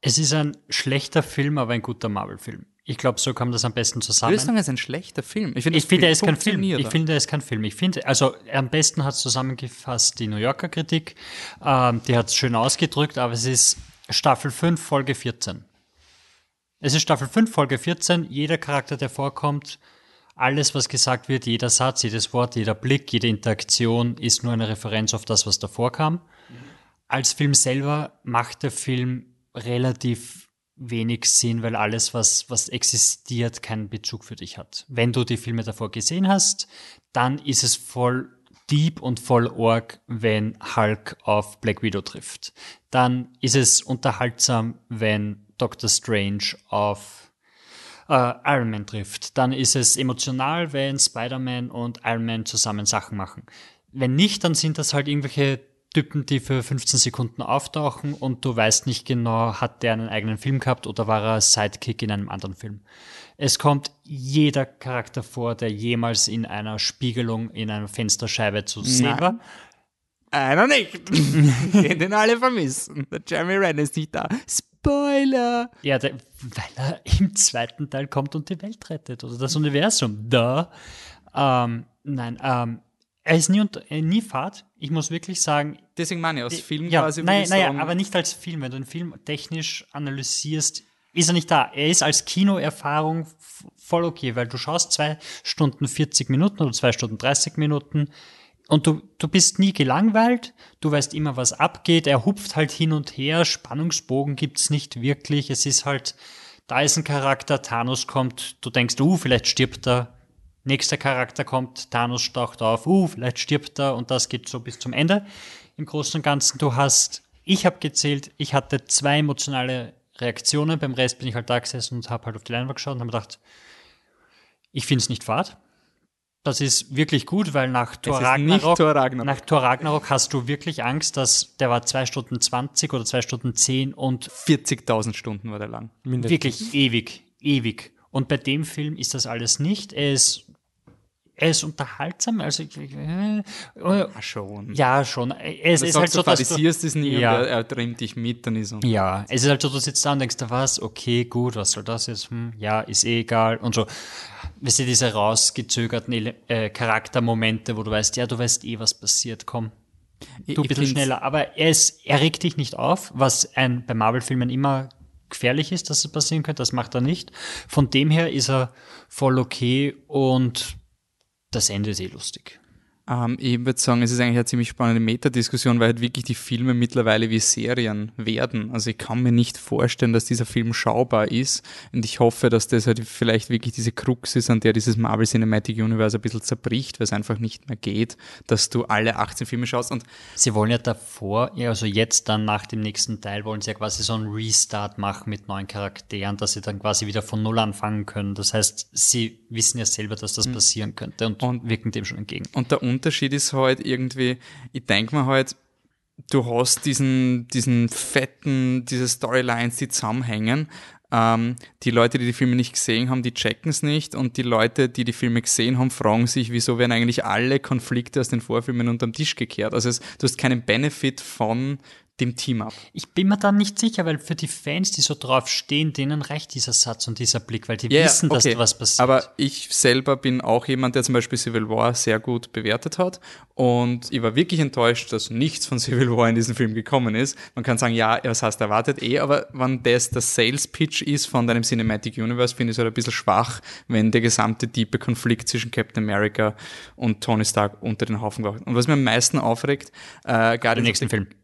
Es ist ein schlechter Film, aber ein guter Marvel-Film. Ich glaube, so kam das am besten zusammen. Würdest du sagen, es ist ein schlechter Film? Ich finde, ich finde er ist kein Film. Ich finde, er ist kein Film. Ich finde, also am besten hat es zusammengefasst die New Yorker Kritik. Ähm, die hat es schön ausgedrückt, aber es ist Staffel 5, Folge 14. Es ist Staffel 5, Folge 14. Jeder Charakter, der vorkommt, alles, was gesagt wird, jeder Satz, jedes Wort, jeder Blick, jede Interaktion ist nur eine Referenz auf das, was davor kam. Als Film selber macht der Film relativ wenig Sinn, weil alles, was, was existiert, keinen Bezug für dich hat. Wenn du die Filme davor gesehen hast, dann ist es voll deep und voll org, wenn Hulk auf Black Widow trifft. Dann ist es unterhaltsam, wenn Doctor Strange auf äh, Iron Man trifft. Dann ist es emotional, wenn Spider-Man und Iron Man zusammen Sachen machen. Wenn nicht, dann sind das halt irgendwelche Typen, die für 15 Sekunden auftauchen und du weißt nicht genau, hat der einen eigenen Film gehabt oder war er Sidekick in einem anderen Film. Es kommt jeder Charakter vor, der jemals in einer Spiegelung in einer Fensterscheibe zu sehen war. Einer nicht. Den, den alle vermissen. Der Jeremy Renner ist nicht da. Spoiler! Ja, der, weil er im zweiten Teil kommt und die Welt rettet oder das Universum. Da. Ähm, nein, ähm, er ist nie, unter, äh, nie Fahrt. Ich muss wirklich sagen. Deswegen meine ich, aus Film ja, quasi. Nein, naja, aber nicht als Film. Wenn du einen Film technisch analysierst, ist er nicht da. Er ist als Kinoerfahrung voll okay, weil du schaust zwei Stunden 40 Minuten oder zwei Stunden 30 Minuten und du, du bist nie gelangweilt, du weißt immer, was abgeht, er hupft halt hin und her, Spannungsbogen gibt's nicht wirklich, es ist halt, da ist ein Charakter, Thanos kommt, du denkst, uh, vielleicht stirbt er, nächster Charakter kommt, Thanos taucht auf, uh, vielleicht stirbt er und das geht so bis zum Ende. Im Großen und Ganzen, du hast, ich habe gezählt, ich hatte zwei emotionale Reaktionen, beim Rest bin ich halt da gesessen und habe halt auf die Leinwand geschaut und habe gedacht, ich finde es nicht fad, das ist wirklich gut, weil nach Thor Ragnarok, Thor Ragnarok, nach Thor Ragnarok hast du wirklich Angst, dass der war zwei Stunden 20 oder zwei Stunden 10 und 40.000 Stunden war der lang. Mindestens. Wirklich ewig, ewig. Und bei dem Film ist das alles nicht. Er ist er ist unterhaltsam, also äh, ja, schon. Ja, schon. Es ist halt so, du dass du es nie ja. er, er trimmt dich mit, dann ist er. Ja, es ist halt so, du sitzt da und denkst, was, okay, gut, was soll das jetzt? Hm, ja, ist eh egal und so. Weißt du, diese rausgezögerten äh, Charaktermomente, wo du weißt, ja, du weißt eh, was passiert, komm. Du ein bisschen schneller. Aber er, ist, er regt dich nicht auf, was ein, bei Marvel-Filmen immer gefährlich ist, dass es passieren könnte. Das macht er nicht. Von dem her ist er voll okay und das Ende ist eh lustig. Ähm, ich würde sagen, es ist eigentlich eine ziemlich spannende Metadiskussion, weil halt wirklich die Filme mittlerweile wie Serien werden. Also ich kann mir nicht vorstellen, dass dieser Film schaubar ist und ich hoffe, dass das halt vielleicht wirklich diese Krux ist, an der dieses Marvel Cinematic Universe ein bisschen zerbricht, weil es einfach nicht mehr geht, dass du alle 18 Filme schaust und Sie wollen ja davor, also jetzt dann nach dem nächsten Teil wollen sie ja quasi so einen Restart machen mit neuen Charakteren, dass sie dann quasi wieder von Null anfangen können. Das heißt, sie wissen ja selber, dass das mhm. passieren könnte und, und wirken dem schon entgegen. Und der Unterschied ist halt irgendwie, ich denke mir halt, du hast diesen, diesen fetten, diese Storylines, die zusammenhängen. Ähm, die Leute, die die Filme nicht gesehen haben, die checken es nicht und die Leute, die die Filme gesehen haben, fragen sich, wieso werden eigentlich alle Konflikte aus den Vorfilmen unterm Tisch gekehrt. Also es, du hast keinen Benefit von dem Team ab. Ich bin mir da nicht sicher, weil für die Fans, die so drauf stehen, denen reicht dieser Satz und dieser Blick, weil die Ja, wissen, dass okay. da was passiert. Aber ich selber bin auch jemand, der zum Beispiel Civil War sehr gut bewertet hat. Und ich war wirklich enttäuscht, dass nichts von Civil War in diesen Film gekommen ist. Man kann sagen, ja, was hast du erwartet? Eh, aber wenn das der Sales Pitch ist von deinem Cinematic Universe, finde ich es halt ein bisschen schwach, wenn der gesamte tiefe Konflikt zwischen Captain America und Tony Stark unter den Haufen gebracht. Und was mir am meisten aufregt, äh, Guardians Im nächsten of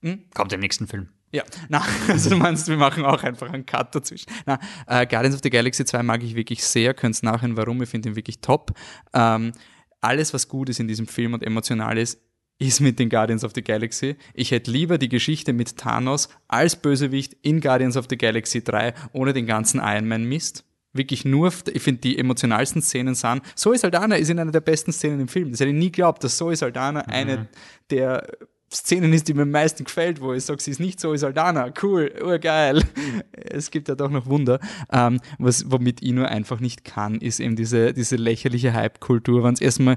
Film. Kommt im nächsten Film. ja, na, also du meinst, wir machen auch einfach einen Cut dazwischen. Na, äh, Guardians of the Galaxy 2 mag ich wirklich sehr, könnt nachhören, warum, ich finde ihn wirklich top. Ähm, alles, was gut ist in diesem Film und emotional ist, ist mit den Guardians of the Galaxy. Ich hätte lieber die Geschichte mit Thanos als Bösewicht in Guardians of the Galaxy 3 ohne den ganzen Iron Man Mist. Wirklich nur, ich finde, die emotionalsten Szenen sind, Zoe Saldana ist in einer der besten Szenen im Film. Das hätte ich nie geglaubt, dass Zoe Saldana eine der Szenen ist, die mir am meisten gefällt, wo ich sage, sie ist nicht Zoe Saldana, cool, urgeil. Es gibt ja doch noch Wunder. Ähm, was, womit ich nur einfach nicht kann, ist eben diese, diese lächerliche Hype-Kultur, wenn es erstmal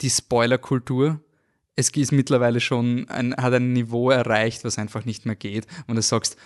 die Spoiler-Kultur, es ist mittlerweile schon ein, hat ein Niveau erreicht, was einfach nicht mehr geht. Und du sagst,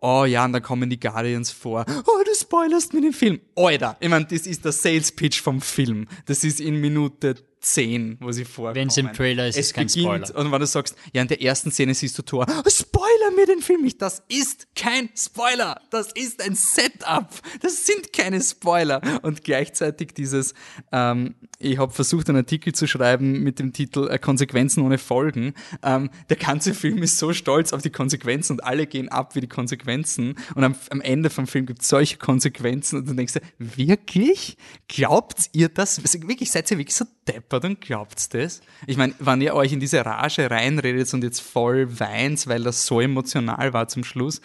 oh ja, und dann kommen die Guardians vor. Oh, du spoilerst mir den Film. Alter, ich meine, das ist der Sales-Pitch vom Film. Das ist in Minute 10, wo sie vorkommen. Wenn es im Trailer ist, ist es kein beginnt, Spoiler. Und wenn du sagst, ja, in der ersten Szene siehst du Thor, oh, spoiler mir den Film nicht. Das ist kein Spoiler. Das ist ein Setup. Das sind keine Spoiler. Und gleichzeitig dieses, ähm, ich habe versucht, einen Artikel zu schreiben mit dem Titel äh, Konsequenzen ohne Folgen. Ähm, der ganze Film ist so stolz auf die Konsequenzen und alle gehen ab wie die Konsequenzen. Und am, am Ende vom Film gibt es solche Konsequenzen und du denkst dir, wirklich? Glaubt ihr das? Wirklich, seid ihr wirklich so deppert und glaubt das? Ich meine, wenn ihr euch in diese Rage reinredet und jetzt voll weint, weil das so emotional war zum Schluss,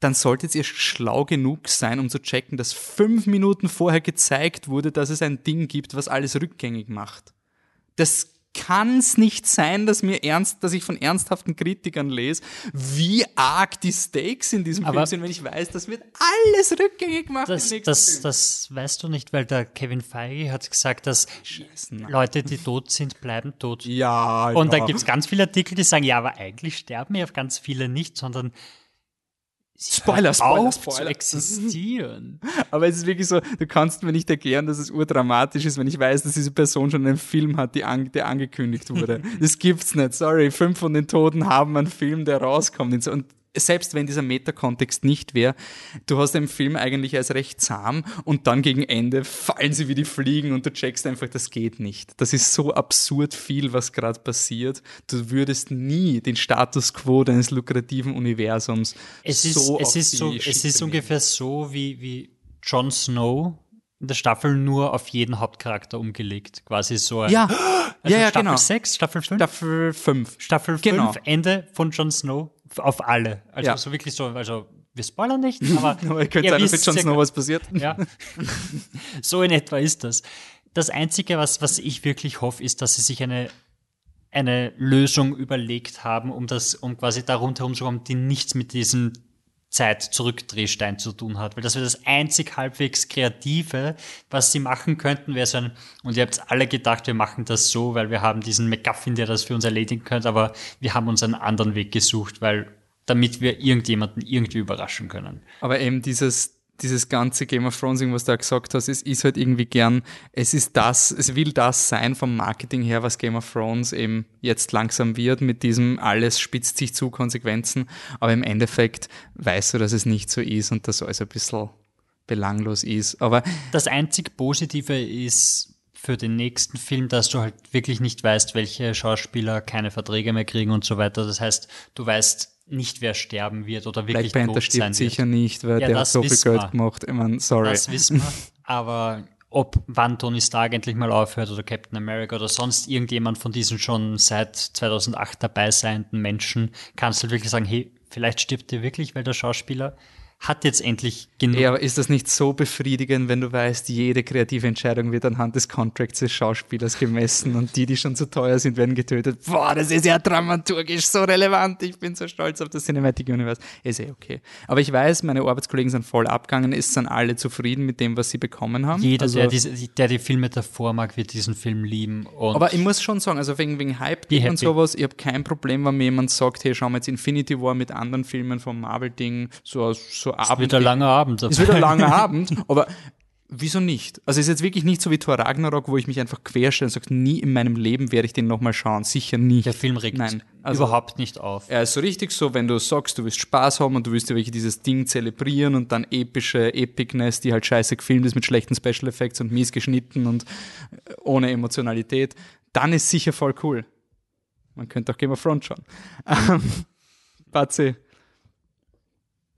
dann solltet ihr schlau genug sein, um zu checken, dass fünf Minuten vorher gezeigt wurde, dass es ein Ding gibt, was alles rückgängig macht. Das kann's nicht sein, dass mir ernst, dass ich von ernsthaften Kritikern lese, wie arg die Stakes in diesem Aber- Film sind, wenn ich weiß, das wird alles rückgängig gemacht. Das, das, das weißt du nicht, weil der Kevin Feige hat gesagt, dass Leute, die tot sind, bleiben tot. Ja, Und ja. da gibt es ganz viele Artikel, die sagen, ja, aber eigentlich sterben ja ganz viele nicht, sondern Spoiler, Spoiler, auf Spoiler. zu existieren. Aber es ist wirklich so, du kannst mir nicht erklären, dass es urdramatisch ist, wenn ich weiß, dass diese Person schon einen Film hat, die an, der angekündigt wurde. das gibt's nicht. Sorry, fünf von den Toten haben einen Film, der rauskommt. Und selbst wenn dieser Metakontext nicht wäre, du hast den Film eigentlich als recht zahm und dann gegen Ende fallen sie wie die Fliegen und du checkst einfach, das geht nicht. Das ist so absurd viel, was gerade passiert. Du würdest nie den Status quo deines lukrativen Universums Es ist, so es ist, so, es ist nehmen. ungefähr so wie, wie Jon Snow in der Staffel nur auf jeden Hauptcharakter umgelegt. Quasi so ein, Ja. also Ja, ja, Staffel genau. 6, Staffel 5? Staffel 5. Staffel 5, Genau. Ende von Jon Snow auf alle. Also Ja. so wirklich so, also wir spoilern nicht, aber, Aber ihr sein, dass wisst circa- Snow was passiert. Ja. so in etwa ist das. Das Einzige, was, was ich wirklich hoffe, ist, dass sie sich eine, eine Lösung überlegt haben, um das, um quasi darunter herumzukommen, die nichts mit diesem Zeit-Zurückdrehstein zu tun hat. Weil das wäre das einzig halbwegs Kreative, was sie machen könnten, wäre so ein, und ihr habt alle gedacht, wir machen das so, weil wir haben diesen McGuffin, der das für uns erledigen könnte, aber wir haben uns einen anderen Weg gesucht, weil, damit wir irgendjemanden irgendwie überraschen können. Aber eben dieses, dieses ganze Game of Thrones, was du da gesagt hast, es ist halt irgendwie gern, es ist das, es will das sein vom Marketing her, was Game of Thrones eben jetzt langsam wird, mit diesem alles spitzt sich zu Konsequenzen, aber im Endeffekt weißt du, dass es nicht so ist und dass alles ein bisschen belanglos ist. Aber Das einzig Positive ist für den nächsten Film, dass du halt wirklich nicht weißt, welche Schauspieler keine Verträge mehr kriegen und so weiter. Das heißt, du weißt nicht, wer sterben wird oder wirklich Black Panther stirbt sein sicher wird. nicht, weil Ja, der hat das so viel Geld wir. gemacht. Ich meine, sorry. Das wissen wir. Aber ob wann Tony Stark endlich mal aufhört oder Captain America oder sonst irgendjemand von diesen schon seit 2008 dabei seienden Menschen, kannst du halt wirklich sagen, hey, vielleicht stirbt der wirklich, weil der Schauspieler hat jetzt endlich genug. Ja, aber ist das nicht so befriedigend, wenn du weißt, jede kreative Entscheidung wird anhand des Contracts des Schauspielers gemessen und die, die schon zu teuer sind, werden getötet. Boah, das ist ja dramaturgisch so relevant. Ich bin so stolz auf das Cinematic Universe. Ist eh okay. Aber ich weiß, meine Arbeitskollegen sind voll abgegangen, es sind alle zufrieden mit dem, was sie bekommen haben. Jeder, also, der, diese, der die Filme davor mag, wird diesen Film lieben. Aber ich muss schon sagen, also wegen, wegen Hype und sowas, ich habe kein Problem, wenn mir jemand sagt, hey, schauen wir jetzt Infinity War mit anderen Filmen vom Marvel-Ding, so, so es Abend. wird ein langer Abend. Es wird ein langer Abend, aber wieso nicht? Also es ist jetzt wirklich nicht so wie Thor Ragnarok, wo ich mich einfach querstelle und sage, nie in meinem Leben werde ich den nochmal schauen. Sicher nicht. Der Film regt Nein, also überhaupt nicht auf. Er ist so richtig so, wenn du sagst, du willst Spaß haben und du willst dir wirklich dieses Ding zelebrieren und dann epische Epicness, die halt scheiße gefilmt ist mit schlechten Special Effects und mies geschnitten und äh, ohne Emotionalität, dann ist sicher voll cool. Man könnte auch Game of Thrones schauen. Batzi,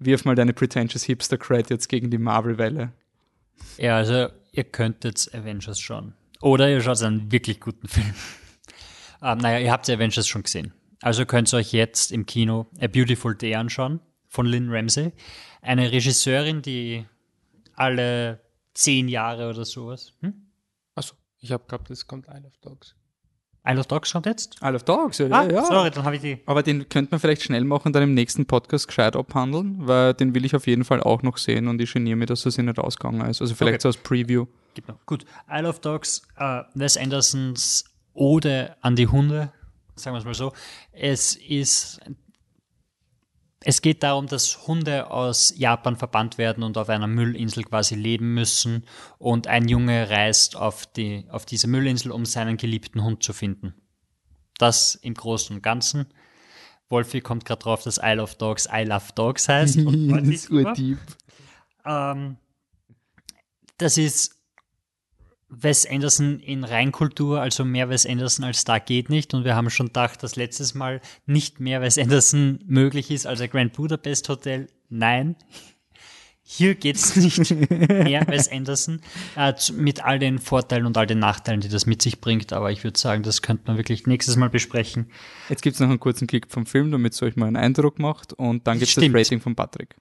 wirf mal deine pretentious Hipster-Cred jetzt gegen die Marvel-Welle. Ja, also ihr könntet Avengers schauen. Oder ihr schaut einen wirklich guten Film. ähm, naja, ihr habt Avengers schon gesehen. Also könnt ihr euch jetzt im Kino A Beautiful Day anschauen von Lynn Ramsey. Eine Regisseurin, die alle zehn Jahre oder sowas. Hm? Achso, ich habe gehabt, es kommt Isle of Dogs. Isle of Dogs kommt jetzt? Isle of Dogs, ja, Ah, ja. sorry, dann habe ich die. Aber den könnte man vielleicht schnell machen und dann im nächsten Podcast gescheit abhandeln, weil den will ich auf jeden Fall auch noch sehen und ich geniere mir, dass das nicht ausgegangen ist. Also vielleicht Okay. so als Preview. Gibt noch. Gut, Isle of Dogs, äh, Wes Andersons Ode an die Hunde, sagen wir es mal so. Es ist, es geht darum, dass Hunde aus Japan verbannt werden und auf einer Müllinsel quasi leben müssen und ein Junge reist auf die, auf diese Müllinsel, um seinen geliebten Hund zu finden. Das im Großen und Ganzen. Wolfi kommt gerade drauf, dass Isle of Dogs I Love Dogs heißt. und sich ist urdeep. Ähm, das ist Wes Anderson in Reinkultur, also mehr Wes Anderson als da geht nicht. Und wir haben schon gedacht, dass letztes Mal nicht mehr Wes Anderson möglich ist als ein Grand Budapest Hotel. Nein. Hier geht's nicht mehr Wes Anderson äh, zu- mit all den Vorteilen und all den Nachteilen, die das mit sich bringt. Aber ich würde sagen, das könnte man wirklich nächstes Mal besprechen. Jetzt gibt es noch einen kurzen Klick vom Film, damit es euch mal einen Eindruck macht und dann gibt es das. Rating von Patrick.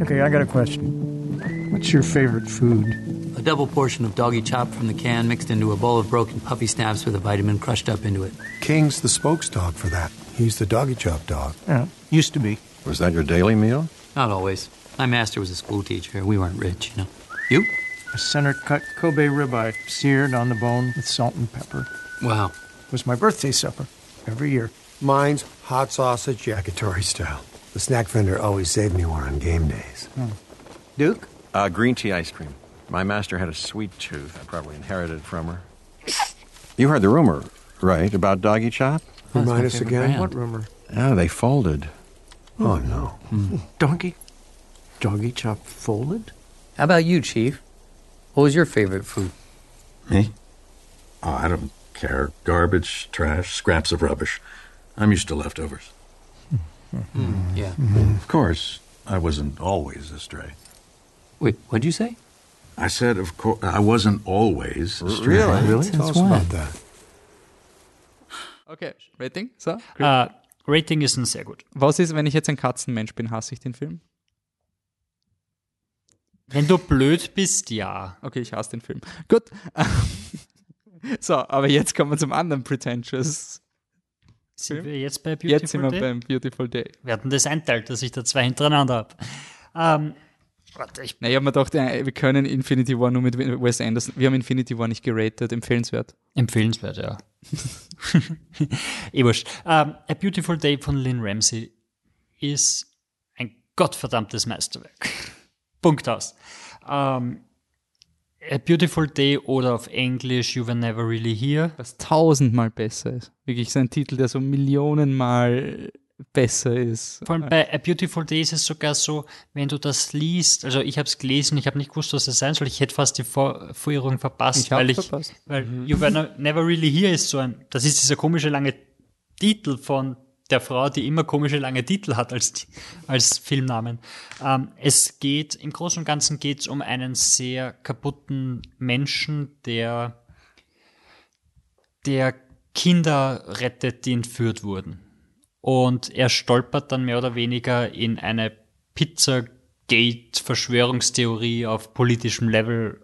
Okay, I got a question. What's your favorite food? A double portion of doggy chop from the can mixed into a bowl of broken puppy snaps with a vitamin crushed up into it. King's the spokes dog for that. He's the doggy chop dog. Yeah, used to be. Was that your daily meal? Not always. My master was a school teacher. We weren't rich, you know. You? A center cut Kobe ribeye, seared on the bone with salt and pepper. Wow. It was my birthday supper every year. Mine's hot sausage yakitori style. The snack vendor always saved me one on game days. Duke? Uh, green tea ice cream. My master had a sweet tooth. I probably inherited from her. You heard the rumor, right, about Doggy Chop? Oh, that's Remind us again? brand. What rumor? Yeah, they folded. Oh, no. Hmm. Donkey? Doggy chop folded? How about you, Chief? What was your favorite food? Me? Oh, I don't care. Garbage, trash, scraps of rubbish. I'm used to leftovers. Hmm. Hmm. Yeah. Of course, I wasn't always astray. Wait, what'd you say? I said, of course, I wasn't always astray. Really? Tell us about that. Okay, Rating? So? Äh, Rating ist ein sehr gut. Was ist, wenn ich jetzt ein Katzenmensch bin, hasse ich den Film? Wenn du blöd bist, ja. Okay, ich hasse den Film. Gut. so, aber jetzt kommen wir zum anderen Pretentious. Sind Film? wir jetzt bei Beautiful Jetzt sind wir Day? beim Beautiful Day. Wir hatten das einteilt, dass ich da zwei hintereinander habe. Ähm, warte, ich, Na, ich habe mir gedacht, äh, wir können Infinity War nur mit Wes Anderson. Wir haben Infinity War nicht geratet, empfehlenswert. empfehlenswert, ja. eh wurscht. Ähm, A Beautiful Day von Lynn Ramsey ist ein gottverdammtes Meisterwerk. Punkt aus. Ähm, A Beautiful Day oder auf Englisch You Were Never Really Here. Was tausendmal besser ist. Wirklich so ein Titel, der so Millionenmal besser ist. Vor allem bei A Beautiful Day ist es sogar so, wenn du das liest, also ich habe es gelesen, ich habe nicht gewusst, was es sein soll, ich hätte fast die Vor Vorierung verpasst, Ich weil ich, verpasst. weil You Were Never Really Here ist so ein, das ist dieser komische lange Titel von der Frau, die immer komische lange Titel hat als, als Filmnamen. Ähm, es geht, im Großen und Ganzen geht es um einen sehr kaputten Menschen, der, der Kinder rettet, die entführt wurden. Und er stolpert dann mehr oder weniger in eine Pizza Pizzagate-Verschwörungstheorie auf politischem Level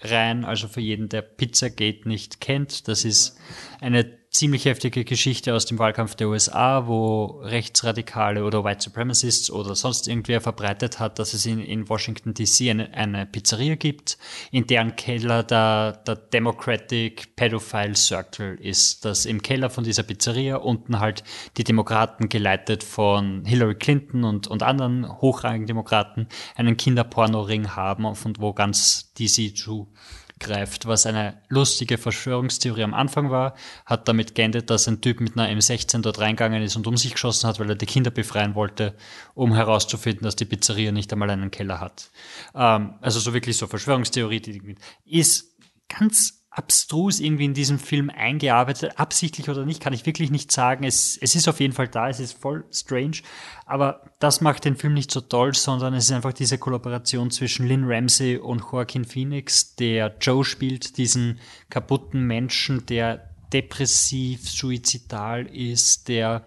rein. Also für jeden, der Pizzagate nicht kennt, das ist eine ziemlich heftige Geschichte aus dem Wahlkampf der USA, wo Rechtsradikale oder White Supremacists oder sonst irgendwer verbreitet hat, dass es in, in Washington DC eine, eine, Pizzeria gibt, in deren Keller der, der Democratic Pedophile Circle ist. Dass im Keller von dieser Pizzeria unten halt die Demokraten geleitet von Hillary Clinton und, und anderen hochrangigen Demokraten einen Kinderpornoring haben und wo ganz DC zu greift, was eine lustige Verschwörungstheorie am Anfang war, hat damit geendet, dass ein Typ mit einer M16 dort reingegangen ist und um sich geschossen hat, weil er die Kinder befreien wollte, um herauszufinden, dass die Pizzeria nicht einmal einen Keller hat. Ähm, also so wirklich so Verschwörungstheorie, die ist ganz abstrus irgendwie in diesem Film eingearbeitet, absichtlich oder nicht, kann ich wirklich nicht sagen. Es, es ist auf jeden Fall da, es ist voll strange, aber das macht den Film nicht so toll, sondern es ist einfach diese Kollaboration zwischen Lynn Ramsey und Joaquin Phoenix, der Joe spielt, diesen kaputten Menschen, der depressiv, suizidal ist, der,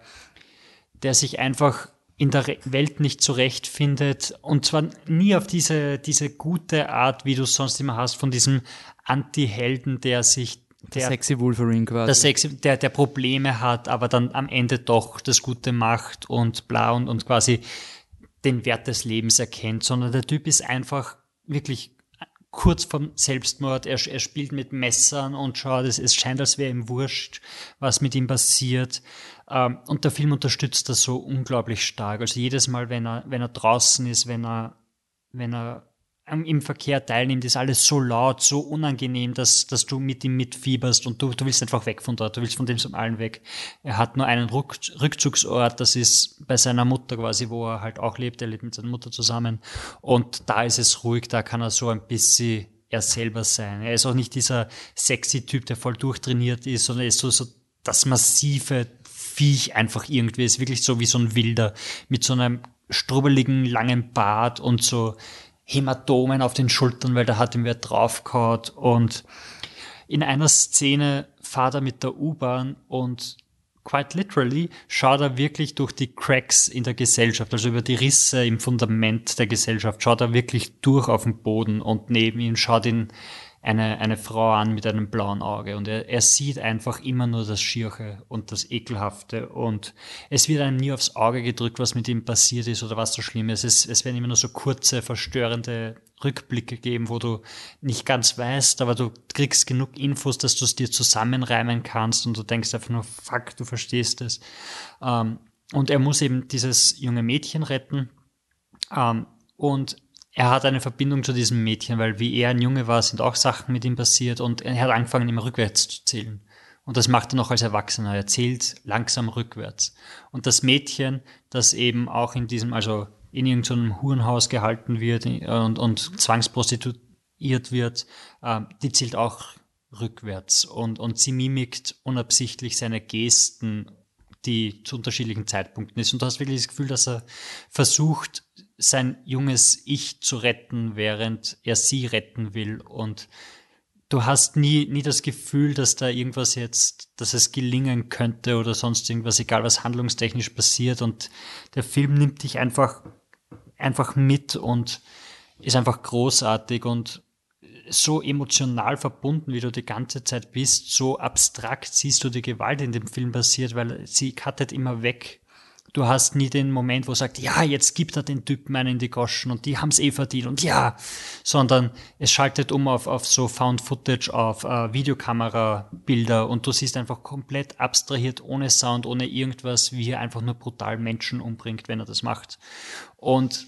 der sich einfach in der Welt nicht zurechtfindet. Und zwar nie auf diese, diese gute Art, wie du es sonst immer hast, von diesem Anti-Helden, der sich der, der sexy Wolverine quasi. Der, sexy, der, der Probleme hat, aber dann am Ende doch das Gute macht und bla und, und quasi den Wert des Lebens erkennt, sondern der Typ ist einfach wirklich kurz vom Selbstmord. Er, er spielt mit Messern und schaut, es, es scheint, als wäre ihm wurscht, was mit ihm passiert. Ähm, und der Film unterstützt das so unglaublich stark. Also jedes Mal, wenn er, wenn er draußen ist, wenn er, wenn er im Verkehr teilnimmt, ist alles so laut, so unangenehm, dass, dass du mit ihm mitfieberst und du, du willst einfach weg von dort, du willst von dem zum allen weg. Er hat nur einen Rückzugsort, das ist bei seiner Mutter quasi, wo er halt auch lebt, er lebt mit seiner Mutter zusammen und da ist es ruhig, da kann er so ein bisschen er selber sein. Er ist auch nicht dieser sexy Typ, der voll durchtrainiert ist, sondern er ist so, so das massive Viech einfach irgendwie, er ist wirklich so wie so ein Wilder mit so einem strubbeligen, langen Bart und so Hämatomen auf den Schultern, weil da hat ihm wer draufgehauen. Und in einer Szene fahrt er mit der U-Bahn und quite literally schaut er wirklich durch die Cracks in der Gesellschaft, also über die Risse im Fundament der Gesellschaft, schaut er wirklich durch auf den Boden und neben ihm schaut ihn eine, eine Frau an mit einem blauen Auge und er, er sieht einfach immer nur das Schirche und das Ekelhafte und es wird einem nie aufs Auge gedrückt, was mit ihm passiert ist oder was so schlimm ist. Es, es werden immer nur so kurze, verstörende Rückblicke geben, wo du nicht ganz weißt, aber du kriegst genug Infos, dass du es dir zusammenreimen kannst und du denkst einfach nur, fuck, du verstehst es. Ähm, und er muss eben dieses junge Mädchen retten ähm, und er hat eine Verbindung zu diesem Mädchen, weil wie er ein Junge war, sind auch Sachen mit ihm passiert und er hat angefangen, immer rückwärts zu zählen. Und das macht er noch als Erwachsener. Er zählt langsam rückwärts. Und das Mädchen, das eben auch in diesem, also in irgendeinem Hurenhaus gehalten wird und, und zwangsprostituiert wird, äh, die zählt auch rückwärts. Und, und sie mimikt unabsichtlich seine Gesten, die zu unterschiedlichen Zeitpunkten ist. Und du hast wirklich das Gefühl, dass er versucht, sein junges Ich zu retten, während er sie retten will. Und du hast nie, nie das Gefühl, dass da irgendwas jetzt, dass es gelingen könnte oder sonst irgendwas, egal was handlungstechnisch passiert. Und der Film nimmt dich einfach, einfach mit und ist einfach großartig und so emotional verbunden, wie du die ganze Zeit bist, so abstrakt siehst du die Gewalt in dem Film passiert, weil sie cuttet immer weg Du hast nie den Moment, wo sagt, ja, jetzt gibt er den Typen einen in die Goschen und die haben's eh verdient und ja, sondern es schaltet um auf, auf so Found Footage, auf äh, Videokamera-Bilder und du siehst einfach komplett abstrahiert, ohne Sound, ohne irgendwas, wie er einfach nur brutal Menschen umbringt, wenn er das macht. Und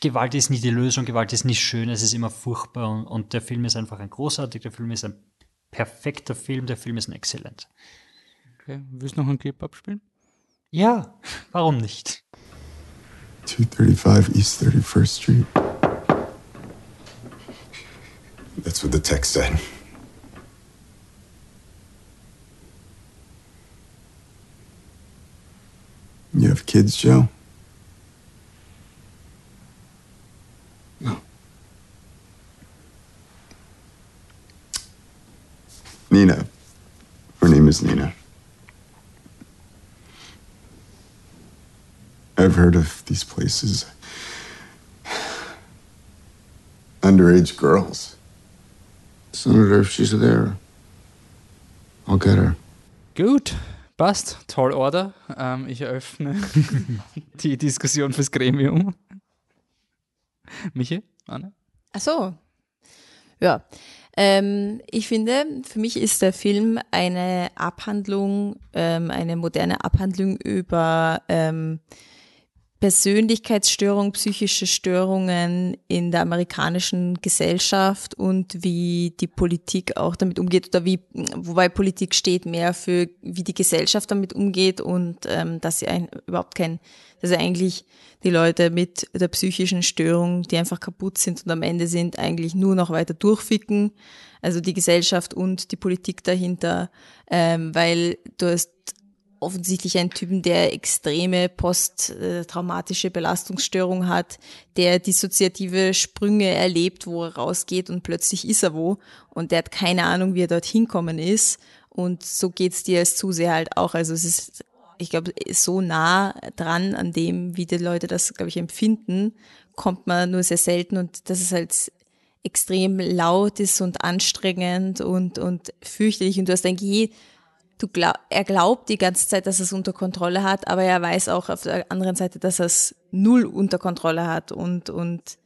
Gewalt ist nie die Lösung, Gewalt ist nicht schön, es ist immer furchtbar und, und der Film ist einfach ein großartig, der Film ist ein perfekter Film, der Film ist ein exzellent. Okay, willst du noch einen Clip abspielen? Ja, warum nicht? 235 East 31st Street. That's what the text said. You have kids, Joe? No. Nina. Her name is Nina. I've heard of these places. underage girls. Senator, if she's there, I'll get her. Gut, passt. Tall Order. Ähm, ich eröffne die Diskussion fürs Gremium. Michi? Anne? Ach so. Ja. Ähm, ich finde, für mich ist der Film eine Abhandlung, ähm, eine moderne Abhandlung über ähm, Persönlichkeitsstörung, psychische Störungen in der amerikanischen Gesellschaft und wie die Politik auch damit umgeht oder wie, wobei Politik steht mehr für, wie die Gesellschaft damit umgeht und ähm, dass sie ein, überhaupt kein, dass eigentlich die Leute mit der psychischen Störung, die einfach kaputt sind und am Ende sind, eigentlich nur noch weiter durchficken. Also die Gesellschaft und die Politik dahinter, ähm, weil du hast offensichtlich einen Typen, der extreme posttraumatische Belastungsstörung hat, der dissoziative Sprünge erlebt, wo er rausgeht und plötzlich ist er wo und der hat keine Ahnung, wie er dorthin kommen ist. Und so geht's dir als Zuseher halt auch. Also es ist, ich glaube, so nah dran an dem, wie die Leute das, glaube ich, empfinden, kommt man nur sehr selten und das ist halt extrem laut ist und anstrengend und, und fürchterlich und du hast eigentlich je du glaub, er glaubt die ganze Zeit, dass er es unter Kontrolle hat, aber er weiß auch auf der anderen Seite, dass er es null unter Kontrolle hat und, und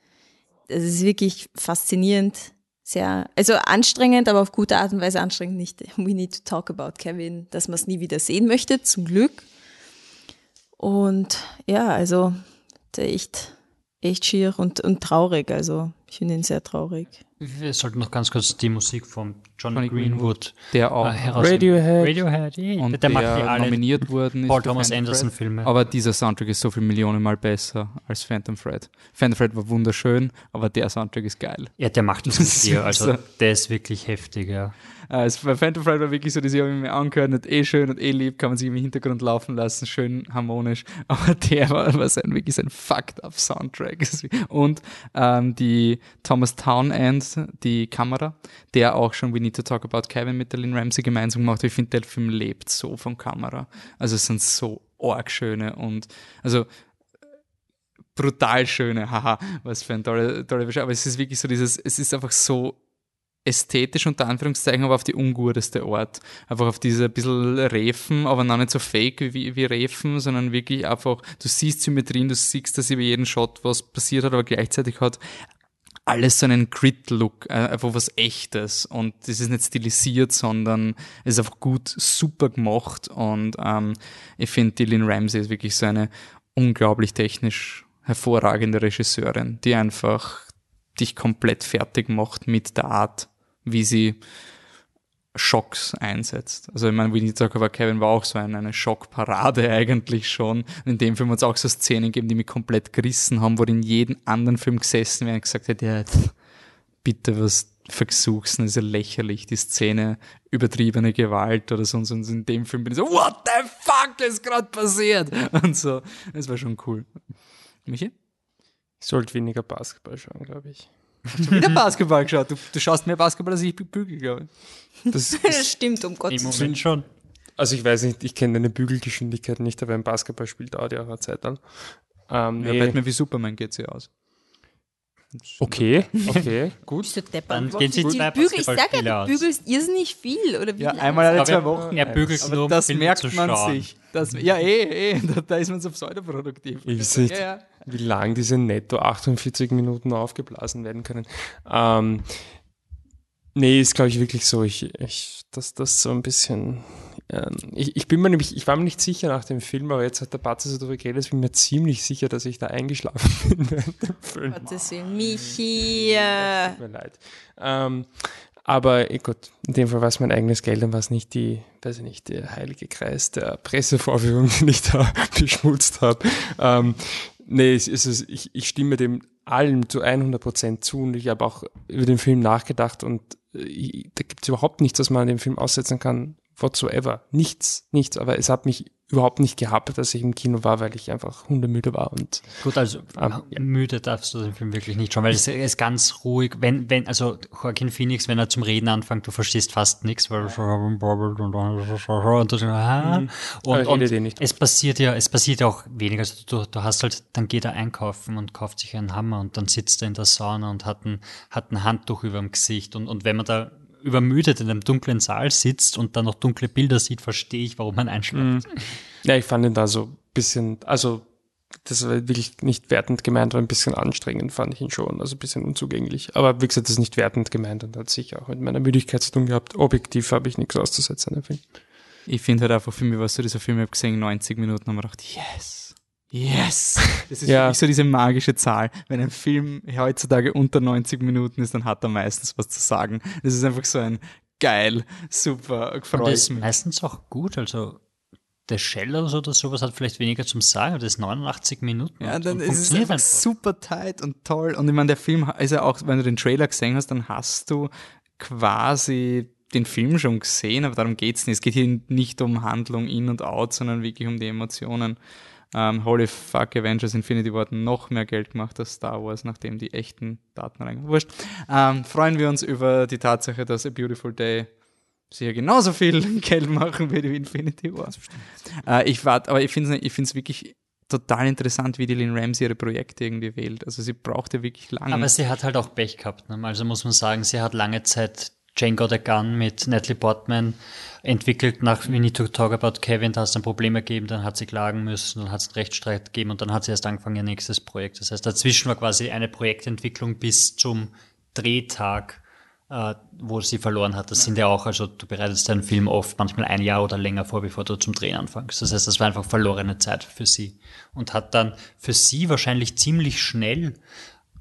es ist wirklich faszinierend, sehr, also anstrengend, aber auf gute Art und Weise anstrengend nicht. We need to talk about Kevin, dass man es nie wieder sehen möchte, zum Glück. Und ja, also echt, echt schier und, und traurig, also ich finde ihn sehr traurig. Wir sollten noch ganz kurz die Musik von John Johnny Greenwood, der auch äh. Radiohead. Radiohead, yeah. und der, der nominiert worden ist Paul für Thomas Anderson Thread. Filme. Aber dieser Soundtrack ist so viel Millionen Mal besser als Phantom Thread. Phantom Thread war wunderschön, aber der Soundtrack ist geil. ja, der macht das mit dir, also So. der ist wirklich heftig, ja. Also bei Phantom Thread war wirklich so, das habe ich mir angehört und eh schön und eh lieb, kann man sich im Hintergrund laufen lassen, schön harmonisch. Aber der war, war sein, wirklich sein fucked up Soundtrack. Und ähm, die Thomas Die Kamera, der auch schon We Need to Talk About Kevin mit der Lynn Ramsey gemeinsam gemacht hat. Ich finde, der Film lebt so von Kamera. Also es sind so arg schöne und also brutal schöne, haha, was für ein tolle, tolle Beschreibung. Aber es ist wirklich so dieses, es ist einfach so ästhetisch unter Anführungszeichen, aber auf die ungurteste Art. Einfach auf diese bisschen Refen, aber noch nicht so fake wie, wie Refen, sondern wirklich einfach, du siehst Symmetrien, du siehst, dass über jeden Shot was passiert hat, aber gleichzeitig hat alles so einen Grit-Look, äh, einfach was Echtes. Und das ist nicht stilisiert, sondern es ist einfach gut, super gemacht. Und ähm, ich finde, Lynn Ramsey ist wirklich so eine unglaublich technisch hervorragende Regisseurin, die einfach dich komplett fertig macht mit der Art, wie sie Schocks einsetzt. Also ich meine, to Talk About Kevin war auch so eine, eine Schockparade eigentlich schon. In dem Film hat es auch so Szenen gegeben, die mich komplett gerissen haben, wo in jedem anderen Film gesessen wäre und gesagt hätte, ja, bitte was versuchst, ist ja lächerlich, die Szene übertriebene Gewalt oder sonst und in dem Film bin ich so, what the fuck ist gerade passiert? Und so, das war schon cool. Michi? Ich sollte weniger Basketball schauen, glaube ich. Hast du wieder Basketball geschaut? Du, du schaust mehr Basketball, als ich bügel, glaube ich. Das, Das stimmt, um Gottes Im Willen. Moment schon. Also ich weiß nicht, ich kenne deine Bügelgeschwindigkeit nicht, aber ein Basketballspiel dauert ja auch eine Zeit lang. Ähm, Ja, nee. Batman wie Superman geht sie aus. Okay, okay, gut. Bist du deppert? Dann gehen sie zwei bügel, ich sag ja, du bügelst irrsinnig viel, oder wie Ja, einmal alle zwei Wochen. er bügelt Aber nur, um das merkt man schauen. sich. Das, ja, eh, eh. Da, da ist man so pseudoproduktiv. Ich nicht, Ja, ja. Wie lang diese netto 48 Minuten aufgeblasen werden können. Ähm, nee, ist glaube ich wirklich so, ich, ich, dass das so ein bisschen. Ähm, ich, ich bin mir nämlich, ich war mir nicht sicher nach dem Film, aber jetzt hat der Batze so darüber geredet, ich bin mir ziemlich sicher, dass ich da eingeschlafen bin während dem Film. Gottes Willen. Michi. Tut mir leid. Ähm, aber eh gut, in dem Fall war es mein eigenes Geld und war es nicht die, weiß ich nicht, der heilige Kreis der Pressevorführung, den ich da beschmutzt habe. Ähm, nee, es ist, ich, ich stimme dem allem zu 100% zu und ich habe auch über den Film nachgedacht und äh, ich- da gibt es überhaupt nichts, was man an dem Film aussetzen kann, whatsoever. Nichts, nichts. Aber es hat mich überhaupt nicht gehabt, dass ich im Kino war, weil ich einfach hundemüde war und Gut, also ähm, müde darfst du den Film wirklich nicht schauen, weil es ist ganz ruhig. Wenn, wenn, also Joaquin Phoenix, wenn er zum Reden anfängt, du verstehst fast nichts, weil und, du, ah, Mhm. und, und eh es passiert ja, es passiert ja auch weniger. Also du, du hast halt, dann geht er einkaufen und kauft sich einen Hammer und dann sitzt er in der Sauna und hat ein, hat ein Handtuch über dem Gesicht und, und wenn man da übermüdet in einem dunklen Saal sitzt und dann noch dunkle Bilder sieht, verstehe ich, warum man einschläft. Ja, ich fand ihn da so ein bisschen, also das war wirklich nicht wertend gemeint, aber ein bisschen anstrengend fand ich ihn schon, also ein bisschen unzugänglich. Aber wie gesagt, das ist nicht wertend gemeint und hat sicher auch mit meiner Müdigkeit zu tun gehabt. Objektiv habe ich nichts auszusetzen an dem Film. Ich finde halt einfach für mich, was so dieser Film, ich habe gesehen, 90 Minuten, haben wir gedacht, yes, yes. Das ist Ja. für mich so diese magische Zahl. Wenn ein Film heutzutage unter 90 Minuten ist, dann hat er meistens was zu sagen. Das ist einfach so ein geil, super, freut ist mich. meistens auch gut, also der Shellers oder sowas hat vielleicht weniger zum Sagen, aber das ist 89 Minuten. Ja, dann ist es einfach super tight und toll. Und ich meine, der Film ist ja auch, wenn du den Trailer gesehen hast, dann hast du quasi den Film schon gesehen, aber darum geht's nicht. Es geht hier nicht um Handlung in und out, sondern wirklich um die Emotionen. Ähm, holy fuck, Avengers Infinity War hat noch mehr Geld gemacht als Star Wars, nachdem die echten Daten reingehen. Wurscht. Ähm, freuen wir uns über die Tatsache, dass A Beautiful Day sicher genauso viel Geld machen wird wie Infinity War. Äh, ich warte, aber ich finde es ich find's wirklich total interessant, wie die Lynn Ramsey ihre Projekte irgendwie wählt. Also sie brauchte wirklich lange. Aber sie hat halt auch Pech gehabt. Ne? Also muss man sagen, sie hat lange Zeit Jane Got a Gun mit Natalie Portman entwickelt nach We Need to Talk About Kevin. Da hat es dann Probleme gegeben, dann hat sie klagen müssen, dann hat es einen Rechtsstreit gegeben und dann hat sie erst angefangen, ihr nächstes Projekt. Das heißt, dazwischen war quasi eine Projektentwicklung bis zum Drehtag, äh, wo sie verloren hat. Das sind ja auch, also du bereitest deinen Film oft manchmal ein Jahr oder länger vor, bevor du zum Drehen anfängst. Das heißt, das war einfach verlorene Zeit für sie und hat dann für sie wahrscheinlich ziemlich schnell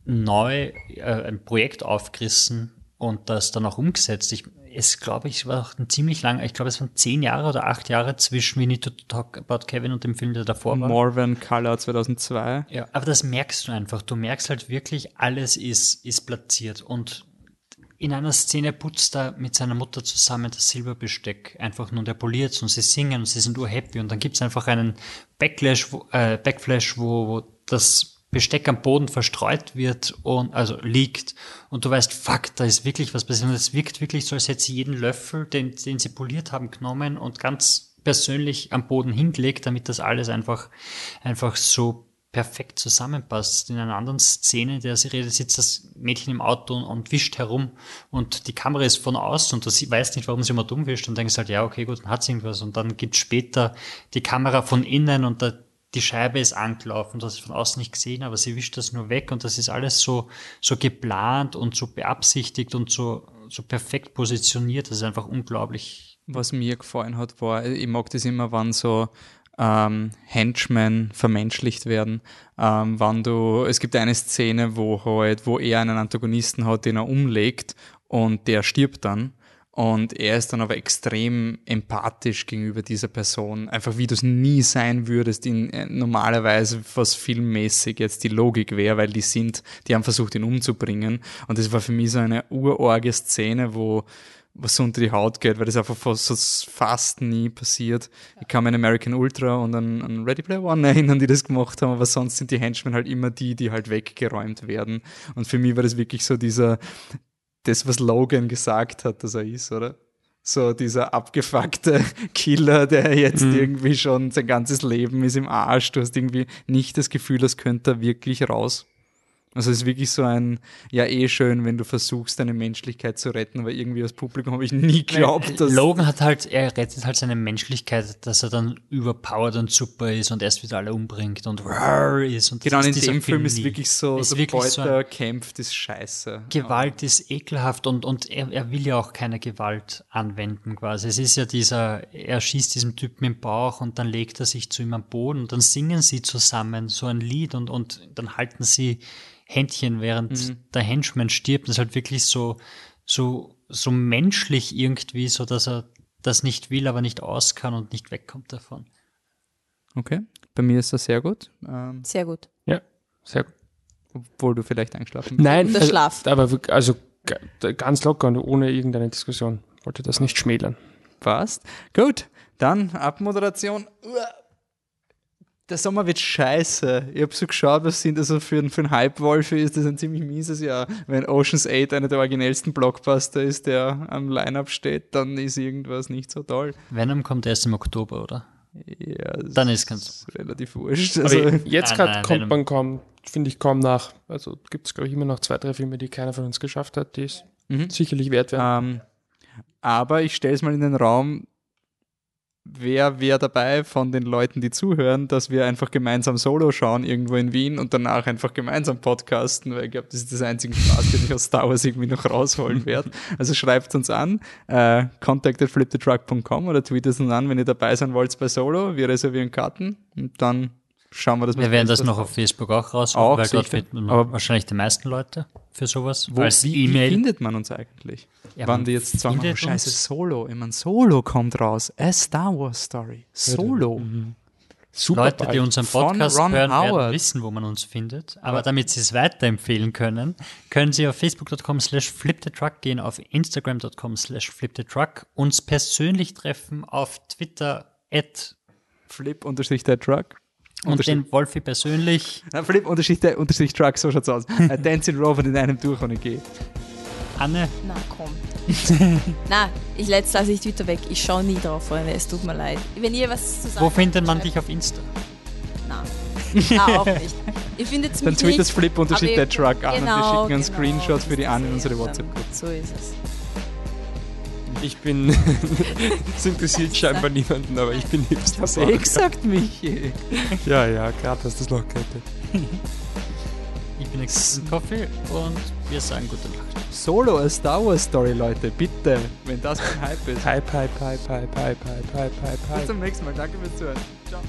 neu äh, ein Projekt aufgerissen und das dann auch umgesetzt. Ich, es glaube ich, war auch ein ziemlich lang, ich glaube, es waren zehn Jahre oder acht Jahre zwischen We Need to Talk About Kevin und dem Film, der davor war. Morven Color 2002. Ja, aber das merkst du einfach. Du merkst halt wirklich, alles ist, ist platziert. Und in einer Szene putzt er mit seiner Mutter zusammen das Silberbesteck einfach nur und er poliert und sie singen und sie sind urhappy und dann gibt's einfach einen Backlash, wo, äh, Backflash, wo, wo das Besteck am Boden verstreut wird und also liegt. Und du weißt, fuck, da ist wirklich was passiert. Und es wirkt wirklich so, als hätte sie jeden Löffel, den, den sie poliert haben, genommen und ganz persönlich am Boden hingelegt, damit das alles einfach, einfach so perfekt zusammenpasst. In einer anderen Szene, in der sie redet, sitzt das Mädchen im Auto und, und wischt herum und die Kamera ist von außen und sie- weißt nicht, warum sie immer dumm wischt und denkst halt, ja, okay, gut, dann hat sie irgendwas. Und dann gibt später die Kamera von innen und da, die Scheibe ist angelaufen, hast es von außen nicht gesehen, aber sie wischt das nur weg und das ist alles so, so geplant und so beabsichtigt und so, so perfekt positioniert. Das ist einfach unglaublich. Was mir gefallen hat, war, ich mag das immer, wann so ähm, Henchmen vermenschlicht werden. Ähm, wann du, es gibt eine Szene, wo halt, wo er einen Antagonisten hat, den er umlegt und der stirbt dann. Und er ist dann aber extrem empathisch gegenüber dieser Person. Einfach wie du es nie sein würdest, in äh, normalerweise, was filmmäßig jetzt die Logik wäre, weil die sind, die haben versucht, ihn umzubringen. Und das war für mich so eine urorge Szene, wo was so unter die Haut geht, weil das einfach fast, fast nie passiert. Ich kann mich an American Ultra und an, an Ready Player One erinnern, die das gemacht haben, aber sonst sind die Henchmen halt immer die, die halt weggeräumt werden. Und für mich war das wirklich so dieser, das, was Logan gesagt hat, dass er ist, oder? So dieser abgefuckte Killer, der jetzt Mhm. irgendwie schon sein ganzes Leben ist im Arsch. Du hast irgendwie nicht das Gefühl, das könnte er wirklich raus. Also es ist wirklich so ein, ja eh schön, wenn du versuchst, deine Menschlichkeit zu retten, aber irgendwie als Publikum habe ich nie geglaubt, dass... Logan hat halt, er rettet halt seine Menschlichkeit, dass er dann überpowered und super ist und erst wieder alle umbringt und ist. Und das Genau, ist in dem Film ist nie. wirklich so, ist sobald wirklich so ein- er kämpft, ist scheiße. Gewalt ist ekelhaft und, und er, er will ja auch keine Gewalt anwenden quasi. Es ist ja dieser, er schießt diesem Typen im Bauch und dann legt er sich zu ihm am Boden und dann singen sie zusammen so ein Lied und, und dann halten sie Händchen, während Mhm. der Henchman stirbt. Das ist halt wirklich so, so, so menschlich irgendwie, so dass er das nicht will, aber nicht aus kann und nicht wegkommt davon. Okay, bei mir ist das sehr gut. Ähm, Sehr gut. Ja, sehr gut. Obwohl du vielleicht eingeschlafen bist. Nein, Der also, Schlaf. aber also ganz locker und ohne irgendeine Diskussion. Wollte das nicht schmälern. Passt. Gut, dann Abmoderation. Uah. Der Sommer wird scheiße. Ich habe so geschaut, was sind also für, für einen Hype-Wolf ist das ein ziemlich mieses Jahr. Wenn Ocean's 8 einer der originellsten Blockbuster ist, der am Line-Up steht, dann ist irgendwas nicht so toll. Venom kommt erst im Oktober, oder? Ja, das Dann ist ganz relativ wurscht. Also, jetzt Nein, gerade kommt man kaum, finde ich, kaum nach. Also gibt es, glaube ich, immer noch zwei, drei Filme, die keiner von uns geschafft hat, die es Mhm. sicherlich wert wären. Ähm, aber ich stelle es mal in den Raum, wer wäre dabei von den Leuten, die zuhören, dass wir einfach gemeinsam Solo schauen irgendwo in Wien und danach einfach gemeinsam podcasten, weil ich glaube, das ist das einzige Spaß, den ich aus Star Wars irgendwie noch rausholen werde. Also schreibt uns an, äh, contact at flipthetruck.com oder tweetet uns an, wenn ihr dabei sein wollt bei Solo. Wir reservieren Karten und dann schauen wir, dass Wir werden das noch auf Facebook auch raus, Auch weil dort finden Aber- wahrscheinlich die meisten Leute für sowas. Wo, als wie, wie E-Mail. findet man uns eigentlich? Ja, Wann die jetzt sagen, oh, scheiße, uns- Solo. Ich meine, Solo kommt raus. A Star Wars Story. Solo. Super Leute, die unseren Podcast hören, werden wissen, wo man uns findet. Aber damit sie es weiterempfehlen können, können sie auf facebook.com slash flipthetruck gehen, auf instagram.com slash flipthetruck, uns persönlich treffen auf Twitter at Flip unterstrich der Truck. Und den Wolfi persönlich. Nein, Flip unterstrich der unterstrich Truck, so schaut's aus. Äh, Dancing Robot in einem durch ohne G. Anne, Na komm. Na, ich letzt lasse ich Twitter weg. Ich schaue nie drauf, Freunde. Es tut mir leid. Wenn ihr was zu sagen wo findet man dich auf Insta? Na. Na, auch nicht. Ihr findet Dann mich tweet das nicht, Flip unterstrich aber der Truck an und wir genau, schicken einen genau, Screenshot für die das an in unsere. WhatsApp-Gruppe. So ist es. Ich bin, es interessiert scheinbar niemanden, aber ich bin hipster. Hast du eh gesagt, Michi? Ja, ja, gerade hast du es noch gerettet. Ich bin Existen Coffee und wir sagen gute Nacht. Solo, a Star Wars Story, Leute. Bitte. Wenn das kein Hype ist. Hype, hype, hype, hype, hype, hype, hype, hype, Bis zum nächsten Mal. Danke fürs Zuhören. Ciao.